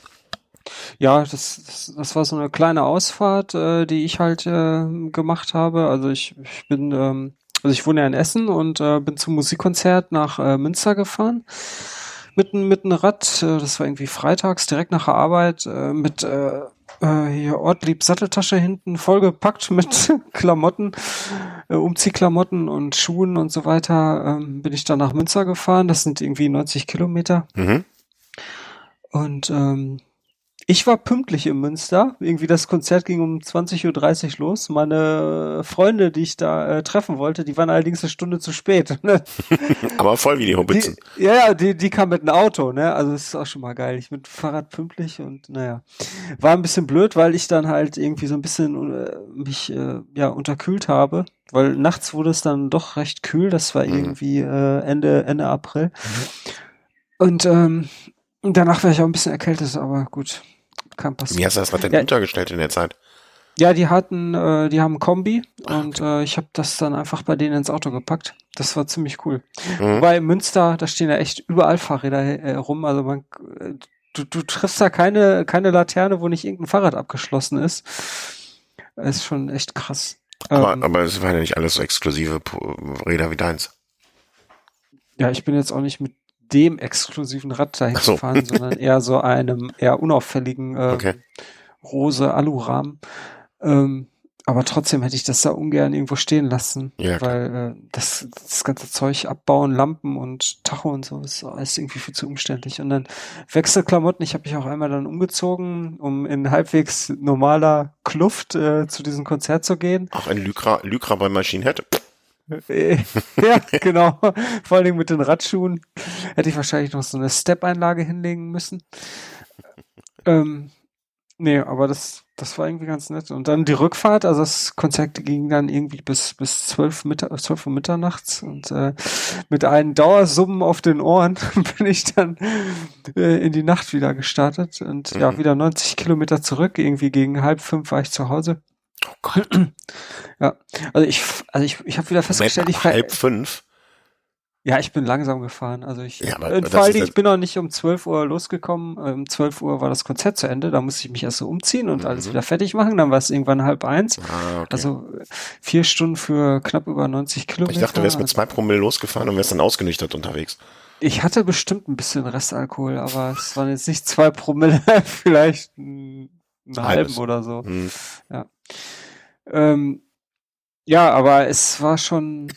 Ja, das, das, das war so eine kleine Ausfahrt, äh, die ich halt äh, gemacht habe. Also ich, ich bin, ähm, also ich wohne ja in Essen und äh, bin zum Musikkonzert nach äh, Münster gefahren. Mit, mit einem Rad, äh, das war irgendwie freitags, direkt nach der Arbeit, äh, mit äh, äh, hier Ortlieb Satteltasche hinten vollgepackt mit Klamotten, äh, Umziehklamotten und Schuhen und so weiter, ähm, bin ich dann nach Münster gefahren. Das sind irgendwie 90 Kilometer. Mhm. Und ähm, ich war pünktlich in Münster. Irgendwie das Konzert ging um 20.30 Uhr los. Meine Freunde, die ich da äh, treffen wollte, die waren allerdings eine Stunde zu spät. Ne? Aber voll wie die ja, ja, die, die kam mit einem Auto, ne? Also das ist auch schon mal geil. Ich mit Fahrrad pünktlich und naja. War ein bisschen blöd, weil ich dann halt irgendwie so ein bisschen äh, mich äh, ja unterkühlt habe. Weil nachts wurde es dann doch recht kühl. Das war mhm. irgendwie äh, Ende, Ende April. Mhm. Und ähm, danach wäre ich auch ein bisschen erkältet, aber gut kann passieren. Wie hast du das denn ja, untergestellt in der Zeit? Ja, die hatten, äh, die haben ein Kombi Ach, und äh, ich habe das dann einfach bei denen ins Auto gepackt. Das war ziemlich cool. Mhm. Wobei in Münster, da stehen ja echt überall Fahrräder äh, rum. Also man, äh, du, du triffst da keine, keine Laterne, wo nicht irgendein Fahrrad abgeschlossen ist. Ist schon echt krass. Aber, ähm, aber es waren ja nicht alles so exklusive Räder wie deins. Ja, ich bin jetzt auch nicht mit dem exklusiven Rad dahin so. gefahren, sondern eher so einem eher unauffälligen äh, okay. rose Alurahmen. Ähm, aber trotzdem hätte ich das da ungern irgendwo stehen lassen, ja, weil äh, das, das ganze Zeug abbauen, Lampen und Tacho und so ist alles irgendwie viel zu umständlich. Und dann Wechselklamotten. Ich habe mich auch einmal dann umgezogen, um in halbwegs normaler Kluft äh, zu diesem Konzert zu gehen. Auch ein Lycra, Lycra bei Machine Head. ja, genau. Vor allen Dingen mit den Radschuhen hätte ich wahrscheinlich noch so eine Step-Einlage hinlegen müssen. Ähm, nee, aber das, das war irgendwie ganz nett. Und dann die Rückfahrt, also das Konzert ging dann irgendwie bis, bis zwölf, Mittag, zwölf Uhr mitternachts und äh, mit einem Dauersummen auf den Ohren bin ich dann äh, in die Nacht wieder gestartet und mhm. ja, wieder 90 Kilometer zurück. Irgendwie gegen halb fünf war ich zu Hause. Oh Gott. Ja, also ich, also ich, ich habe wieder festgestellt, ich halb fünf. Ja, ich bin langsam gefahren. Also ich, ja, aber äh, vor allem, ich bin noch nicht um 12 Uhr losgekommen. Um 12 Uhr war das Konzert zu Ende. Da musste ich mich erst so umziehen und mhm. alles wieder fertig machen. Dann war es irgendwann halb eins. Ah, okay. Also vier Stunden für knapp über 90 Kilometer. Ich dachte, du wärst mit zwei Promille losgefahren und wärst dann ausgenüchtert unterwegs. Ich hatte bestimmt ein bisschen Restalkohol, aber es waren jetzt nicht zwei Promille, vielleicht einen halben oder so. Mhm. Ja. Ähm, ja, aber es war schon,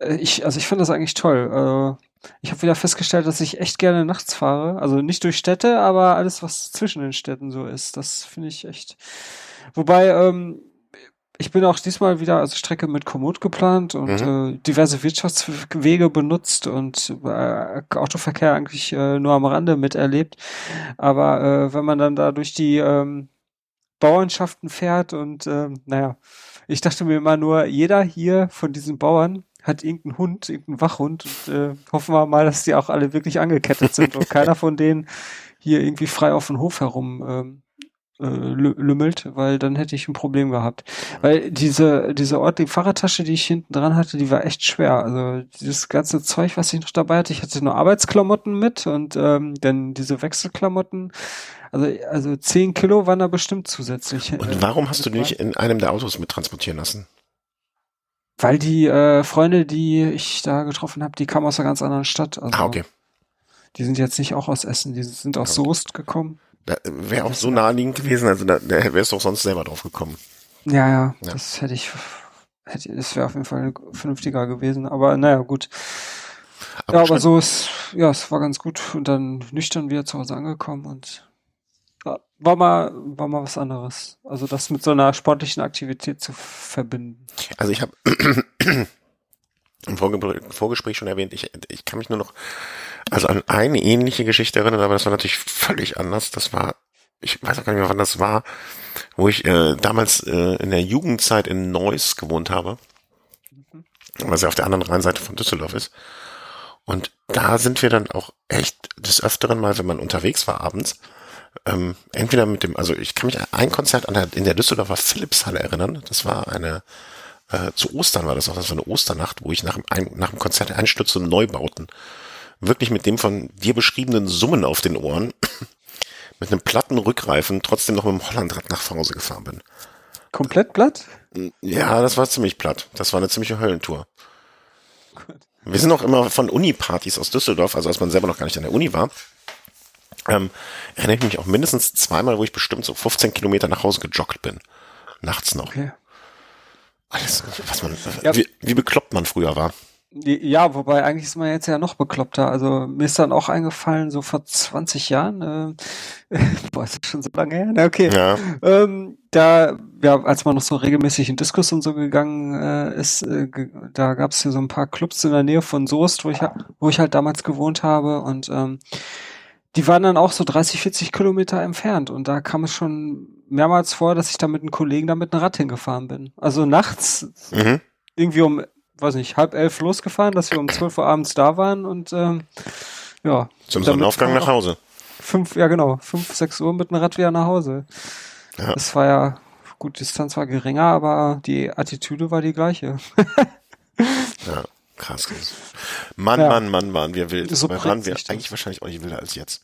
äh, ich, also ich finde das eigentlich toll. Äh, ich habe wieder festgestellt, dass ich echt gerne nachts fahre. Also nicht durch Städte, aber alles, was zwischen den Städten so ist. Das finde ich echt. Wobei, ähm, ich bin auch diesmal wieder also Strecke mit Komoot geplant und mhm. äh, diverse Wirtschaftswege benutzt und äh, Autoverkehr eigentlich äh, nur am Rande miterlebt. Aber äh, wenn man dann da durch die ähm, Bauernschaften fährt und ähm, naja, ich dachte mir immer nur, jeder hier von diesen Bauern hat irgendeinen Hund, irgendeinen Wachhund und äh, hoffen wir mal, dass die auch alle wirklich angekettet sind und keiner von denen hier irgendwie frei auf dem Hof herum ähm, äh, lümmelt, weil dann hätte ich ein Problem gehabt. Weil diese, diese Ort, die Fahrradtasche, die ich hinten dran hatte, die war echt schwer. Also dieses ganze Zeug, was ich noch dabei hatte, ich hatte nur Arbeitsklamotten mit und ähm, dann diese Wechselklamotten. Also, also zehn Kilo waren da bestimmt zusätzlich. Und warum hast du die nicht in einem der Autos mit transportieren lassen? Weil die äh, Freunde, die ich da getroffen habe, die kamen aus einer ganz anderen Stadt. Also, ah, okay. Die sind jetzt nicht auch aus Essen, die sind aus okay. Soest gekommen. Wäre auch so naheliegend gewesen, also da, da wärst du auch sonst selber drauf gekommen. Ja, ja, ja. das hätte ich, hätte, das wäre auf jeden Fall vernünftiger gewesen, aber naja, gut. Aber ja, aber so ist, ja, es war ganz gut und dann nüchtern wieder zu Hause angekommen und war mal, war mal was anderes. Also das mit so einer sportlichen Aktivität zu verbinden. Also ich habe im Vorgespräch schon erwähnt, ich, ich kann mich nur noch also an eine ähnliche Geschichte erinnern, aber das war natürlich völlig anders. Das war, ich weiß auch gar nicht mehr, wann das war, wo ich äh, damals äh, in der Jugendzeit in Neuss gewohnt habe, mhm. was ja auf der anderen Rheinseite von Düsseldorf ist. Und da sind wir dann auch echt des Öfteren mal, wenn man unterwegs war abends, ähm, entweder mit dem, also ich kann mich an ein Konzert an der, in der Düsseldorfer Philipshalle erinnern. Das war eine, äh, zu Ostern war das auch, das war eine Osternacht, wo ich nach, ein, nach dem Konzert Einstürze und Neubauten wirklich mit dem von dir beschriebenen Summen auf den Ohren mit einem platten Rückreifen trotzdem noch mit dem Hollandrad nach Hause gefahren bin. Komplett platt? Ja, das war ziemlich platt. Das war eine ziemliche Höllentour. Gut. Wir sind auch immer von Uni-Partys aus Düsseldorf, also als man selber noch gar nicht an der Uni war, ähm, erinnere ich mich auch mindestens zweimal, wo ich bestimmt so 15 Kilometer nach Hause gejoggt bin. Nachts noch. Okay. Alles, was man, ja. wie, wie bekloppt man früher war. Ja, wobei eigentlich ist man jetzt ja noch bekloppter. Also mir ist dann auch eingefallen, so vor 20 Jahren, äh, boah, ist das schon so lange her? Na, okay. Ja. Ähm, da, ja, als man noch so regelmäßig in Diskus und so gegangen äh, ist, äh, da gab es hier so ein paar Clubs in der Nähe von Soest, wo ich, wo ich halt damals gewohnt habe und ähm, die waren dann auch so 30, 40 Kilometer entfernt und da kam es schon mehrmals vor, dass ich da mit einem Kollegen da mit einem Rad hingefahren bin. Also nachts mhm. irgendwie um weiß nicht, halb elf losgefahren, dass wir um zwölf Uhr abends da waren und ähm, ja. Zum Sonnenaufgang nach Hause. Fünf, ja genau, fünf, sechs Uhr mit dem Rad wieder nach Hause. Ja. Das war ja, gut, Distanz war geringer, aber die Attitüde war die gleiche. ja, krass. krass. Mann, ja. Mann, Mann, Mann, wir wild. So waren wir eigentlich wahrscheinlich auch nicht wilder als jetzt.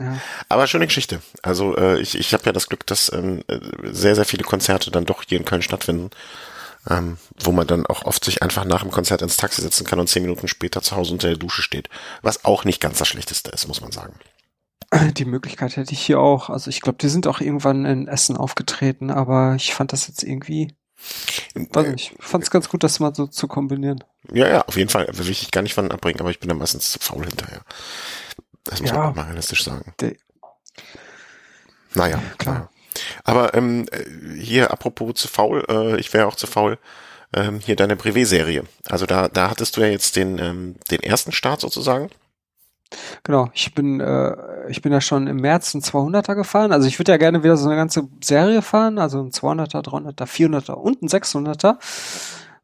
ja. Aber schöne Geschichte. Also äh, ich, ich habe ja das Glück, dass ähm, sehr, sehr viele Konzerte dann doch hier in Köln stattfinden ähm, wo man dann auch oft sich einfach nach dem Konzert ins Taxi setzen kann und zehn Minuten später zu Hause unter der Dusche steht. Was auch nicht ganz das Schlechteste ist, muss man sagen. Die Möglichkeit hätte ich hier auch. Also ich glaube, die sind auch irgendwann in Essen aufgetreten, aber ich fand das jetzt irgendwie. Weiß nicht, ich fand es ganz gut, das mal so zu kombinieren. Ja, ja, auf jeden Fall. Will ich gar nicht von abbringen, aber ich bin da meistens zu faul hinterher. Das muss ja, man mal realistisch sagen. Naja, klar. Aber ähm, hier, apropos zu faul, äh, ich wäre auch zu faul, ähm, hier deine Privé-Serie. Also da, da hattest du ja jetzt den, ähm, den ersten Start sozusagen. Genau, ich bin, äh, ich bin ja schon im März ein 200er gefahren. Also ich würde ja gerne wieder so eine ganze Serie fahren, also ein 200er, 300er, 400er und ein 600er.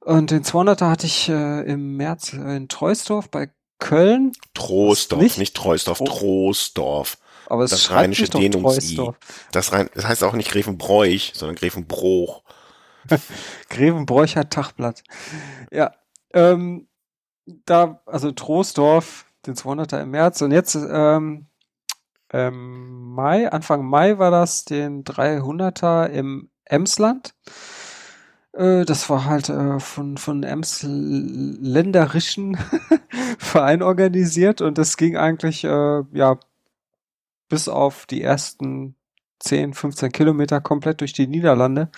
Und den 200er hatte ich äh, im März in Treusdorf bei Köln. Troisdorf, nicht, nicht Treusdorf, Troisdorf. Aber es das rheinische Dehnungs Das, rein, das heißt auch nicht Grevenbroich, sondern Grevenbroch. Grevenbroich hat Tagblatt. Ja, ähm, da, also Troisdorf, den 200er im März und jetzt ähm, ähm, Mai, Anfang Mai war das den 300er im Emsland. Äh, das war halt äh, von, von Emsländerischen Verein organisiert und das ging eigentlich, äh, ja, bis auf die ersten 10, 15 Kilometer komplett durch die Niederlande.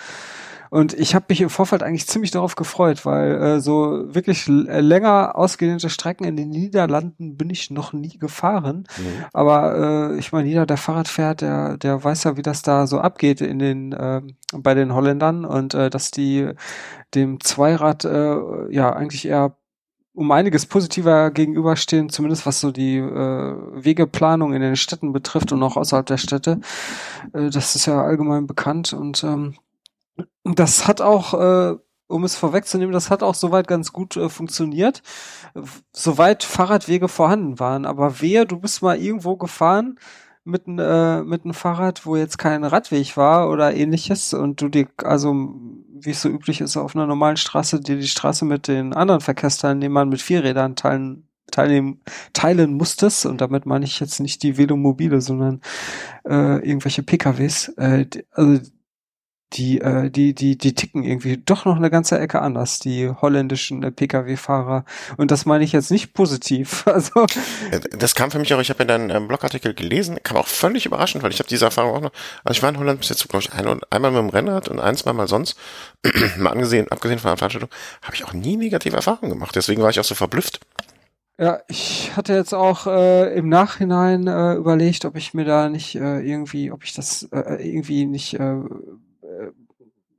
Und ich habe mich im Vorfeld eigentlich ziemlich darauf gefreut, weil äh, so wirklich äh, länger ausgedehnte Strecken in den Niederlanden bin ich noch nie gefahren. Mhm. Aber äh, ich meine, jeder, der Fahrrad fährt, der, der weiß ja, wie das da so abgeht in den äh, bei den Holländern und äh, dass die dem Zweirad äh, ja eigentlich eher um einiges positiver gegenüberstehen, zumindest was so die äh, Wegeplanung in den Städten betrifft und auch außerhalb der Städte. Äh, das ist ja allgemein bekannt und ähm, das hat auch äh, um es vorwegzunehmen, das hat auch soweit ganz gut äh, funktioniert, soweit Fahrradwege vorhanden waren. Aber wehe, du bist mal irgendwo gefahren mit, äh, mit einem Fahrrad, wo jetzt kein Radweg war oder ähnliches und du dir, also wie es so üblich ist auf einer normalen Straße, dir die Straße mit den anderen Verkehrsteilnehmern mit Vierrädern teilen teilnehmen, teilen musstest, und damit meine ich jetzt nicht die Velomobile, sondern äh, irgendwelche PKWs, äh, also die, äh, die, die, die ticken irgendwie doch noch eine ganze Ecke anders, die holländischen äh, Pkw-Fahrer. Und das meine ich jetzt nicht positiv. Also das kam für mich auch, ich habe ja deinen ähm, Blogartikel gelesen, kam auch völlig überraschend, weil ich habe diese Erfahrung auch noch, also ich war in Holland bis jetzt, glaube ich, ein, einmal mit dem Rennrad und ein, zwei Mal sonst, mal angesehen, abgesehen von einer Veranstaltung, habe ich auch nie negative Erfahrungen gemacht. Deswegen war ich auch so verblüfft. Ja, ich hatte jetzt auch äh, im Nachhinein äh, überlegt, ob ich mir da nicht äh, irgendwie, ob ich das äh, irgendwie nicht äh,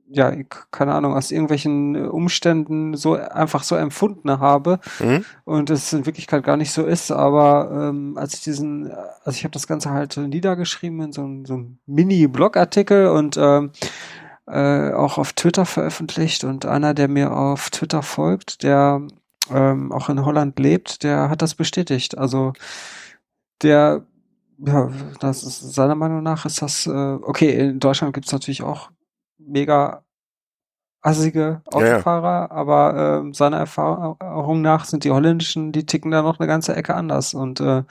ja, keine Ahnung, aus irgendwelchen äh, Umständen so einfach so empfunden habe mhm. und es in Wirklichkeit gar nicht so ist, aber ähm, als ich diesen, also ich habe das Ganze halt niedergeschrieben in so, einem so Mini-Blogartikel und ähm, äh, auch auf Twitter veröffentlicht und einer, der mir auf Twitter folgt, der ähm, auch in Holland lebt, der hat das bestätigt. Also der ja, das ist seiner Meinung nach ist das äh, okay. In Deutschland gibt's natürlich auch mega assige Autofahrer, ja, ja. aber äh, seiner Erfahrung nach sind die holländischen, die ticken da noch eine ganze Ecke anders und äh,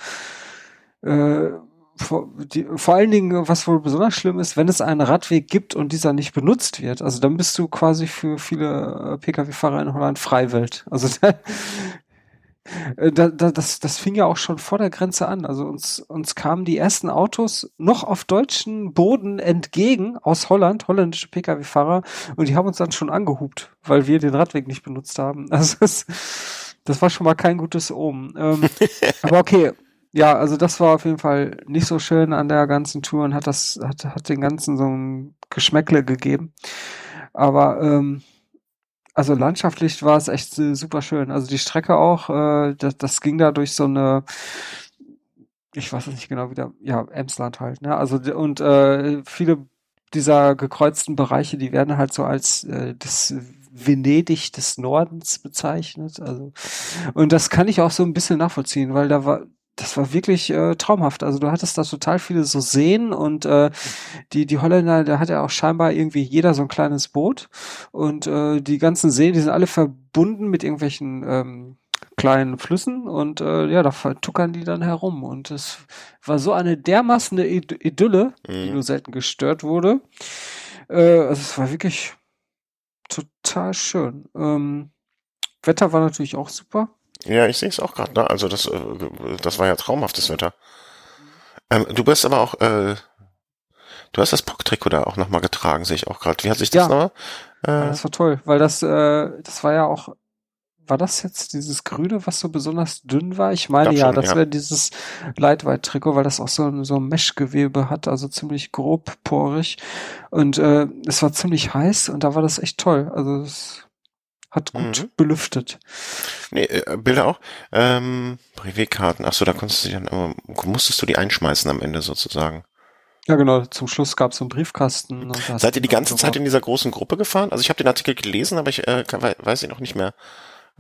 äh, vor, die, vor allen Dingen, was wohl besonders schlimm ist, wenn es einen Radweg gibt und dieser nicht benutzt wird, also dann bist du quasi für viele äh, Pkw-Fahrer in Holland Freiwelt. Also da, da, das, das fing ja auch schon vor der Grenze an. Also uns, uns kamen die ersten Autos noch auf deutschen Boden entgegen aus Holland, holländische Pkw-Fahrer, und die haben uns dann schon angehupt, weil wir den Radweg nicht benutzt haben. Also das, das war schon mal kein gutes Omen. Ähm, aber okay, ja, also das war auf jeden Fall nicht so schön an der ganzen Tour und hat das, hat, hat den ganzen so ein Geschmäckle gegeben. Aber ähm, also landschaftlich war es echt äh, super schön. Also die Strecke auch, äh, das, das ging da durch so eine, ich weiß nicht genau wieder, ja, Emsland halt, ne? Also und äh, viele dieser gekreuzten Bereiche, die werden halt so als äh, das Venedig des Nordens bezeichnet. Also und das kann ich auch so ein bisschen nachvollziehen, weil da war das war wirklich äh, traumhaft. Also du hattest da total viele so Seen und äh, die die Holländer, da hat ja auch scheinbar irgendwie jeder so ein kleines Boot und äh, die ganzen Seen, die sind alle verbunden mit irgendwelchen ähm, kleinen Flüssen und äh, ja, da vertuckern die dann herum und es war so eine dermaßen Idylle, mhm. die nur selten gestört wurde. Äh, also es war wirklich total schön. Ähm, Wetter war natürlich auch super. Ja, ich sehe es auch gerade. Ne? Also das, äh, das war ja traumhaftes Wetter. Ähm, du bist aber auch, äh, du hast das Pock-Trikot da auch nochmal getragen, sehe ich auch gerade. Wie hat sich das ja. nochmal? Äh, das war toll, weil das, äh, das war ja auch, war das jetzt dieses Grüne, was so besonders dünn war? Ich meine ja, schon, das ja. wäre dieses Lightweight-Trikot, weil das auch so, so ein Meshgewebe hat, also ziemlich grob porig. Und äh, es war ziemlich heiß und da war das echt toll. Also es hat gut mhm. belüftet. Nee, äh, Bilder auch. Ähm, Privatkarten. Achso, da konntest du dann, aber musstest du die einschmeißen am Ende sozusagen. Ja, genau. Zum Schluss gab es so einen Briefkasten. Seid ihr die ganze Zeit in dieser großen Gruppe gefahren? Also ich habe den Artikel gelesen, aber ich äh, kann, weiß ihn noch nicht mehr.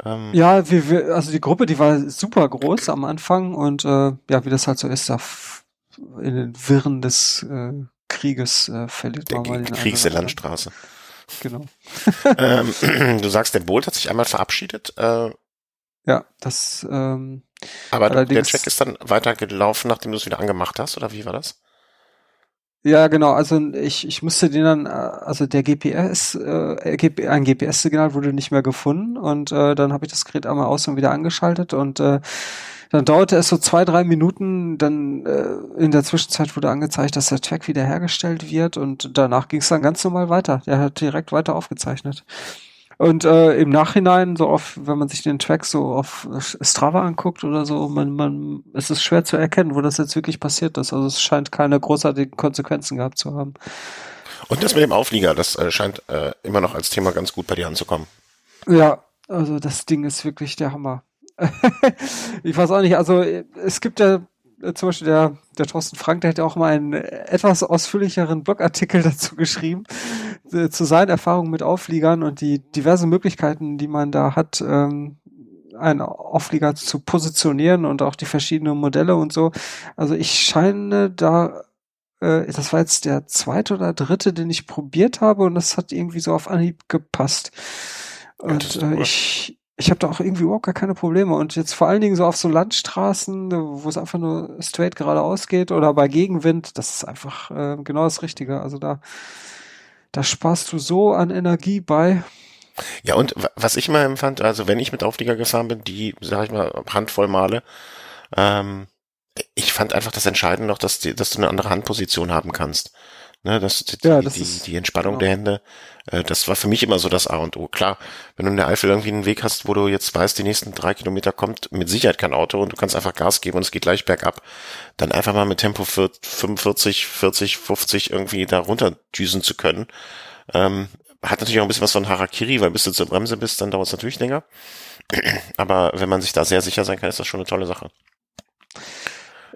Ähm ja, wir, wir, also die Gruppe, die war super groß am Anfang und äh, ja, wie das halt so ist, da in den Wirren des äh, Krieges äh, verliert man mal den Kriegs der Landstraße. Genau. ähm, du sagst, der Bolt hat sich einmal verabschiedet. Äh, ja, das. Ähm, aber der Check ist dann weitergelaufen, nachdem du es wieder angemacht hast, oder wie war das? Ja, genau. Also ich, ich musste den dann, äh, also der GPS, äh, ein GPS-Signal wurde nicht mehr gefunden und äh, dann habe ich das Gerät einmal aus und wieder angeschaltet und äh, dann dauerte es so zwei, drei Minuten, dann äh, in der Zwischenzeit wurde angezeigt, dass der Track wiederhergestellt wird und danach ging es dann ganz normal weiter. Der hat direkt weiter aufgezeichnet. Und äh, im Nachhinein, so oft, wenn man sich den Track so auf Strava anguckt oder so, man, man, es ist schwer zu erkennen, wo das jetzt wirklich passiert ist. Also es scheint keine großartigen Konsequenzen gehabt zu haben. Und das mit dem Auflieger, das äh, scheint äh, immer noch als Thema ganz gut bei dir anzukommen. Ja, also das Ding ist wirklich der Hammer. ich weiß auch nicht, also es gibt ja äh, zum Beispiel der, der Thorsten Frank, der hat ja auch mal einen etwas ausführlicheren Blogartikel dazu geschrieben. äh, zu seinen Erfahrungen mit Aufliegern und die diverse Möglichkeiten, die man da hat, ähm, einen Auflieger zu positionieren und auch die verschiedenen Modelle und so. Also ich scheine da, äh, das war jetzt der zweite oder dritte, den ich probiert habe und das hat irgendwie so auf Anhieb gepasst. Und äh, ich, ich habe da auch irgendwie überhaupt gar keine Probleme. Und jetzt vor allen Dingen so auf so Landstraßen, wo es einfach nur straight geradeaus geht oder bei Gegenwind, das ist einfach äh, genau das Richtige. Also da, da sparst du so an Energie bei. Ja, und was ich mal empfand, also wenn ich mit Auflieger gefahren bin, die, sag ich mal, handvoll Male, ähm, ich fand einfach das Entscheidende noch, dass, die, dass du eine andere Handposition haben kannst. Ne, das, die, ja, das die, ist, die Entspannung genau. der Hände, äh, das war für mich immer so das A und O. Klar, wenn du in der Eifel irgendwie einen Weg hast, wo du jetzt weißt, die nächsten drei Kilometer kommt mit Sicherheit kein Auto und du kannst einfach Gas geben und es geht gleich bergab, dann einfach mal mit Tempo 45, 40, 50 irgendwie da runter düsen zu können. Ähm, hat natürlich auch ein bisschen was von Harakiri, weil bis du zur Bremse bist, dann dauert es natürlich länger. Aber wenn man sich da sehr sicher sein kann, ist das schon eine tolle Sache.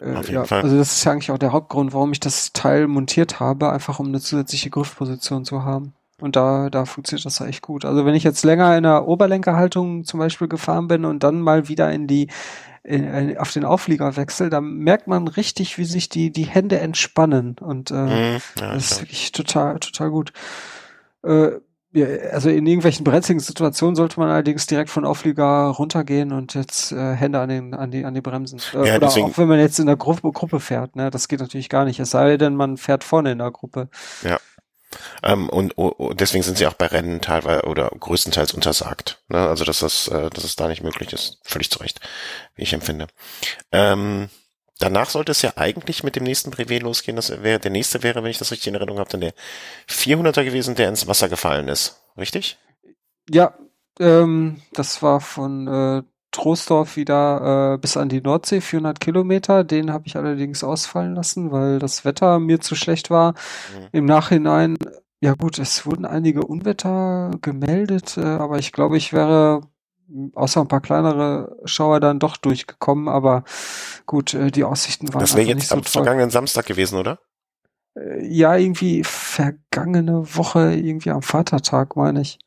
Äh, Auf jeden ja, Fall. Also das ist ja eigentlich auch der Hauptgrund, warum ich das Teil montiert habe, einfach um eine zusätzliche Griffposition zu haben. Und da, da funktioniert das echt gut. Also wenn ich jetzt länger in der Oberlenkerhaltung zum Beispiel gefahren bin und dann mal wieder in die in, auf den Auflieger wechsel, dann merkt man richtig, wie sich die die Hände entspannen und äh, mhm, ja, das ist wirklich total total gut. Äh, ja, also in irgendwelchen brenzligen Situationen sollte man allerdings direkt von Auflieger runtergehen und jetzt äh, Hände an den an die an die Bremsen. Äh, ja, oder deswegen, auch wenn man jetzt in der Gruppe, Gruppe fährt, ne, das geht natürlich gar nicht. Es sei denn, man fährt vorne in der Gruppe. Ja. Ähm, und oh, deswegen sind sie auch bei Rennen teilweise oder größtenteils untersagt. Ne? Also dass das, äh, dass es da nicht möglich ist. Völlig zu Recht, wie ich empfinde. Ähm, Danach sollte es ja eigentlich mit dem nächsten Brevet losgehen. Das wäre, der nächste wäre, wenn ich das richtig in Erinnerung habe, dann der 400er gewesen, der ins Wasser gefallen ist. Richtig? Ja, ähm, das war von äh, Troisdorf wieder äh, bis an die Nordsee, 400 Kilometer. Den habe ich allerdings ausfallen lassen, weil das Wetter mir zu schlecht war. Mhm. Im Nachhinein, ja gut, es wurden einige Unwetter gemeldet, äh, aber ich glaube, ich wäre außer ein paar kleinere Schauer dann doch durchgekommen, aber gut, äh, die Aussichten waren Das wäre jetzt nicht so am toll. vergangenen Samstag gewesen, oder? Äh, ja, irgendwie vergangene Woche, irgendwie am Vatertag, meine ich.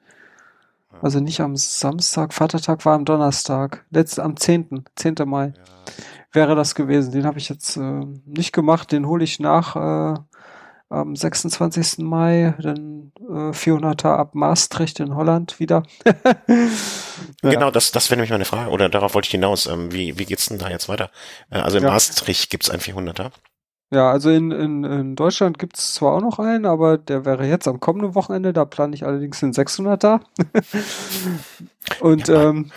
Also nicht am Samstag, Vatertag war am Donnerstag, letzt am 10., 10. Mai ja. wäre das gewesen. Den habe ich jetzt äh, nicht gemacht, den hole ich nach äh, am 26. Mai, dann äh, 400er ab Maastricht in Holland wieder. ja. Genau, das, das wäre nämlich meine Frage, oder darauf wollte ich hinaus. Ähm, wie, wie geht's denn da jetzt weiter? Äh, also in ja. Maastricht gibt's einen 400er? Ja, also in, in, in Deutschland gibt's zwar auch noch einen, aber der wäre jetzt am kommenden Wochenende, da plane ich allerdings den 600er. Und ja, ähm,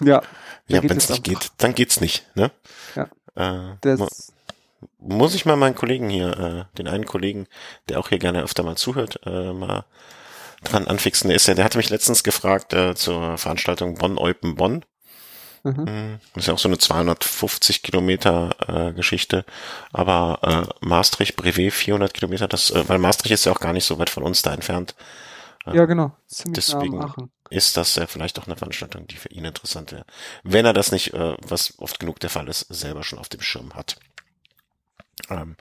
ja. Ja, wenn es nicht geht, dann geht's nicht, ne? Ja. Äh, das, muss ich mal meinen Kollegen hier, äh, den einen Kollegen, der auch hier gerne öfter mal zuhört, äh, mal dran anfixen. Der ist ja, der hatte mich letztens gefragt äh, zur Veranstaltung Bonn-Eupen-Bonn. Mhm. Mm, ist ja auch so eine 250 Kilometer äh, Geschichte, aber äh, Maastricht, Brevet 400 Kilometer, das, äh, weil Maastricht ist ja auch gar nicht so weit von uns da entfernt. Äh, ja, genau. Ziemlich Deswegen ist das ja vielleicht auch eine Veranstaltung, die für ihn interessant wäre. Wenn er das nicht, äh, was oft genug der Fall ist, selber schon auf dem Schirm hat. Ähm,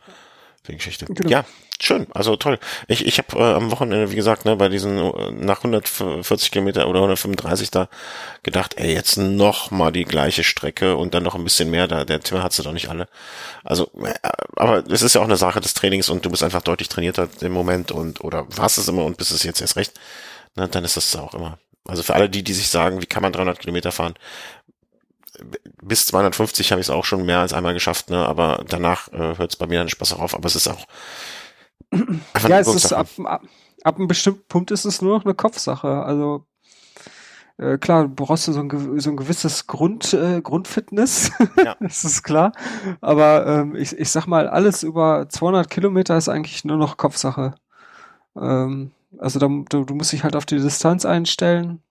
die Geschichte. Genau. Ja, schön, also toll. Ich, ich habe äh, am Wochenende, wie gesagt, ne, bei diesen äh, nach 140 Kilometer oder 135 da gedacht, ey, jetzt noch mal die gleiche Strecke und dann noch ein bisschen mehr. Da der Tim hat sie doch nicht alle. Also, äh, aber es ist ja auch eine Sache des Trainings und du bist einfach deutlich trainierter im Moment und oder warst es immer und bist es jetzt erst recht. Ne, dann ist das auch immer. Also für alle die, die sich sagen, wie kann man 300 Kilometer fahren, bis 250 habe ich es auch schon mehr als einmal geschafft, ne? aber danach äh, hört es bei mir dann Spaß auf. Aber es ist auch einfach ja, es ist ab, ab, ab einem bestimmten Punkt ist es nur noch eine Kopfsache. Also äh, klar, du brauchst so ein, so ein gewisses Grund, äh, Grundfitness, ja. das ist klar. Aber ähm, ich, ich sag mal, alles über 200 Kilometer ist eigentlich nur noch Kopfsache. Ähm, also da, du, du musst dich halt auf die Distanz einstellen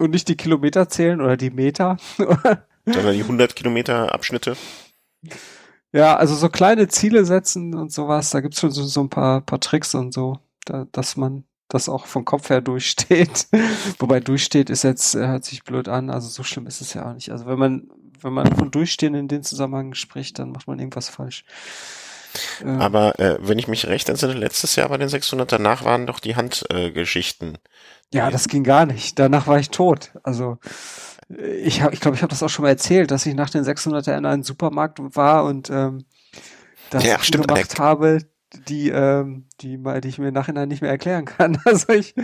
und nicht die Kilometer zählen oder die Meter. Sondern die 100 Kilometer Abschnitte. Ja, also so kleine Ziele setzen und sowas, da gibt's schon so, so ein paar, paar Tricks und so, da, dass man das auch vom Kopf her durchsteht. Wobei durchsteht ist jetzt, äh, hört sich blöd an, also so schlimm ist es ja auch nicht. Also wenn man, wenn man von Durchstehen in den Zusammenhang spricht, dann macht man irgendwas falsch. Aber äh, wenn ich mich recht entsinne, letztes Jahr bei den 600 danach waren doch die Handgeschichten. Äh, ja, das ging gar nicht. Danach war ich tot. Also ich habe, ich glaube, ich habe das auch schon mal erzählt, dass ich nach den 600er in einem Supermarkt war und ähm, das ja, stimmt, gemacht habe, die, ähm, die, die ich mir im Nachhinein nicht mehr erklären kann. Also ich,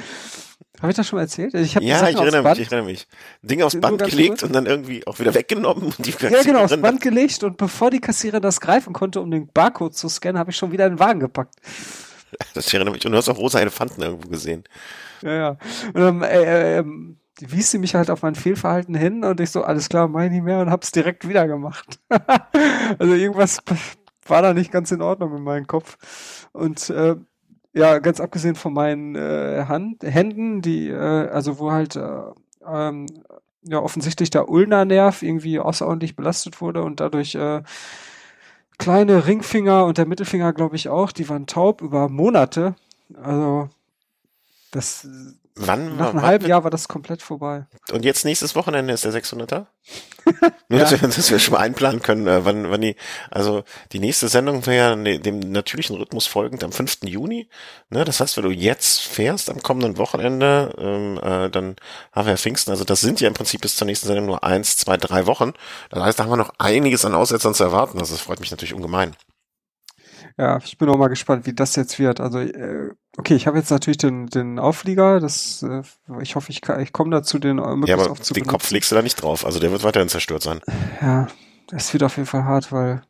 habe ich das schon mal erzählt? Ich ja, ich erinnere mich, ich erinnere mich. Dinge aufs Band gelegt und dann irgendwie auch wieder weggenommen. Und die ja, genau, aufs Band gelegt und bevor die Kassierer das greifen konnte, um den Barcode zu scannen, habe ich schon wieder in den Wagen gepackt. Das erinnere mich. Und du hast auch rosa Elefanten irgendwo gesehen. Ja, ja. Und dann, äh, äh, wies sie mich halt auf mein Fehlverhalten hin und ich so, alles klar, mach ich nicht mehr und hab's direkt wieder gemacht. also irgendwas war da nicht ganz in Ordnung in meinem Kopf. Und äh, ja, ganz abgesehen von meinen äh, Hand, Händen, die, äh, also wo halt äh, ähm, ja offensichtlich der Ulna-Nerv irgendwie außerordentlich belastet wurde und dadurch äh, kleine Ringfinger und der Mittelfinger, glaube ich, auch, die waren taub über Monate. Also das Wann, Nach einem halben Jahr war das komplett vorbei. Und jetzt nächstes Wochenende ist der 600er? Nur, ja. dass, wir, dass wir schon mal einplanen können, äh, wann, wann die, also die nächste Sendung wäre ja ne, dem natürlichen Rhythmus folgend am 5. Juni. Ne, das heißt, wenn du jetzt fährst am kommenden Wochenende, ähm, äh, dann haben wir ja Pfingsten. Also das sind ja im Prinzip bis zur nächsten Sendung nur eins, zwei, drei Wochen. Das heißt, da haben wir noch einiges an Aussetzern zu erwarten. Also das freut mich natürlich ungemein. Ja, ich bin auch mal gespannt, wie das jetzt wird. Also, äh, okay, ich habe jetzt natürlich den, den Auflieger, das, äh, ich hoffe, ich, ich komme dazu, den möglichst ja, aber den Kopf legst du da nicht drauf, also der wird weiterhin zerstört sein. Ja, es wird auf jeden Fall hart, weil,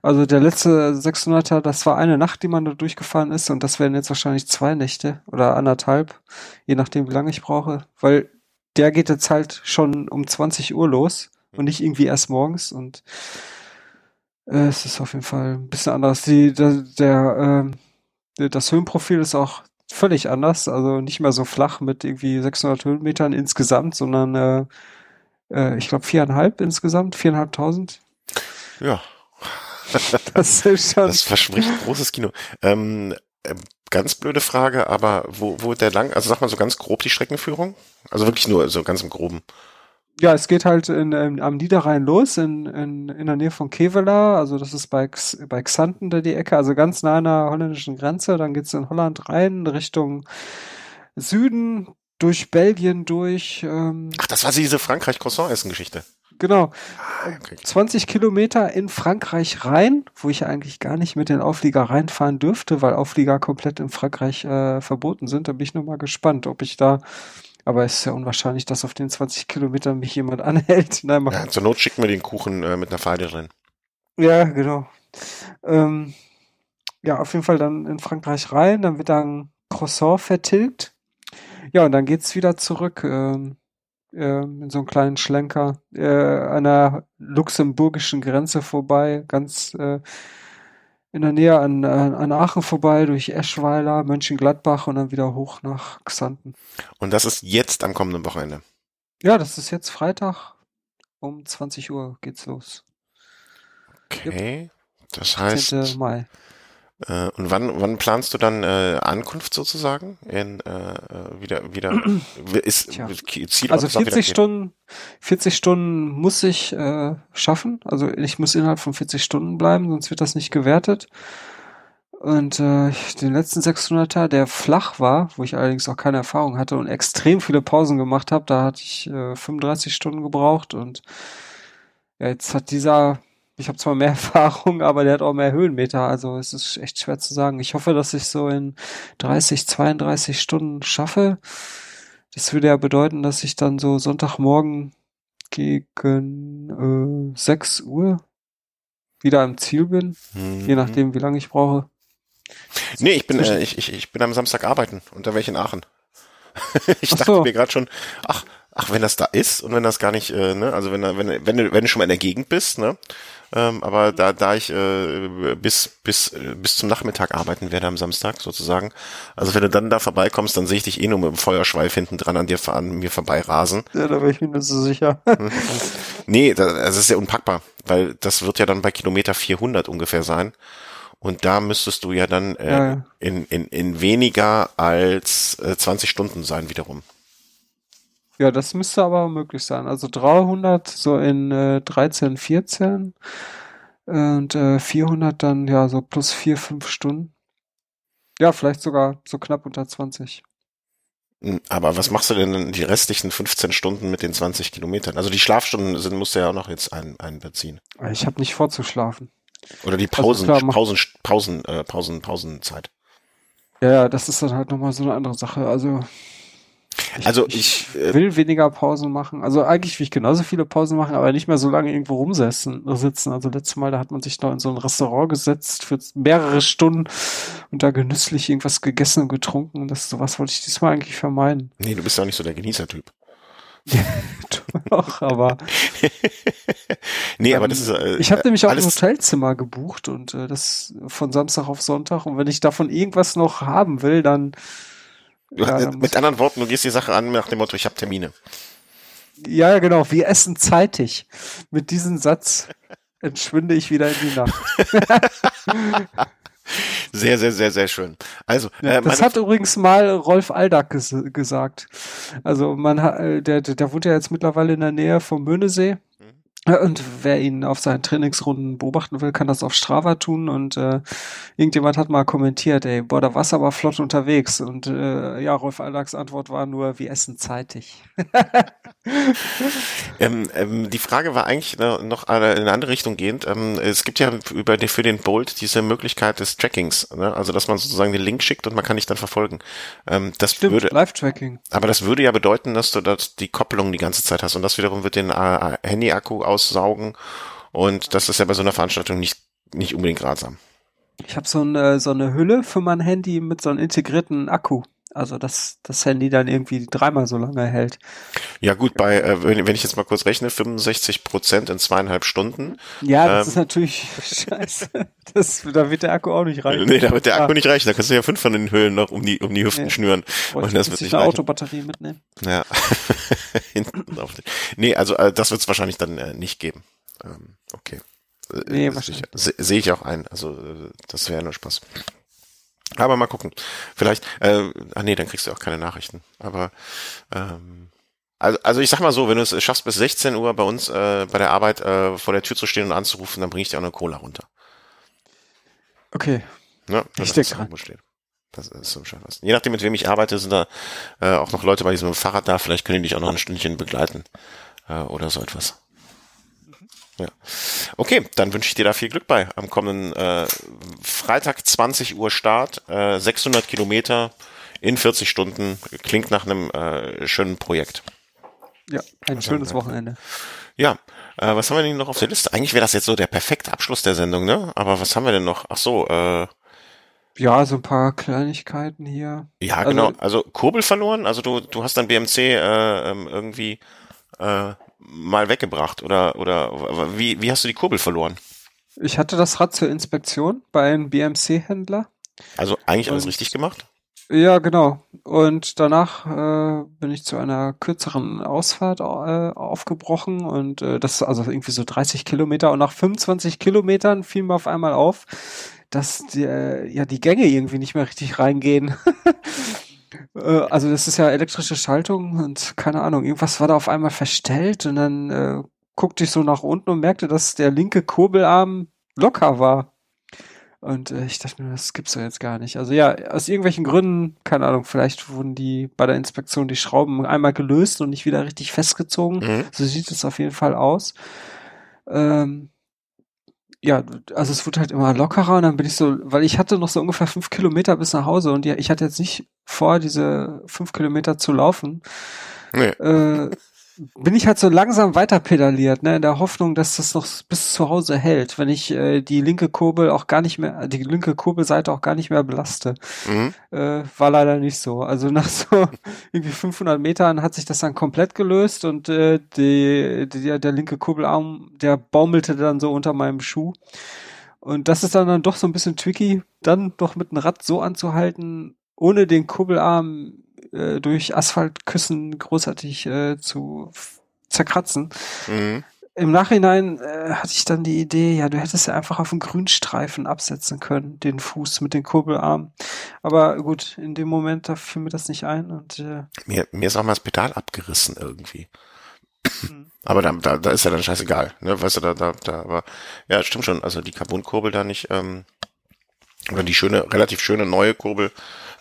also der letzte 600er, das war eine Nacht, die man da durchgefahren ist und das werden jetzt wahrscheinlich zwei Nächte oder anderthalb, je nachdem, wie lange ich brauche, weil der geht jetzt halt schon um 20 Uhr los und nicht irgendwie erst morgens und äh, es ist auf jeden Fall ein bisschen anders. Die, der, der, äh, das Höhenprofil ist auch völlig anders, also nicht mehr so flach mit irgendwie 600 Höhenmetern insgesamt, sondern äh, äh, ich glaube viereinhalb insgesamt, viereinhalbtausend. Ja. das ist schon. Das verspricht großes Kino. Ähm, äh, ganz blöde Frage, aber wo, wo der lang, also sag mal so ganz grob die Streckenführung? Also wirklich nur so ganz im Groben ja, es geht halt in, in, am Niederrhein los, in, in, in der Nähe von Kevela, also das ist bei, bei Xanten da die Ecke, also ganz nah an der holländischen Grenze. Dann geht's in Holland rein, Richtung Süden, durch Belgien durch. Ähm, Ach, das war diese Frankreich-Croissant-Essen-Geschichte. Genau. Ah, okay. 20 Kilometer in Frankreich rein, wo ich eigentlich gar nicht mit den Auflieger reinfahren dürfte, weil Auflieger komplett in Frankreich äh, verboten sind. Da bin ich nur mal gespannt, ob ich da aber es ist ja unwahrscheinlich, dass auf den 20 Kilometern mich jemand anhält. Nein, ja, zur Not schicken wir den Kuchen äh, mit einer Pfeile drin. Ja, genau. Ähm, ja, auf jeden Fall dann in Frankreich rein, dann wird dann Croissant vertilgt. Ja, und dann geht's wieder zurück ähm, äh, in so einen kleinen Schlenker äh, an der luxemburgischen Grenze vorbei, ganz äh, in der Nähe an, an Aachen vorbei, durch Eschweiler, Mönchengladbach und dann wieder hoch nach Xanten. Und das ist jetzt am kommenden Wochenende? Ja, das ist jetzt Freitag um 20 Uhr geht's los. Okay, yep. das heißt. Mai. Äh, und wann, wann planst du dann äh, Ankunft sozusagen? In, äh, wieder, wieder, ist Tja. Ziel Also 40 Stunden, 40 Stunden muss ich äh, schaffen. Also ich muss innerhalb von 40 Stunden bleiben, sonst wird das nicht gewertet. Und äh, den letzten 600er, der flach war, wo ich allerdings auch keine Erfahrung hatte und extrem viele Pausen gemacht habe, da hatte ich äh, 35 Stunden gebraucht und ja, jetzt hat dieser ich habe zwar mehr Erfahrung, aber der hat auch mehr Höhenmeter, also es ist echt schwer zu sagen. Ich hoffe, dass ich so in 30, 32 Stunden schaffe. Das würde ja bedeuten, dass ich dann so Sonntagmorgen gegen äh, 6 Uhr wieder am Ziel bin, mhm. je nachdem, wie lange ich brauche. Nee, ich bin, äh, ich, ich, ich bin am Samstag arbeiten und da wäre ich in Aachen. ich ach dachte so. mir gerade schon, ach, ach, wenn das da ist und wenn das gar nicht, äh, ne, also wenn, wenn, wenn, du, wenn du schon mal in der Gegend bist, ne, ähm, aber da, da ich äh, bis, bis, äh, bis zum Nachmittag arbeiten werde am Samstag sozusagen, also wenn du dann da vorbeikommst, dann sehe ich dich eh nur mit dem Feuerschweif hinten dran an dir an mir vorbei rasen. Ja, da wäre ich mir nicht so sicher. nee, das, das ist ja unpackbar, weil das wird ja dann bei Kilometer 400 ungefähr sein. Und da müsstest du ja dann äh, ja, ja. In, in, in weniger als äh, 20 Stunden sein wiederum. Ja, das müsste aber möglich sein. Also 300 so in äh, 13, 14 Und äh, 400 dann ja so plus vier, fünf Stunden. Ja, vielleicht sogar so knapp unter 20. Hm, aber was machst du denn die restlichen 15 Stunden mit den 20 Kilometern? Also die Schlafstunden sind, musst du ja auch noch jetzt ein, einbeziehen. Ich habe nicht vorzuschlafen. Oder die Pausen, also klar, Pausen, Pausen, äh, Pausen, Pausenzeit. Ja, ja, das ist dann halt nochmal so eine andere Sache. Also ich, also ich, ich äh, will weniger Pausen machen. Also eigentlich will ich genauso viele Pausen machen, aber nicht mehr so lange irgendwo rumsitzen. sitzen. Also letztes Mal, da hat man sich noch in so ein Restaurant gesetzt für mehrere Stunden und da genüsslich irgendwas gegessen und getrunken. Und das sowas wollte ich diesmal eigentlich vermeiden. Nee, du bist ja nicht so der Genießertyp. Doch, aber. nee, ähm, aber das ist. Äh, ich habe nämlich auch ein Hotelzimmer gebucht und äh, das von Samstag auf Sonntag. Und wenn ich davon irgendwas noch haben will, dann ja, mit anderen Worten, du gehst die Sache an nach dem Motto, ich habe Termine. Ja, genau. Wir essen zeitig. Mit diesem Satz entschwinde ich wieder in die Nacht. Sehr, sehr, sehr, sehr schön. Also, äh, das hat übrigens mal Rolf Aldag ges gesagt. Also man hat, äh, der, der wohnt ja jetzt mittlerweile in der Nähe vom Möhnesee und wer ihn auf seinen Trainingsrunden beobachten will, kann das auf Strava tun. Und äh, irgendjemand hat mal kommentiert, ey, boah, da war's aber flott unterwegs. Und äh, ja, Rolf Allags Antwort war nur, wir essen zeitig. ähm, ähm, die Frage war eigentlich noch in eine andere Richtung gehend. Ähm, es gibt ja über den, für den Bolt diese Möglichkeit des Trackings, ne? also dass man sozusagen den Link schickt und man kann dich dann verfolgen. Ähm, das Stimmt, würde, Live-Tracking. Aber das würde ja bedeuten, dass du dort die Kopplung die ganze Zeit hast und das wiederum wird den äh, Handy-Akku aussaugen. Und das ist ja bei so einer Veranstaltung nicht, nicht unbedingt ratsam. Ich habe so eine, so eine Hülle für mein Handy mit so einem integrierten Akku. Also dass das Handy dann irgendwie dreimal so lange hält. Ja gut, bei äh, wenn, wenn ich jetzt mal kurz rechne, 65 Prozent in zweieinhalb Stunden. Ja, das ähm, ist natürlich scheiße. Das, da wird der Akku auch nicht reichen. Nee, da wird der Akku ja. nicht reichen. Da kannst du ja fünf von den Hüllen noch um die um die Hüften nee. schnüren. Und das wird nicht eine reichen. Autobatterie mitnehmen. Ja. Hinten auf den. Nee, also äh, das wird es wahrscheinlich dann äh, nicht geben. Ähm, okay. Äh, nee, Sehe seh ich auch ein. Also äh, das wäre nur Spaß. Aber mal gucken. Vielleicht, äh, ach nee, dann kriegst du auch keine Nachrichten. Aber ähm, also, also ich sag mal so, wenn du es schaffst bis 16 Uhr bei uns äh, bei der Arbeit äh, vor der Tür zu stehen und anzurufen, dann bringe ich dir auch eine Cola runter. Okay. Ja, ich denke. Das ist so was. Je nachdem, mit wem ich arbeite, sind da äh, auch noch Leute bei diesem Fahrrad da. Vielleicht können die dich auch noch ein Stündchen begleiten äh, oder so etwas. Ja. Okay, dann wünsche ich dir da viel Glück bei. Am kommenden äh, Freitag 20 Uhr Start, äh, 600 Kilometer in 40 Stunden. Klingt nach einem äh, schönen Projekt. Ja, ein was schönes Wochenende. Ja, äh, was haben wir denn noch auf der Liste? Eigentlich wäre das jetzt so der perfekte Abschluss der Sendung, ne? Aber was haben wir denn noch? Ach so, äh, ja, so ein paar Kleinigkeiten hier. Ja, also, genau. Also Kurbel verloren. Also du, du hast dein BMC äh, ähm, irgendwie äh, mal weggebracht oder oder wie wie hast du die Kurbel verloren? Ich hatte das Rad zur Inspektion bei einem BMC-Händler. Also eigentlich alles richtig gemacht? Ja, genau. Und danach äh, bin ich zu einer kürzeren Ausfahrt äh, aufgebrochen und äh, das also irgendwie so 30 Kilometer und nach 25 Kilometern fiel mir auf einmal auf, dass die, äh, ja die Gänge irgendwie nicht mehr richtig reingehen. Äh, also das ist ja elektrische Schaltung und keine Ahnung, irgendwas war da auf einmal verstellt und dann äh, guckte ich so nach unten und merkte, dass der linke Kurbelarm locker war. Und äh, ich dachte mir, das gibt's doch jetzt gar nicht. Also ja, aus irgendwelchen Gründen, keine Ahnung, vielleicht wurden die bei der Inspektion die Schrauben einmal gelöst und nicht wieder richtig festgezogen. Mhm. So sieht es auf jeden Fall aus. Ähm, ja, also es wurde halt immer lockerer und dann bin ich so, weil ich hatte noch so ungefähr fünf Kilometer bis nach Hause und ja, ich hatte jetzt nicht vor, diese fünf Kilometer zu laufen. Nee. Äh, bin ich halt so langsam weiter pedaliert, ne, in der Hoffnung, dass das noch bis zu Hause hält, wenn ich äh, die linke Kurbel auch gar nicht mehr, die linke Kurbelseite auch gar nicht mehr belaste. Mhm. Äh, war leider nicht so. Also nach so irgendwie 500 Metern hat sich das dann komplett gelöst und äh, die, die, der linke Kurbelarm, der baumelte dann so unter meinem Schuh. Und das ist dann, dann doch so ein bisschen tricky, dann doch mit dem Rad so anzuhalten, ohne den Kurbelarm äh, durch Asphaltküssen großartig äh, zu zerkratzen. Mhm. Im Nachhinein äh, hatte ich dann die Idee, ja, du hättest ja einfach auf den Grünstreifen absetzen können, den Fuß mit den Kurbelarmen. Aber gut, in dem Moment, da fiel mir das nicht ein. Und, äh, mir, mir ist auch mal das Pedal abgerissen irgendwie. Mhm. Aber da, da, da ist ja dann scheißegal, ne? Weißt du, da, da, da, aber ja, stimmt schon. Also die Carbonkurbel da nicht, ähm, oder die schöne, relativ schöne neue Kurbel,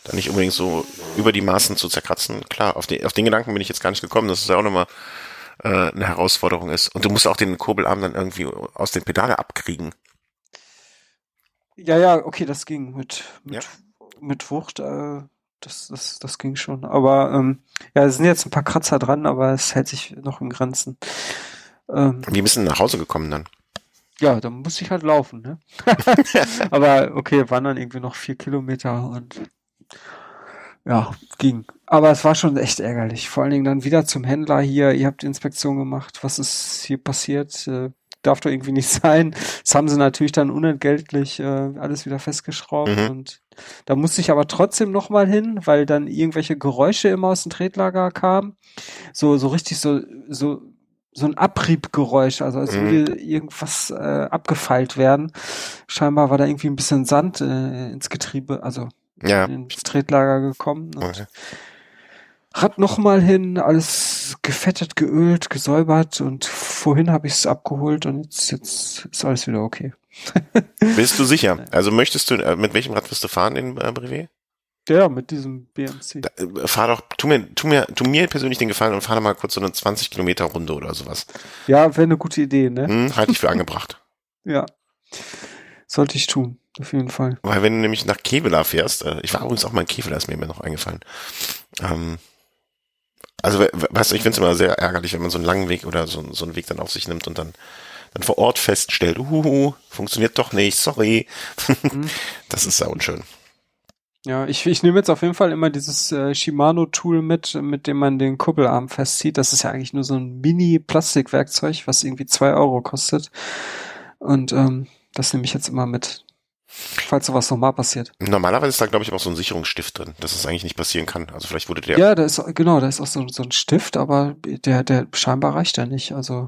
da nicht unbedingt so über die Maßen zu zerkratzen. Klar, auf den, auf den Gedanken bin ich jetzt gar nicht gekommen, dass es ja auch nochmal äh, eine Herausforderung ist. Und du musst auch den Kurbelarm dann irgendwie aus den Pedale abkriegen. Ja, ja, okay, das ging mit, mit, Ja. mit Wucht, äh, das, das, das ging schon. Aber ähm, ja, es sind jetzt ein paar Kratzer dran, aber es hält sich noch in Grenzen. Ähm, Wie bist du nach Hause gekommen dann? ja, dann muss ich halt laufen, ne? aber okay, waren dann irgendwie noch vier Kilometer und ja, ging. Aber es war schon echt ärgerlich. Vor allen Dingen dann wieder zum Händler hier, ihr habt die Inspektion gemacht, was ist hier passiert? Äh, darf doch irgendwie nicht sein. Das haben sie natürlich dann unentgeltlich äh, alles wieder festgeschraubt Mhm. und da musste ich aber trotzdem noch mal hin, weil dann irgendwelche Geräusche immer aus dem Tretlager kamen. So, so richtig so, so, so ein Abriebgeräusch, also als Mhm. würde irgendwas äh, abgefeilt werden. Scheinbar war da irgendwie ein bisschen Sand äh, ins Getriebe, also Ja. ins Tretlager gekommen. Und Okay. Rad nochmal hin, alles gefettet, geölt, gesäubert und vorhin habe ich es abgeholt und jetzt, jetzt ist alles wieder okay. Bist du sicher? Also möchtest du, äh, mit welchem Rad wirst du fahren in äh, Brevet? Ja, mit diesem BMC. Da, äh, fahr doch, tu mir, tu mir, tu mir persönlich den Gefallen und fahr doch mal kurz so eine 20 Kilometer Runde oder sowas. Ja, wäre eine gute Idee, ne? Hm, halte ich für angebracht. Ja. Sollte ich tun, auf jeden Fall. Weil wenn du nämlich nach Kevela fährst, äh, ich war übrigens auch mal in Kevela, ist mir immer noch eingefallen. Ähm, also, we- we- weißt du, ich finde es immer sehr ärgerlich, wenn man so einen langen Weg oder so, so einen Weg dann auf sich nimmt und dann, dann vor Ort feststellt, uhu, funktioniert doch nicht, sorry. Mhm. das ist sehr unschön. Ja, ich, ich nehme jetzt auf jeden Fall immer dieses äh, Shimano-Tool mit, mit dem man den Kuppelarm festzieht. Das ist ja eigentlich nur so ein Mini-Plastikwerkzeug, was irgendwie zwei Euro kostet. Und ähm, das nehme ich jetzt immer mit, falls sowas nochmal passiert. Normalerweise ist da, glaube ich, auch so ein Sicherungsstift drin, dass es eigentlich nicht passieren kann. Also vielleicht wurde der, Ja, da ist genau, da ist auch so, so ein Stift, aber der, der scheinbar reicht ja nicht. Also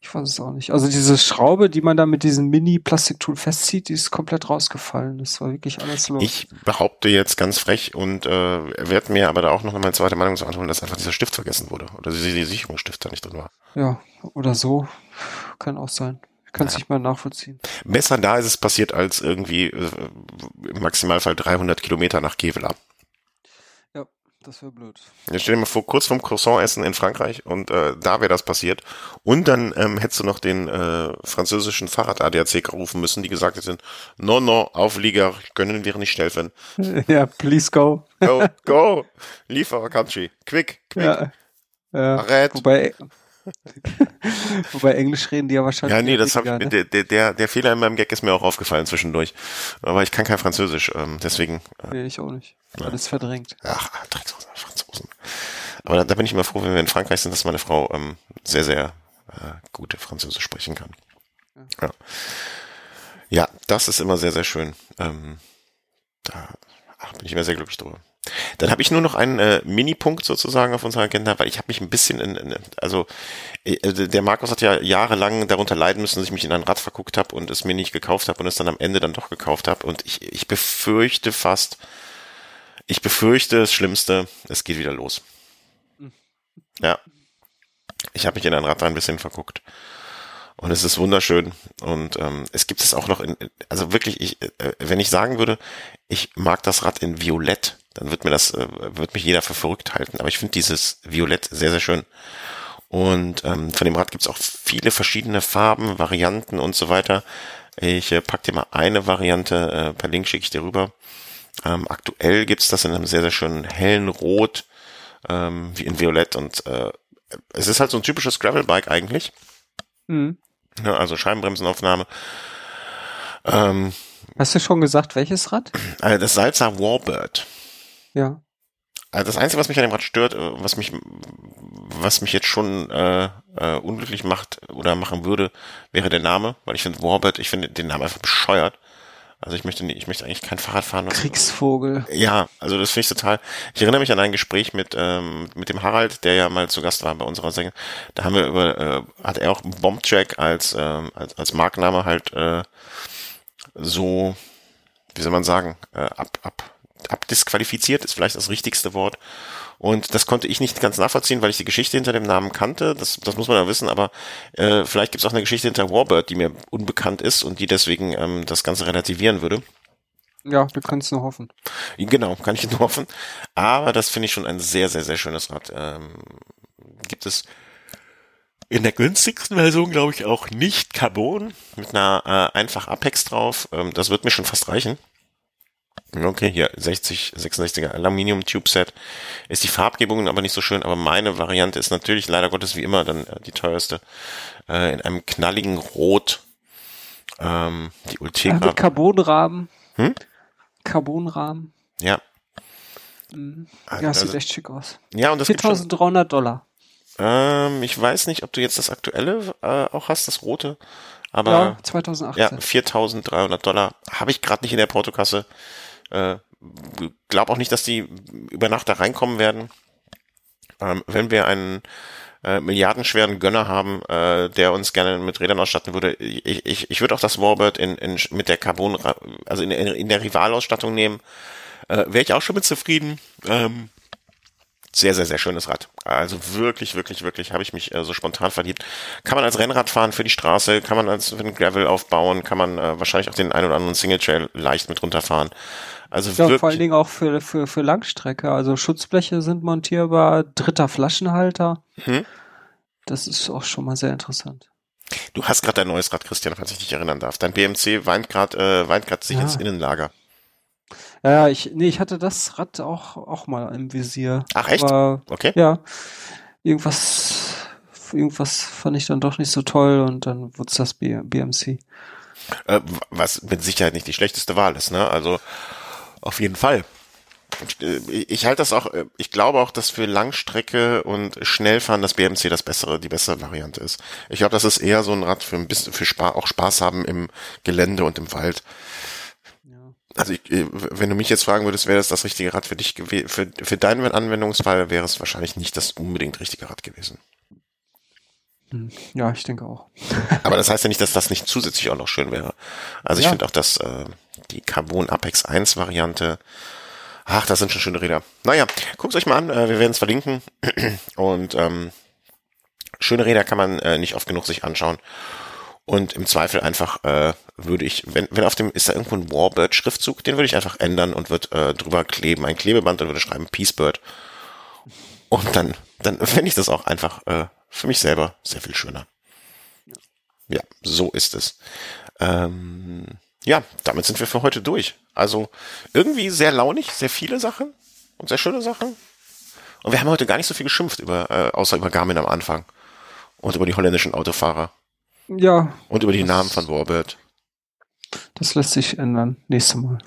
ich weiß es auch nicht. Also diese Schraube, die man da mit diesem Mini-Plastiktool festzieht, die ist komplett rausgefallen. Das war wirklich alles los. Ich behaupte jetzt ganz frech und äh, werde mir aber da auch noch mal eine zweite Meinung zu anholen, dass einfach dieser Stift vergessen wurde oder die Sicherungsstift da nicht drin war. Ja, oder so. Kann auch sein. Ich kann es nicht mal nachvollziehen. Besser da ist es passiert als irgendwie äh, im Maximalfall 300 Kilometer nach Kevela. Ja, das wäre blöd. Jetzt stell dir mal vor, kurz vorm Croissant-Essen in Frankreich und äh, da wäre das passiert. Und dann ähm, hättest du noch den äh, französischen Fahrrad-ADAC rufen müssen, die gesagt hätten, no, no, Auflieger können wir nicht helfen. ja, please go. Go, go, leave our country, quick, quick. Ja. Ja. Arrête. Wobei, wobei Englisch reden die ja wahrscheinlich. Ja, nee, das hab weniger, ich, ne? der, der, der, Fehler in meinem Gag ist mir auch aufgefallen zwischendurch. Aber ich kann kein Französisch, ähm, deswegen, äh, Nee, ich auch nicht. Alles verdrängt. ach, Drecksausen, Franzosen. Aber da, da bin ich immer froh, wenn wir in Frankreich sind, dass meine Frau ähm, sehr, sehr äh, gute Französisch sprechen kann. Ja. ja, das ist immer sehr, sehr schön. Ähm, da bin ich immer sehr glücklich drüber. Dann habe ich nur noch einen äh, Minipunkt sozusagen auf unserer Agenda, weil ich habe mich ein bisschen in, in also äh, der Markus hat ja jahrelang darunter leiden müssen, dass ich mich in ein Rad verguckt habe und es mir nicht gekauft habe und es dann am Ende dann doch gekauft habe und ich, ich befürchte fast, ich befürchte das Schlimmste, es geht wieder los. Ja, ich habe mich in ein Rad ein bisschen verguckt und es ist wunderschön und ähm, es gibt es auch noch in, also wirklich, ich, äh, wenn ich sagen würde, ich mag das Rad in Violett, dann wird mir das, äh, wird mich jeder für verrückt halten. Aber ich finde dieses Violett sehr, sehr schön. Und ähm, von dem Rad gibt es auch viele verschiedene Farben, Varianten und so weiter. Ich äh, pack dir mal eine Variante, äh, per Link schicke ich dir rüber. Ähm, aktuell gibt's das in einem sehr, sehr schönen hellen Rot, ähm, wie in Violett. Und äh, es ist halt so ein typisches Gravelbike eigentlich. Mhm. Ja, also Scheibenbremsenaufnahme. Ähm, Hast du schon gesagt, welches Rad? also das Salzer Warbird. Ja. Also das Einzige, was mich an dem Rad stört, äh, was mich, was mich jetzt schon äh, äh, unglücklich macht oder machen würde, wäre der Name, weil ich finde Warbird, ich finde den Namen einfach bescheuert. Also ich möchte, ich möchte eigentlich kein Fahrrad fahren. Kriegsvogel. Ja, also das finde ich total. Ich erinnere mich an ein Gespräch mit ähm, mit dem Harald, der ja mal zu Gast war bei unserer Sänger. Da haben wir über, äh, hat er auch Bombjack als ähm, als, als Markenname halt äh, so, wie soll man sagen, äh, ab ab abdisqualifiziert ist vielleicht das richtigste Wort. Und das konnte ich nicht ganz nachvollziehen, weil ich die Geschichte hinter dem Namen kannte. Das, das muss man ja wissen, aber äh, vielleicht gibt es auch eine Geschichte hinter Warbird, die mir unbekannt ist und die deswegen ähm, das Ganze relativieren würde. Ja, wir können es nur hoffen. Genau, kann ich nur hoffen. Aber das finde ich schon ein sehr, sehr, sehr schönes Rad. Ähm, gibt es in der günstigsten Version, glaube ich, auch nicht Carbon mit einer äh, einfach Apex drauf. Ähm, das wird mir schon fast reichen. Okay, hier 60, 66er Aluminium Tube Set. Ist die Farbgebung aber nicht so schön, aber meine Variante ist natürlich leider Gottes wie immer dann äh, die teuerste. Äh, in einem knalligen Rot. Ähm, die Ultegra. Ja, Carbonrahmen. Hm? Carbonrahmen. Ja. Mhm. Also, ja, sieht echt schick aus. Ja, und das 4300 Dollar. Ähm, ich weiß nicht, ob du jetzt das aktuelle äh, auch hast, das rote. Aber ja, 2018. Ja, 4.300 Dollar habe ich gerade nicht in der Portokasse. Äh, glaub auch nicht, dass die über Nacht da reinkommen werden. Ähm, wenn wir einen äh, milliardenschweren Gönner haben, äh, der uns gerne mit Rädern ausstatten würde, ich, ich, ich würde auch das Warbird in, in, mit der Carbon, also in, in der Rivalausstattung nehmen. Äh, Wäre ich auch schon mit zufrieden. Ähm, sehr, sehr, sehr schönes Rad. Also wirklich, wirklich, wirklich habe ich mich äh, so spontan verliebt. Kann man als Rennrad fahren für die Straße, kann man als für den Gravel aufbauen, kann man äh, wahrscheinlich auch den ein oder anderen Single Trail leicht mit runterfahren. Also ja, wirklich, vor allen Dingen auch für, für, für Langstrecke. Also Schutzbleche sind montierbar, dritter Flaschenhalter. Hm? Das ist auch schon mal sehr interessant. Du hast gerade dein neues Rad, Christian, falls ich dich erinnern darf. Dein BMC weint gerade äh, weint grad sich ja. ins Innenlager. Ja, ich, nee, ich hatte das Rad auch, auch mal im Visier. Ach echt? Aber, okay. Ja. Irgendwas, irgendwas fand ich dann doch nicht so toll und dann wurde es das BMC. Äh, was mit Sicherheit nicht die schlechteste Wahl ist, ne? Also auf jeden Fall. Ich, äh, ich halte das auch, äh, ich glaube auch, dass für Langstrecke und Schnellfahren das BMC das bessere, die bessere Variante ist. Ich glaube, das ist eher so ein Rad für ein bisschen, für Spaß, auch Spaß haben im Gelände und im Wald. Also ich, äh, wenn du mich jetzt fragen würdest, wäre das das richtige Rad für dich gewesen, für, für deinen Anwendungsfall wäre es wahrscheinlich nicht das unbedingt richtige Rad gewesen. Hm, ja, ich denke auch. Aber das heißt ja nicht, dass das nicht zusätzlich auch noch schön wäre. Also ich ja. finde auch, dass äh, die Carbon Apex 1 Variante, ach, das sind schon schöne Räder. Naja, guckt euch mal an, äh, wir werden es verlinken. Und ähm, schöne Räder kann man äh, nicht oft genug sich anschauen. Und im Zweifel einfach äh, würde ich, wenn, wenn auf dem, ist da irgendwo ein Warbird-Schriftzug, den würde ich einfach ändern und würde äh, drüber kleben, ein Klebeband und würde schreiben Peacebird. Und dann, dann fände ich das auch einfach äh, für mich selber sehr viel schöner. Ja, so ist es. Ähm, ja, damit sind wir für heute durch. Also irgendwie sehr launig, sehr viele Sachen und sehr schöne Sachen. Und wir haben heute gar nicht so viel geschimpft über, äh, außer über Garmin am Anfang und über die holländischen Autofahrer. Ja. Und über die Namen von Warbird. Das lässt sich ändern. Nächstes Mal.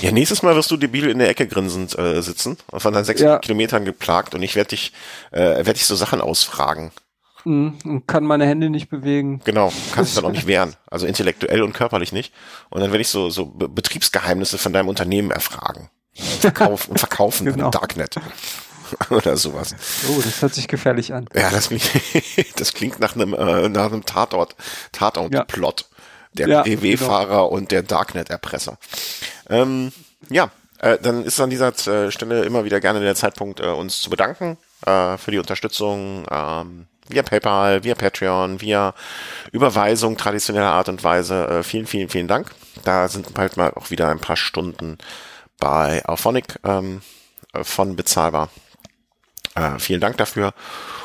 Ja, nächstes Mal wirst du debil in der Ecke grinsend äh, sitzen, von deinen 600 ja. Kilometern geplagt und ich werde dich, äh, werde dich so Sachen ausfragen. Mhm, und kann meine Hände nicht bewegen. Genau, kannst du dann auch nicht wehren. Also intellektuell und körperlich nicht. Und dann werde ich so, so Betriebsgeheimnisse von deinem Unternehmen erfragen. Verkauf und verkaufen genau. im Darknet. oder sowas. Oh, das hört sich gefährlich an. Ja, das klingt, das klingt nach einem, äh, nach einem Tatort, Tatort-Plot. Ja. Der ja, EW-Fahrer genau. und der Darknet-Erpresser. Ähm, ja, äh, dann ist an dieser äh, Stelle immer wieder gerne der Zeitpunkt, äh, uns zu bedanken äh, für die Unterstützung ähm, via PayPal, via Patreon, via Überweisung traditioneller Art und Weise. Äh, vielen, vielen, vielen Dank. Da sind bald mal auch wieder ein paar Stunden bei Auphonic ähm, äh, von bezahlbar. Äh, vielen Dank dafür.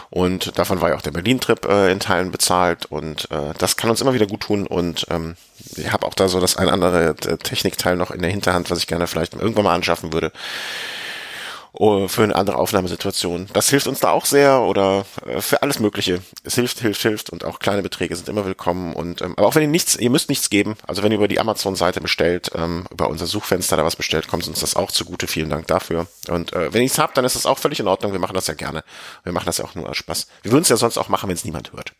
Und davon war ja auch der Berlin-Trip äh, in Teilen bezahlt und äh, das kann uns immer wieder gut tun und ähm, ich habe auch da so das ein andere äh, Technikteil noch in der Hinterhand, was ich gerne vielleicht irgendwann mal anschaffen würde. Oh, für eine andere Aufnahmesituation. Das hilft uns da auch sehr oder äh, für alles Mögliche. Es hilft, hilft, hilft und auch kleine Beträge sind immer willkommen. Und ähm, aber auch wenn ihr nichts, ihr müsst nichts geben. Also wenn ihr über die Amazon-Seite bestellt, ähm, über unser Suchfenster da was bestellt, kommt uns das auch zugute. Vielen Dank dafür. Und äh, wenn ihr es habt, dann ist das auch völlig in Ordnung. Wir machen das ja gerne. Wir machen das ja auch nur als Spaß. Wir würden es ja sonst auch machen, wenn es niemand hört.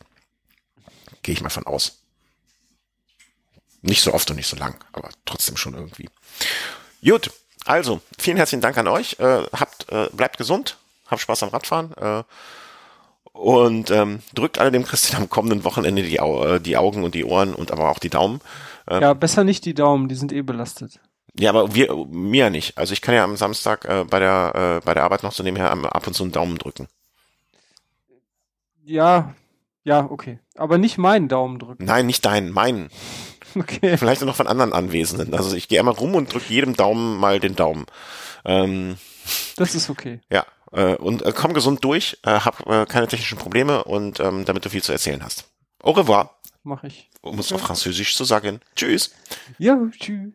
Gehe ich mal von aus. Nicht so oft und nicht so lang, aber trotzdem schon irgendwie. Gut, also, vielen herzlichen Dank an euch. Äh, habt, äh, bleibt gesund, habt Spaß am Radfahren äh, und ähm, drückt alle dem Christian am kommenden Wochenende die, Au äh, die Augen und die Ohren und aber auch die Daumen. Ähm, ja, besser nicht die Daumen, die sind eh belastet. Ja, aber wir, mir nicht. Also ich kann ja am Samstag äh, bei der äh, bei der Arbeit noch so nebenher ab und zu einen Daumen drücken. Ja, ja, okay. Aber nicht meinen Daumen drücken. Nein, nicht deinen, meinen. Okay. Vielleicht auch noch von anderen Anwesenden. Also ich gehe einmal rum und drücke jedem Daumen mal den Daumen. Ähm, das ist okay. Ja. Äh, und äh, komm gesund durch, äh, hab äh, keine technischen Probleme und ähm, damit du viel zu erzählen hast. Au revoir. Mach ich. Um es auf Französisch zu sagen. Tschüss. Ja, tschüss.